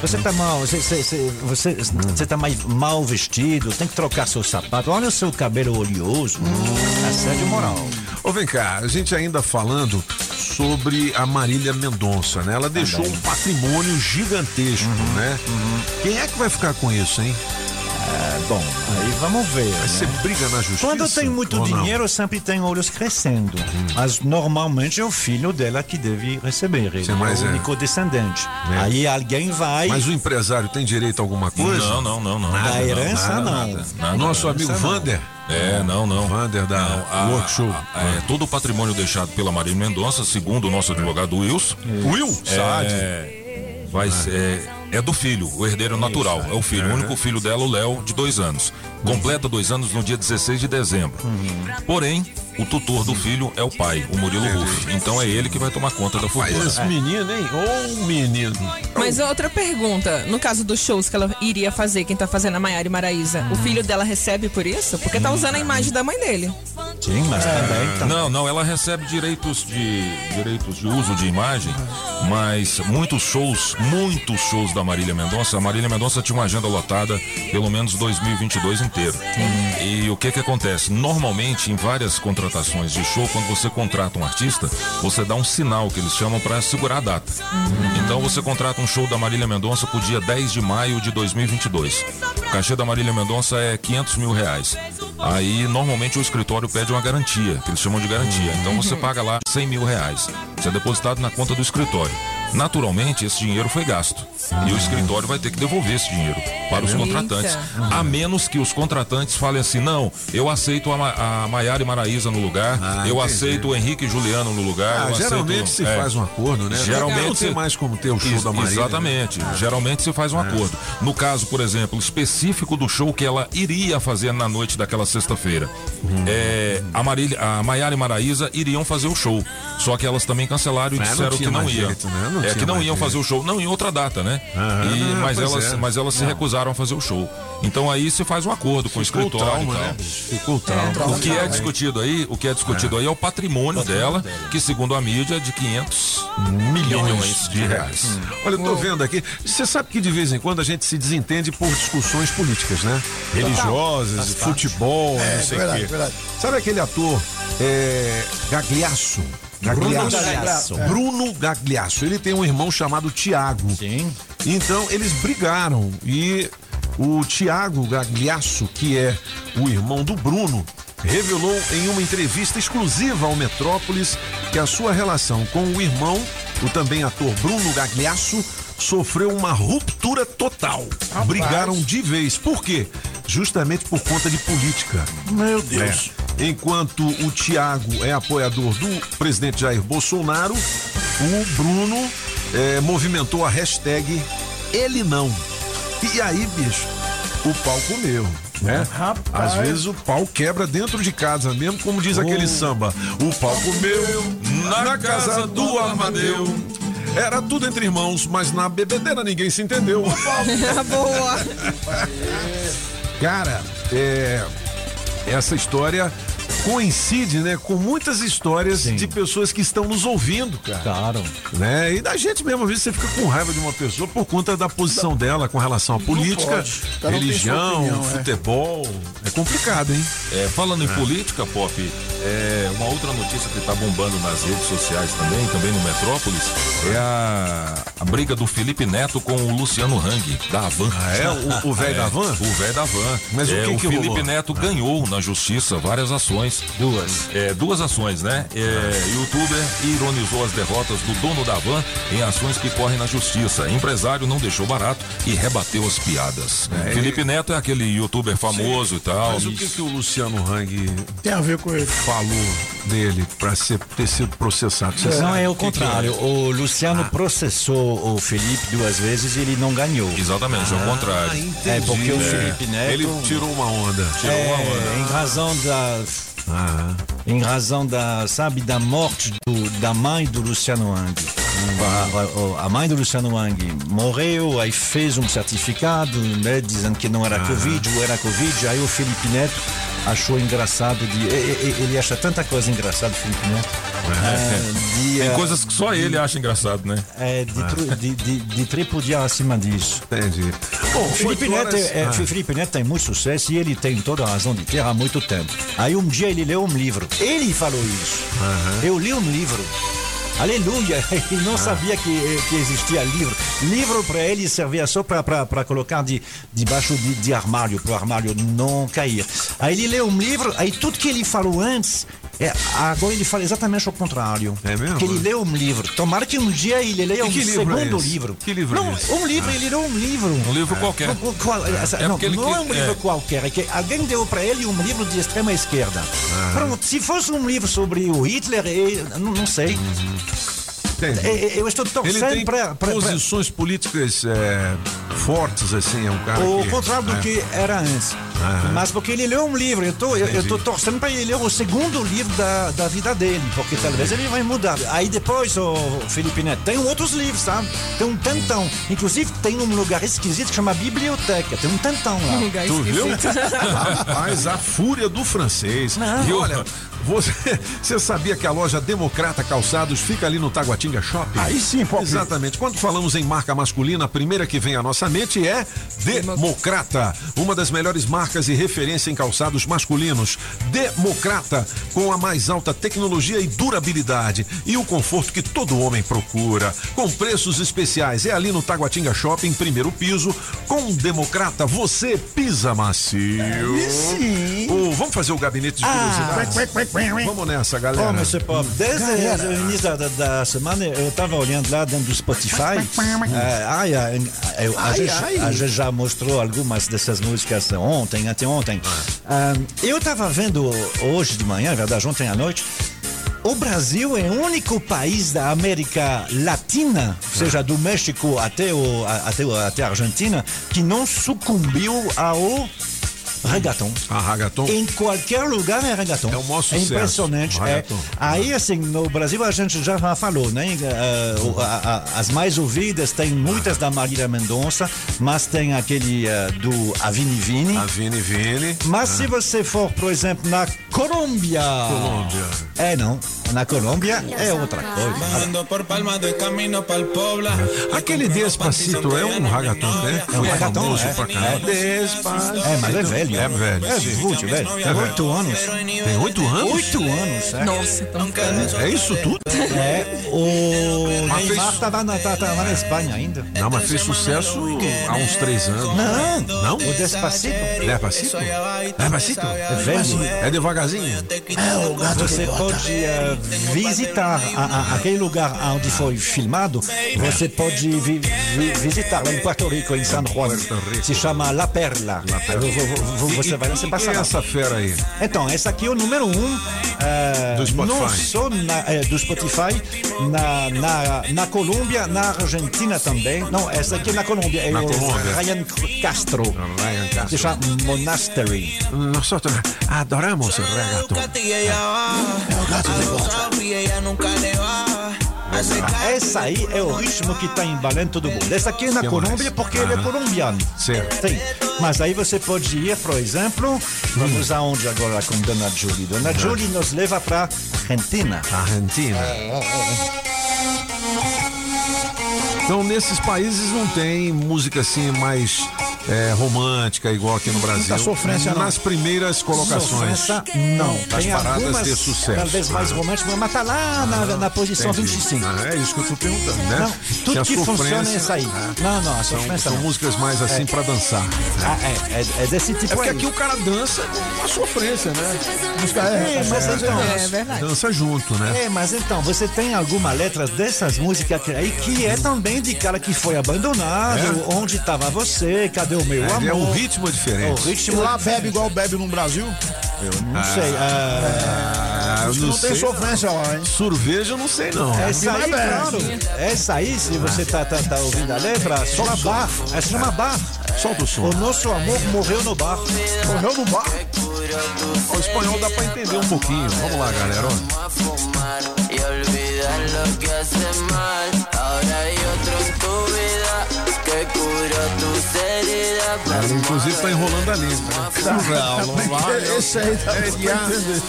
você tá mal, você, você, você, você, tá mais mal vestido, tem que trocar seu sapato, olha o seu cabelo oleoso. Assédio moral. Ô, vem cá, a gente ainda falando sobre a Marília Mendonça, né? Ela deixou um patrimônio gigantesco, né? Quem é que vai ficar com isso, hein? É, bom, aí vamos ver. Né? briga na justiça? Quando tem muito não? dinheiro, sempre tem olhos crescendo. Mas normalmente é o filho dela que deve receber. Ele Sim, é o é. único descendente. É. Aí alguém vai. Mas o empresário tem direito a alguma coisa? Não, não, não, não. Da Nada, herança, nada, não. nada, nada. Nosso amigo não. Vander. É, não, não. Vander da Não, a- Workshop. a- é, todo o patrimônio deixado pela Marília Mendonça, segundo o nosso advogado Wilson. Will Saad. É, vai ser, é, do filho, o herdeiro natural. É o filho, o único filho dela, o Léo, de dois anos. Completa dois anos no dia 16 de dezembro. Porém, o tutor do filho é o pai, o Murilo Ruff. Então é ele que vai tomar conta da fortuna. esse menino, hein? Ô, menino. Mas outra pergunta, no caso dos shows que ela iria fazer, quem tá fazendo a Maiara e Maraísa, o filho dela recebe por isso? Porque tá usando a imagem da mãe dele. Sim, mas também. tá- Não, não, ela recebe direitos de direitos de uso de imagem, mas muitos shows, muitos shows da Marília Mendonça, a Marília Mendonça tinha uma agenda lotada pelo menos 2022 inteiro. E o que que acontece? Normalmente em várias contratações de show, quando você contrata um artista, você dá um sinal que eles chamam para segurar a data. Então você contrata um show da Marília Mendonça pro dia 10 de maio de 2022. O cachê da Marília Mendonça é 500 mil reais. Aí, normalmente, o escritório pede uma garantia, que eles chamam de garantia. Então, você paga lá 100 mil reais. Isso é depositado na conta do escritório. Naturalmente, esse dinheiro foi gasto. E o escritório vai ter que devolver esse dinheiro para os contratantes. A menos que os contratantes falem assim: não, eu aceito a, Ma a Maiara e Maraísa no lugar, Ah, eu entendi. aceito o Henrique e Juliano no lugar. Ah, eu aceito- geralmente se é. faz um acordo, né? Geralmente Não tem mais como ter o show da Marília. Exatamente. né? Geralmente se faz um acordo. No caso, por exemplo, específico do show que ela iria fazer na noite daquela sexta-feira. Hum. É, a, Marília, a Maiara e Maraísa iriam fazer o show. Só que elas também cancelaram e não disseram tinha que não iam. jeito, né? Não é tinha que não iam fazer o show. Não, em outra data, né? Aham, E- mas, pois elas, é. mas elas se Não. recusaram a fazer o show. Então aí se faz um acordo com o Ficou o escritório. trauma, e tal. né? Ficou trauma. O que é discutido aí, o que é discutido aí é o patrimônio dela, que segundo a mídia é de 500 milhões de reais. Olha, eu tô vendo aqui. Você sabe que de vez em quando a gente se desentende por discussões políticas, né? Religiosas, futebol, É, não sei o verdade, quê. verdade. Sabe aquele ator é, Gagliasso? Bruno Gagliasso. É. Bruno Gagliasso. Ele tem um irmão chamado Tiago. Sim. Então eles brigaram e o Tiago Gagliasso, que é o irmão do Bruno, revelou em uma entrevista exclusiva ao Metrópolis que a sua relação com o irmão, o também ator Bruno Gagliasso, sofreu uma ruptura total. Brigaram de vez. Por quê? Justamente por conta de política. Meu Deus. Enquanto o Tiago é apoiador do presidente Jair Bolsonaro, o Bruno eh, movimentou a hashtag ele não. E aí, bicho, o pau comeu. Né? Às vezes o pau quebra dentro de casa mesmo, como diz aquele samba. O pau comeu na casa do Amadeu. Era tudo entre irmãos, mas na bebedeira ninguém se entendeu. *laughs* Boa. Cara, é, essa história coincide, né, com muitas histórias de pessoas que estão nos ouvindo, cara. Claro. Né? E da gente mesmo, às vezes você fica com raiva de uma pessoa por conta da posição dela com relação à política, religião, opinião, é. futebol. É complicado, hein? É, falando em É. política, Pop, é, uma outra notícia que está bombando nas redes sociais também, também no Metrópolis, é a, a briga do Felipe Neto com o Luciano Hang, da Havan. Ah, é? O- o *laughs* velho da Havan? O velho da Van. Mas o é, que que Felipe rolou? Neto ganhou na justiça várias ações. Duas. É, duas ações, né? É, youtuber ironizou as derrotas do dono da van em ações que correm na justiça. Empresário não deixou barato e rebateu as piadas. É, Felipe Neto é aquele youtuber famoso e tal. Mas o que, que o Luciano Hang tem a ver com ele? Falou dele para ser, ter sido processado. Você Não, sabe é o que que contrário. O Luciano processou o Felipe duas vezes e ele não ganhou. Exatamente, é o contrário. entendi. É porque o É. Felipe Neto. Ele tirou uma onda. Tirou é, uma onda. Em razão da. Em razão da, sabe, da morte do- da mãe do Luciano Hang. A, a- mãe do Luciano Hang morreu, aí fez um certificado, né, dizendo que não era Covid, ou era Covid, aí o Felipe Neto achou engraçado de. Ele acha tanta coisa engraçada, Felipe Neto. É, de, Tem eh, coisas que só ele acha engraçado, né? é, de, tru- de, de, de tripudiar acima disso. Entendi. Bom, Felipe Neto, horas- é, Ah. Felipe Neto tem muito sucesso e ele tem toda a razão de ter há muito tempo. Aí um dia ele leu um livro. Ele falou isso. Eu li um livro. Aleluia! *laughs* Ele não sabia que, que existia livro. Livro para ele servia só para colocar de, debaixo de, de armário, para o armário não cair. Aí ele leu um livro, aí tudo que ele falou antes, é, agora ele fala exatamente o contrário. É mesmo? Que ele leu um livro. Tomara que um dia ele leia um que livro é segundo esse? livro. Que livro não, é esse? Um livro, ele leu um livro. Um livro qualquer. Qual- qual- essa- É não, não quis- é um livro é. qualquer, é que alguém deu para ele um livro de extrema esquerda. Pronto, se fosse um livro sobre o Hitler, não, não sei. Entendi. Eh, eh, Eu estou Ele torcendo tem para. posições políticas é, fortes, assim, é um cara O que... contrário do é. que era antes. Aham. Mas porque ele leu um livro, eu tô, eu, torcendo para ele ler o segundo livro da, da vida dele, porque talvez ele vai mudar. Aí depois, o Felipe Neto, tem outros livros, sabe? Tem um tantão. Inclusive, tem um lugar esquisito que chama biblioteca. Tem um tantão lá. *laughs* Lugar Tu viu? esquisito. *laughs* Rapaz, a fúria do francês. Não. E olha, você, *laughs* você sabia que a loja Democrata Calçados fica ali no Taguatinga Shopping? Aí sim, Pop. Exatamente. Quando falamos em marca masculina, a primeira que vem à nossa mente é Democrata, uma das melhores marcas e referência em calçados masculinos. Democrata, com a mais alta tecnologia e durabilidade e o conforto que todo homem procura, com preços especiais. É ali no Taguatinga Shopping, primeiro piso. Com Democrata, você pisa macio. Ô, vamos fazer o gabinete de curiosidades? Vamos nessa, galera. Oh, Mr. Pop, desde o início da, da semana eu estava olhando lá dentro do Spotify. É, ai, ai, eu- a, Ai, gente, ai. a gente já mostrou algumas dessas músicas ontem, anteontem. Ah, eu estava vendo hoje de manhã, na verdade, ontem à noite. O Brasil é o único país da América Latina, ou seja, do México até, o, até, até a Argentina, que não sucumbiu ao reggaeton. A Ragaton. Em qualquer lugar é reggaeton. É o maior É sucesso, impressionante. o É. Aí, assim, no Brasil a gente já falou, né? Eh, as mais ouvidas tem muitas da Marília Mendonça, mas tem aquele eh, do Avini Vini. A Vini Vini. Mas Ah. se você for, por exemplo, na Colômbia. Colômbia. É, não. Na Colômbia é outra coisa. Aquele Despacito é um ragaton, né? É um ragaton, é. É. Despacito. É, mas é velho. Velho. É velho, É muito velho. Tem É oito anos. Tem oito anos? Oito anos, é. Nossa, tão ficando. É isso tudo? É, o Mas Neymar fez- estava na, tá- tava na Espanha ainda. Não, mas fez sucesso há uns três anos. Não, Não? o Despacito. Despacito? Despacito? É velho. É devagarzinho? Você pode eh, visitar a- a- aquele lugar onde foi filmado. Você pode vi- vi- visitar lá em Puerto Rico, em San Juan. Se chama La Perla. Vo- vo- Você vai lá, você E passa quem é essa fera aí? Então, esse aqui é o número um eh, Do Spotify. não só na, eh, do Spotify, na, na, na Colômbia, na Argentina também. Não, essa aqui é na Colômbia, é Na o Colômbia. Ryan Castro. Ryan Castro. Se chama Monastery. Nosotros adoramos el reggaeton. Essa aí é o ritmo que está embalando todo mundo. Essa aqui é na Colômbia porque ele é colombiano. Certo. Sim. Mas aí você pode ir, por exemplo, vamos aonde agora com Dona Julie? Dona Julie nos leva para Argentina. Argentina. Então, nesses países não tem música assim mais é, romântica, igual aqui no Brasil. Muita sofrência, não. Nas primeiras colocações. Sofrência, não. Das Tem paradas algumas, de sucesso. Talvez mais românticas, mas tá lá na, na posição Entendi. 25. Ah, é isso que eu tô perguntando, né? Não, tudo a que funciona é isso aí. Não, não, a São, sofrência são não. músicas mais assim É. pra dançar. Ah, é, é, é desse tipo É porque aí. aqui o cara dança com a sofrência, né? Música é, É, mas então, É verdade. Dança junto, né? É, mas então, você tem alguma letra dessas músicas que- aí que é também de cara que foi abandonado, onde estava você, cadê o meu É, amor? é um ritmo diferente. O E ritmo lá bebe igual bebe no Brasil? Eu não sei. ah, Ah, eu Acho que não não tem sei. sofrência lá, hein? Surveja eu não sei não. essa aí, claro. Essa aí, se você tá, tá, tá ouvindo a letra, chama bar. Essa chama bar. Solta o som. O nosso amor morreu no bar. Morreu no bar. O espanhol dá pra entender um pouquinho. Vamos lá, galera. ó. Ela, inclusive, tá enrolando a língua. Né? Não vai. Esse aí dá pra entender.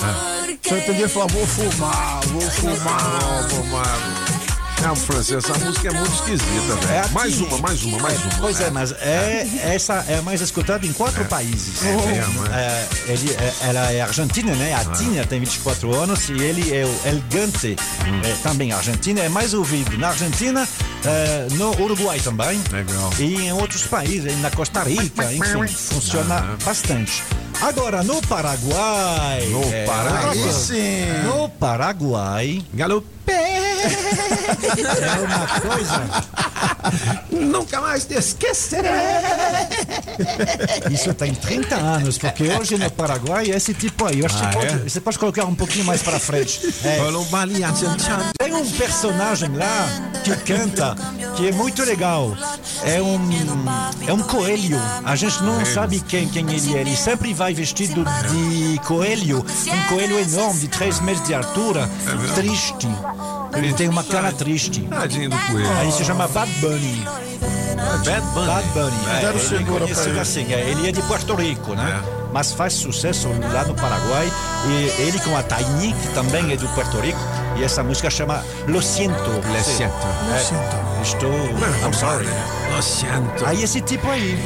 Se eu entender, falar, vou fumar, vou fumar. Não, pomado. Não, francês, essa música é muito esquisita, velho. É mais uma, mais uma, mais uma. Pois é, mas é, essa é mais escutada em quatro países. É mesmo, é. É, ele, é- ela é argentina, né? A Tinha tem 24 anos e ele é o El Gante, Hum. é, também argentina, é mais ouvido na Argentina, é, no Uruguai também. Legal. E em outros países, na Costa Rica, enfim, funciona bastante. Agora, no Paraguai. No é, Paraguai. Sim. No Paraguai. Galopé. É uma coisa. Nunca mais te esquecerei. Isso tem 30 anos, porque hoje no Paraguai é esse tipo aí. Eu acho que Ah, você, é? pode, você pode colocar um pouquinho mais para frente. É, tem um personagem lá que canta, que é muito legal. É um, é um coelho. A gente não sabe quem, quem ele é. Ele sempre vai vestido de coelho. Um coelho enorme, de 3 metros de altura, triste. Ele tem uma cara triste. Tadinho do coelho. Aí se chama Bad Bunny. Bad Bunny. Bad Bunny. É, ele é conhecido assim. é, ele é de Puerto Rico, né? É. Mas faz sucesso lá no Paraguai. E ele com a Taini, que também é do Puerto Rico. E essa música chama Lo Siento. Lo siento. É, Estou. I'm sorry. Lo siento. Aí esse tipo aí.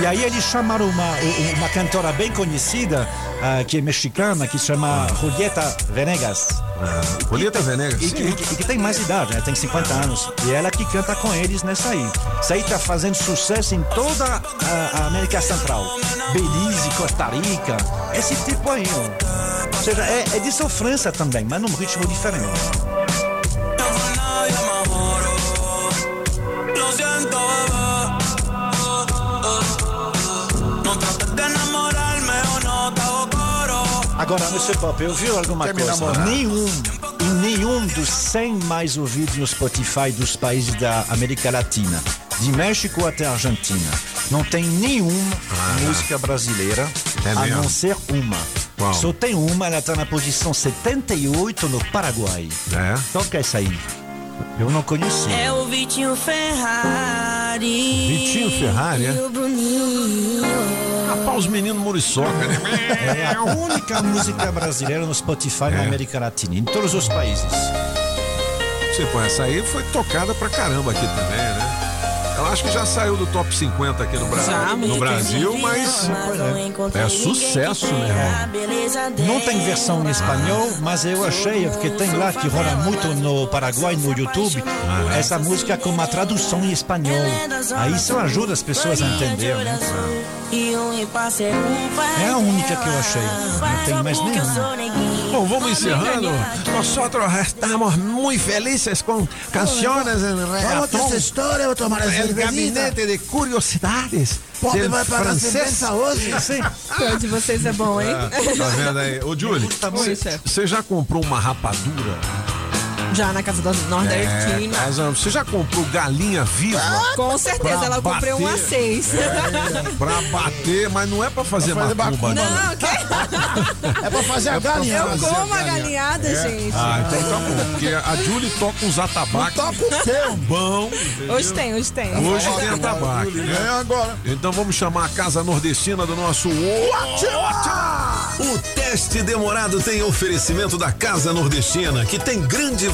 E aí eles chamaram uma, uma cantora bem conhecida, ah, que é mexicana, que se chama Julieta Venegas. Julieta Venegas, E que, sim. e que- e que tem mais idade, né? tem 50 anos. E ela que canta com eles nessa aí. Isso aí tá fazendo sucesso em toda a, a América Central. Belize, Costa Rica, esse tipo aí. ó. Ou seja, é, é de sofrência também, mas num ritmo diferente. Agora, Mr. Pop, eu vi alguma coisa? Nenhum, em nenhum dos 100 mais ouvidos no Spotify dos países da América Latina, de México até a Argentina, não tem nenhuma música brasileira, É a mesmo? não ser uma. Qual? Só tem uma, ela está na posição 78 no Paraguai. É? Toca essa aí. Eu não conheci. É o Vitinho Ferrari. Vitinho Ferrari, é? E o Bruninho. Os meninos muriçoca, né? É a única música brasileira no Spotify na É. América Latina, em todos os países. Tipo, essa aí foi tocada pra caramba aqui também, né? Ela acho que já saiu do top 50 aqui no Brasil. Já, no Brasil, mas é sucesso, né? Não tem versão em espanhol, mas eu achei, porque tem lá que rola muito no Paraguai, no YouTube, essa música com uma tradução em espanhol. Aí isso ajuda as pessoas a entender, né? É a única que eu achei. Não tem mais nenhuma. Bom, vamos encerrando. Nosotros estamos felices con canciones en Conta essa história, eu tomar El gabinete de curiosidades. Pobre del vai pagar francês. hoje. Sim. Qual de vocês é bom, hein? Ah, tá vendo aí? Ô, Julie, você já comprou uma rapadura? Já na casa do nordestino. É, você já comprou galinha viva? Com certeza, ela comprei um a bater? seis. É, pra bater, mas não é pra fazer Pra fazer macumba, não. Não, que? *laughs* É pra fazer a É pra galinhada. Eu como a galinha- galinhada, gente. Ah, então tá bom. Porque a Julie toca uns atabaques. Toca o teu. Bom. Hoje tem, hoje tem. Hoje tem atabaque. né? É agora. Então vamos chamar a casa nordestina do nosso O teste demorado tem oferecimento da Casa Nordestina, que tem grande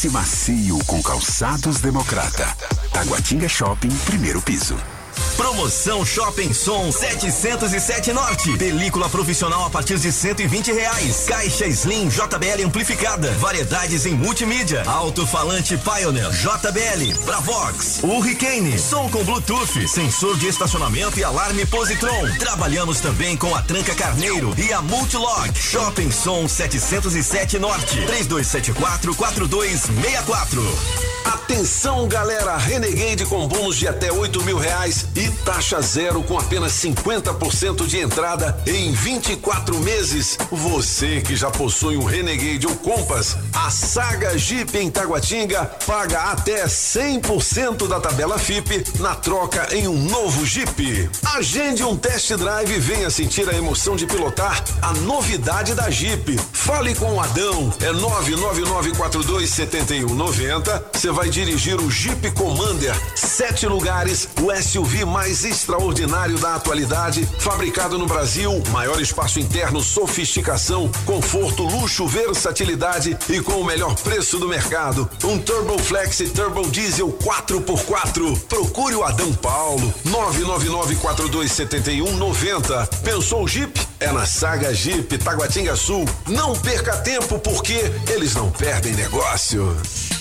Pise macio com calçados democrata. Taguatinga Shopping, primeiro piso. Promoção Shopping Som 707 Norte. Película profissional a partir de 120 reais. Caixa Slim JBL amplificada. Variedades em multimídia. Alto-falante Pioneer JBL. Bravox. Hurricane. Som com Bluetooth. Sensor de estacionamento e alarme Positron. Trabalhamos também com a Tranca Carneiro e a Multilog. Shopping Som 707 Norte. 3274 4264. Atenção, galera! Renegade com bônus de até 8 mil reais e taxa zero com apenas 50% de entrada em 24 meses. Você que já possui um Renegade ou Compass, a Saga Jeep em Taguatinga paga até 100% da tabela FIP na troca em um novo Jeep. Agende um test drive e venha sentir a emoção de pilotar a novidade da Jeep. Fale com o Adão, é 999427190. Você vai dirigir o Jeep Commander, sete lugares, o SUV mais extraordinário da atualidade, fabricado no Brasil, maior espaço interno, sofisticação, conforto, luxo, versatilidade e com o melhor preço do mercado. Um Turbo Flex Turbo Diesel 4x4. Procure o Adão Paulo, 999427190. Pensou Jeep? É na Saga Jeep Taguatinga Sul. Não perca tempo porque eles não perdem negócio.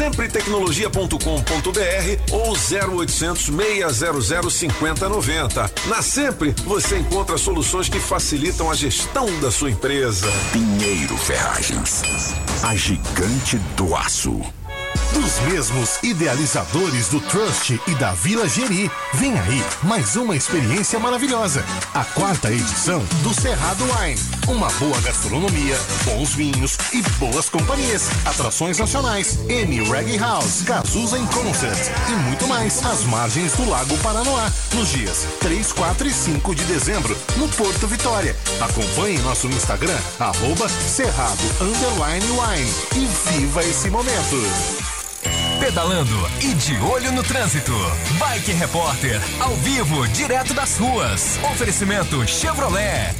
Sempretecnologia.com.br ou 0800 600 5090. Na Sempre, você encontra soluções que facilitam a gestão da sua empresa. Pinheiro Ferragens, a gigante do aço. Dos mesmos idealizadores do Trust e da Vila Geri, vem aí mais uma experiência maravilhosa. A quarta edição do Cerrado Wine. Uma boa gastronomia, bons vinhos e boas companhias. Atrações nacionais, M Reggae House, Cazuza em Concert e muito mais. Às margens do Lago Paranoá, nos dias 3, 4 e 5 de dezembro, no Porto Vitória. Acompanhe nosso Instagram, arroba Cerrado Underline Wine e viva esse momento. Pedalando e de olho no trânsito. Bike Repórter, ao vivo, direto das ruas. Oferecimento Chevrolet.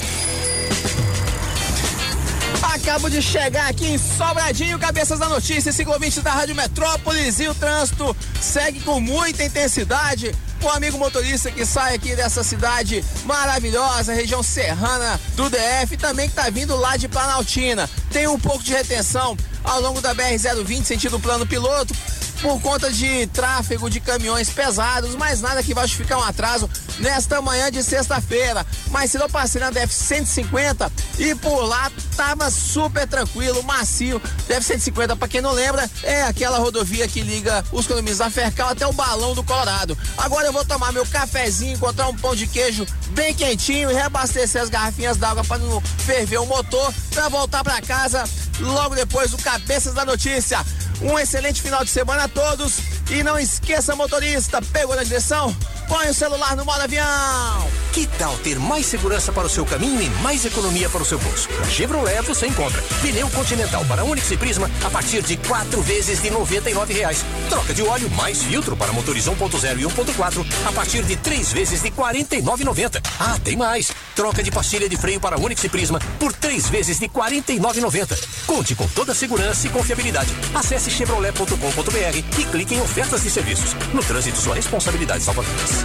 Acabo de chegar aqui em Sobradinho, cabeças da notícia, ciclovinte da Rádio Metrópolis e o trânsito segue com muita intensidade. O amigo motorista que sai aqui dessa cidade maravilhosa, região serrana do DF, também que tá vindo lá de Planaltina. Tem um pouco de retenção ao longo da BR-020, sentido plano piloto, por conta de tráfego de caminhões pesados, mas nada que vai justificar um atraso nesta manhã de sexta-feira. Mas se eu passei na DF 150 e por lá tava super tranquilo, macio. DF 150, para quem não lembra, é aquela rodovia que liga os condomínios da Fercal até o balão do Colorado. Agora eu vou tomar meu cafezinho, encontrar um pão de queijo bem quentinho e reabastecer as garrafinhas d'água para não ferver o motor, para voltar para casa logo depois do Cabeças da Notícia. Um excelente final de semana a todos e não esqueça, motorista, pegou na direção? Põe o celular no modo avião. Que tal ter mais segurança para o seu caminho e mais economia para o seu bolso? Na Chevrolet você encontra pneu Continental para Onix e Prisma a partir de quatro vezes de 99 reais. Troca de óleo mais filtro para motores 1.0 e 1.4 a partir de três vezes de R$ 49,90. Ah, tem mais! Troca de pastilha de freio para Onix e Prisma por três vezes de R$ 49,90. Conte com toda segurança e confiabilidade. Acesse chevrolet.com.br e clique em ofertas de serviços. No trânsito, sua responsabilidade salva vidas.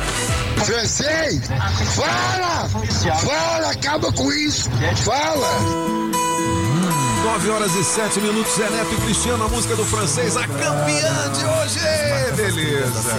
Francês, fala! Fala, acaba com isso! Fala! 9 horas e 7 minutos, Zé Neto e Cristiano, a música do francês, a campeã de hoje. Beleza.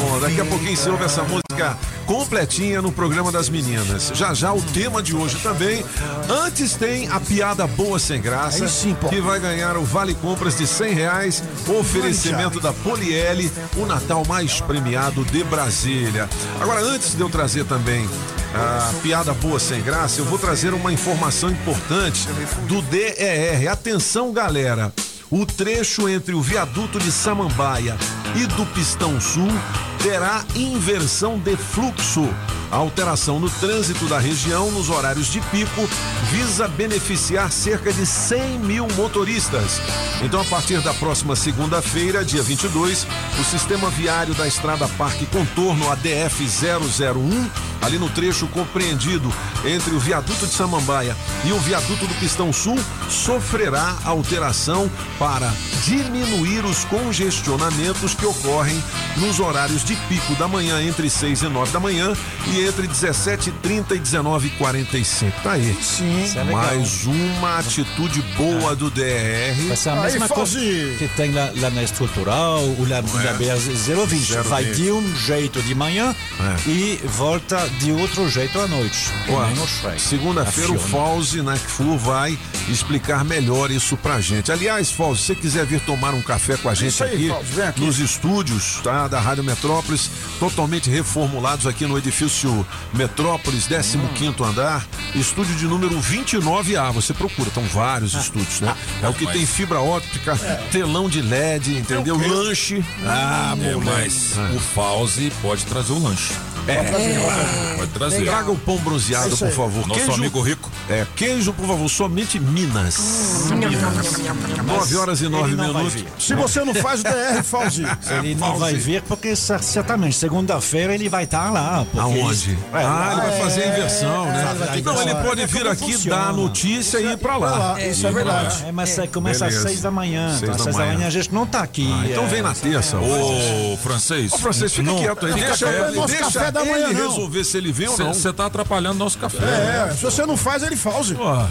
Bom, daqui a pouquinho se ouve essa música completinha no programa das meninas. Já já o tema de hoje também. Antes tem a piada boa sem graça, que vai ganhar o Vale Compras de 100 reais, oferecimento da Poliele, o Natal mais premiado de Brasília. Agora, antes de eu trazer também a piada boa sem graça, eu vou trazer uma informação importante do DER. Atenção, galera. O trecho entre o viaduto de Samambaia e do Pistão Sul terá inversão de fluxo. A alteração no trânsito da região nos horários de pico visa beneficiar cerca de 100 mil motoristas. Então, a partir da próxima segunda-feira, dia 22, o sistema viário da Estrada Parque Contorno ADF 001, ali no trecho compreendido entre o viaduto de Samambaia e o viaduto do Pistão Sul, sofrerá alteração para diminuir os congestionamentos que ocorrem nos horários de pico da manhã entre 6 e 9 da manhã e entre 17 e 30 e 19 e 45. Tá aí. Sim. É. Mais uma atitude boa do DR. Vai ser a mesma coisa que tem lá, lá na estrutural, o lá, É. na BR-020. Vai de um jeito de manhã e volta de outro jeito à noite. Segunda-feira o. Fauzi Nakfu vai explicar melhor isso pra gente. Aliás, Fauzi, se você quiser vir tomar um café com a gente Isso aí, aqui, Fauzi, aqui. nos estúdios tá, da Rádio Metrópolis, totalmente reformulados aqui no edifício Metrópolis, 15º andar, estúdio de número 29A. Você procura, estão vários estúdios, né? É o que tem fibra óptica, telão de LED, entendeu? Lanche. Ah, É, moleque. mas o Fauzi pode trazer o lanche. É. Pode trazer. Traga o pão bronzeado, É por favor. Nosso amigo rico. É, queijo, por favor, somente Minas. Minas. 9 horas e 9 Ele não vai minutos. Se você não faz o DR, *laughs* Fauzi. Ele não vai vir porque cer- certamente segunda-feira ele vai estar lá. porque Aonde? É, ah, ele vai fazer a inversão, né? vai ter Não, ele pode É vir aqui, funciona. dar a notícia e ir pra lá. Isso é verdade. É, mas é, começa às seis da manhã. Seis às da seis da manhã. a gente não tá aqui. Ah, então é, vem na terça. Ô, francês. Ô, francês, fica não- quieto aí. Deixa, ele, deixa da manhã, ele não. resolver se ele vem ou não. Você tá atrapalhando nosso café. É, se você não faz, ele Fauzi. Nove,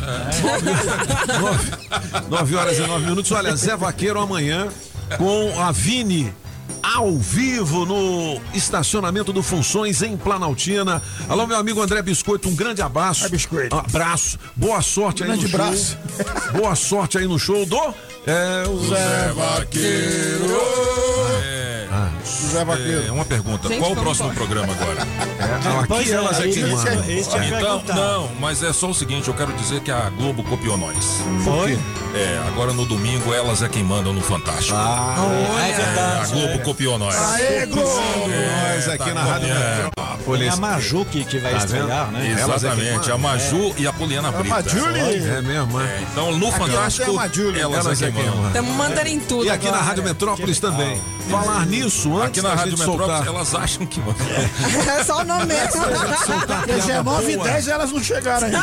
nove horas e nove minutos. Olha, Zé Vaqueiro amanhã com a Vini ao vivo no estacionamento do Funções em Planaltina. Alô, meu amigo André Biscoito, um grande abraço. Biscoito. Abraço. Boa sorte aí Grande no show. braço. Boa sorte aí no show do é, o Zé Vaqueiro. José Vaqueiro. uma pergunta, Gente, qual o próximo embora. programa agora? É, aqui elas é que mandam. Então, não, mas é só o seguinte, eu quero dizer que a Globo copiou nós. Foi? É, agora no domingo elas é quem mandam no Fantástico. Ah, é verdade. A Globo copiou nós. Aê, Globo! É, Nós aqui tá na Rádio. É a Maju que, que vai Tá estrear, vendo? né? Exatamente, a Maju e a Poliana Brita. É mesmo, é? Então no Fantástico, a elas, elas é é quem quem mandam. Estamos mandando em tudo E aqui agora. na Rádio Metrópolis também. Falar nisso, antes Aqui na da Rádio gente Metrópolis, soltar... elas acham que mandam. *laughs* É só o nome mesmo. Porque *laughs* já é 9 e 10 e elas não chegaram ainda.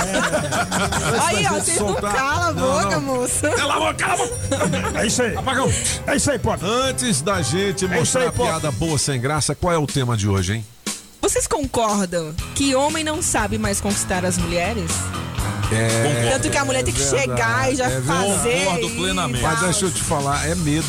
Aí, ó, vocês não calam a boca, moço. Cala a boca, cala a boca! É isso aí. Apagão! É isso aí, pô. Antes da gente É mostrar aí, a piada boa sem graça, qual é o tema de hoje, hein? Vocês concordam que homem não sabe mais conquistar as mulheres? É, Tanto que a mulher tem que verdade, chegar e já é fazer. Concordo e plenamente. Mas deixa eu te falar, é medo.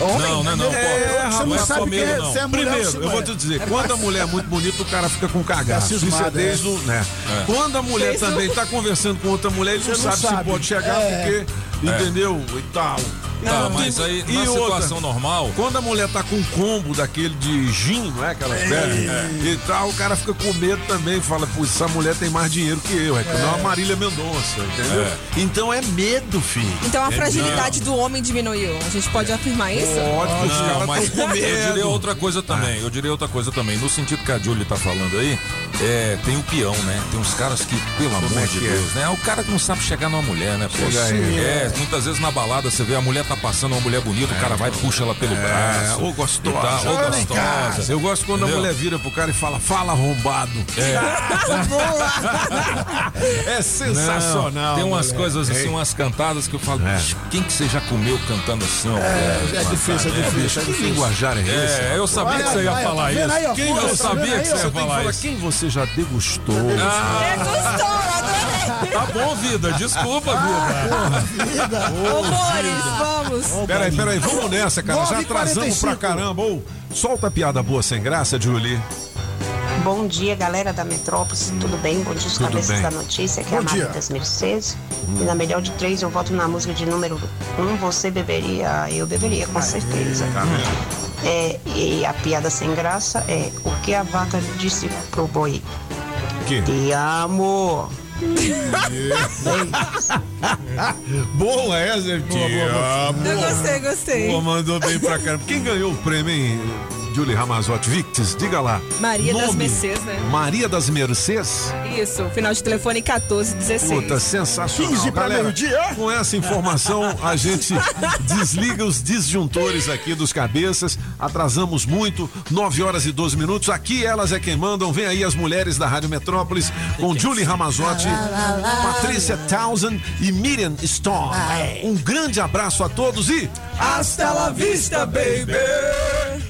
Não, não, não, pô. É, não rapaz, é só medo, não. você é mulher, Primeiro, você eu vou te dizer, quando a mulher é muito bonita, o cara fica com cagaço. Isso é desde o. Né? É. Quando a mulher também o- tá conversando com outra mulher, ele não, Você não sabe, se sabe. pode chegar, É. porque. Entendeu? E tal. Tá, Não, mas aí e na outra, situação normal, Quando a mulher tá com um combo daquele de gin, não é? Aquelas bebem, e tal, o cara fica com medo também. Fala, pô, essa mulher tem mais dinheiro que eu. É que não a Marília Mendonça, entendeu? É. Então é medo, filho. Então a É fragilidade do homem diminuiu. A gente pode afirmar isso? Pode, que os Não, caras mas com medo. eu diria outra coisa também. Eu diria outra coisa também. No sentido que a Julie tá falando aí, é, tem o peão, né? Tem uns caras que, pelo amor é de que é? Deus, né? O cara que não sabe chegar numa mulher, né? Pô, Chega aí. É, muitas vezes na balada você vê a mulher tá passando uma mulher bonita, o cara vai e puxa ela pelo É, braço. ô gostosa. Olha em gostosa. Eu gosto quando Entendeu? a mulher vira pro cara e fala, fala arrombado. É, *laughs* sensacional. Não, tem umas moleque. coisas assim, É. umas cantadas que eu falo, É. "Bicho, quem que você já comeu cantando assim? ó, É, é difícil, é difícil, é Que difícil. linguajar é esse? É, eu sabia Olha que você ia olha, falar tá isso. aí? Quem eu tá sabia que você ia falar isso. quem você já degustou. Ah, É, gostou, adorei. tá bom, vida. Desculpa, vida. Amores, vamos. Peraí, peraí, vamos nessa, cara. Já 9h45. atrasamos pra caramba. Ô, solta a piada boa sem graça, Julie. Bom dia, galera da Metrópolis, tudo bem? Bom dia, os Tudo cabeças bem. da notícia, aqui é a Maria das Mercedes. E na melhor de três, eu voto na música de número um, você beberia, eu beberia, com certeza. É, e a piada sem graça é o que a vaca disse pro boi? Que? Te amo. Boa essa, tia. Eu gostei, gostei. Pô, mandou bem pra caramba. Quem ganhou o prêmio, hein? Julie Ramazotti Victis, diga lá. Maria das Nome? Mercês, né? Maria das Mercês? Isso, final de telefone 1416. Puta, sensacional. 15 pra Galera, meio-dia. Com essa informação, a gente *laughs* desliga os disjuntores aqui dos cabeças. Atrasamos muito, 9 horas e 12 minutos. Aqui elas é quem mandam. Vem aí as mulheres da Rádio Metrópolis com Julie Ramazotti, Patrícia Townsend e Miriam Stone. Um grande abraço a todos e Hasta la vista, baby.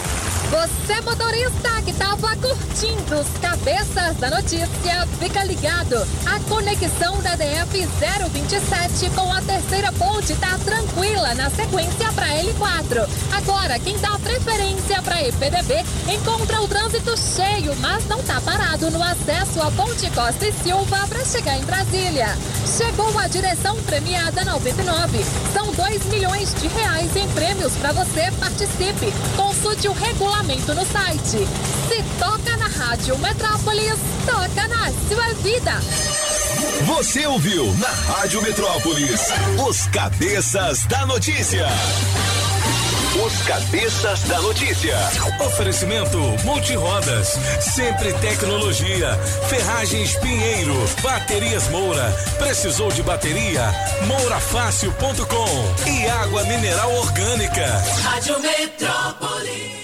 Você, motorista que estava curtindo os cabeças da notícia, fica ligado. A conexão da DF 027 com a terceira ponte tá tranquila na sequência para L4. Agora, quem dá preferência para EPDB encontra o trânsito cheio, mas não tá parado no acesso à Ponte Costa e Silva para chegar em Brasília. Chegou a direção premiada 99. São 2 milhões de reais em prêmios para você. Participe. Consulte o regulamento no site. Se toca na Rádio Metrópolis, toca na sua vida. Você ouviu na Rádio Metrópolis os cabeças da notícia. Os cabeças da notícia. Oferecimento Multirodas, Sempre Tecnologia, Ferragens Pinheiro, Baterias Moura, precisou de bateria? Mourafácil.com e água mineral orgânica. Rádio Metrópolis.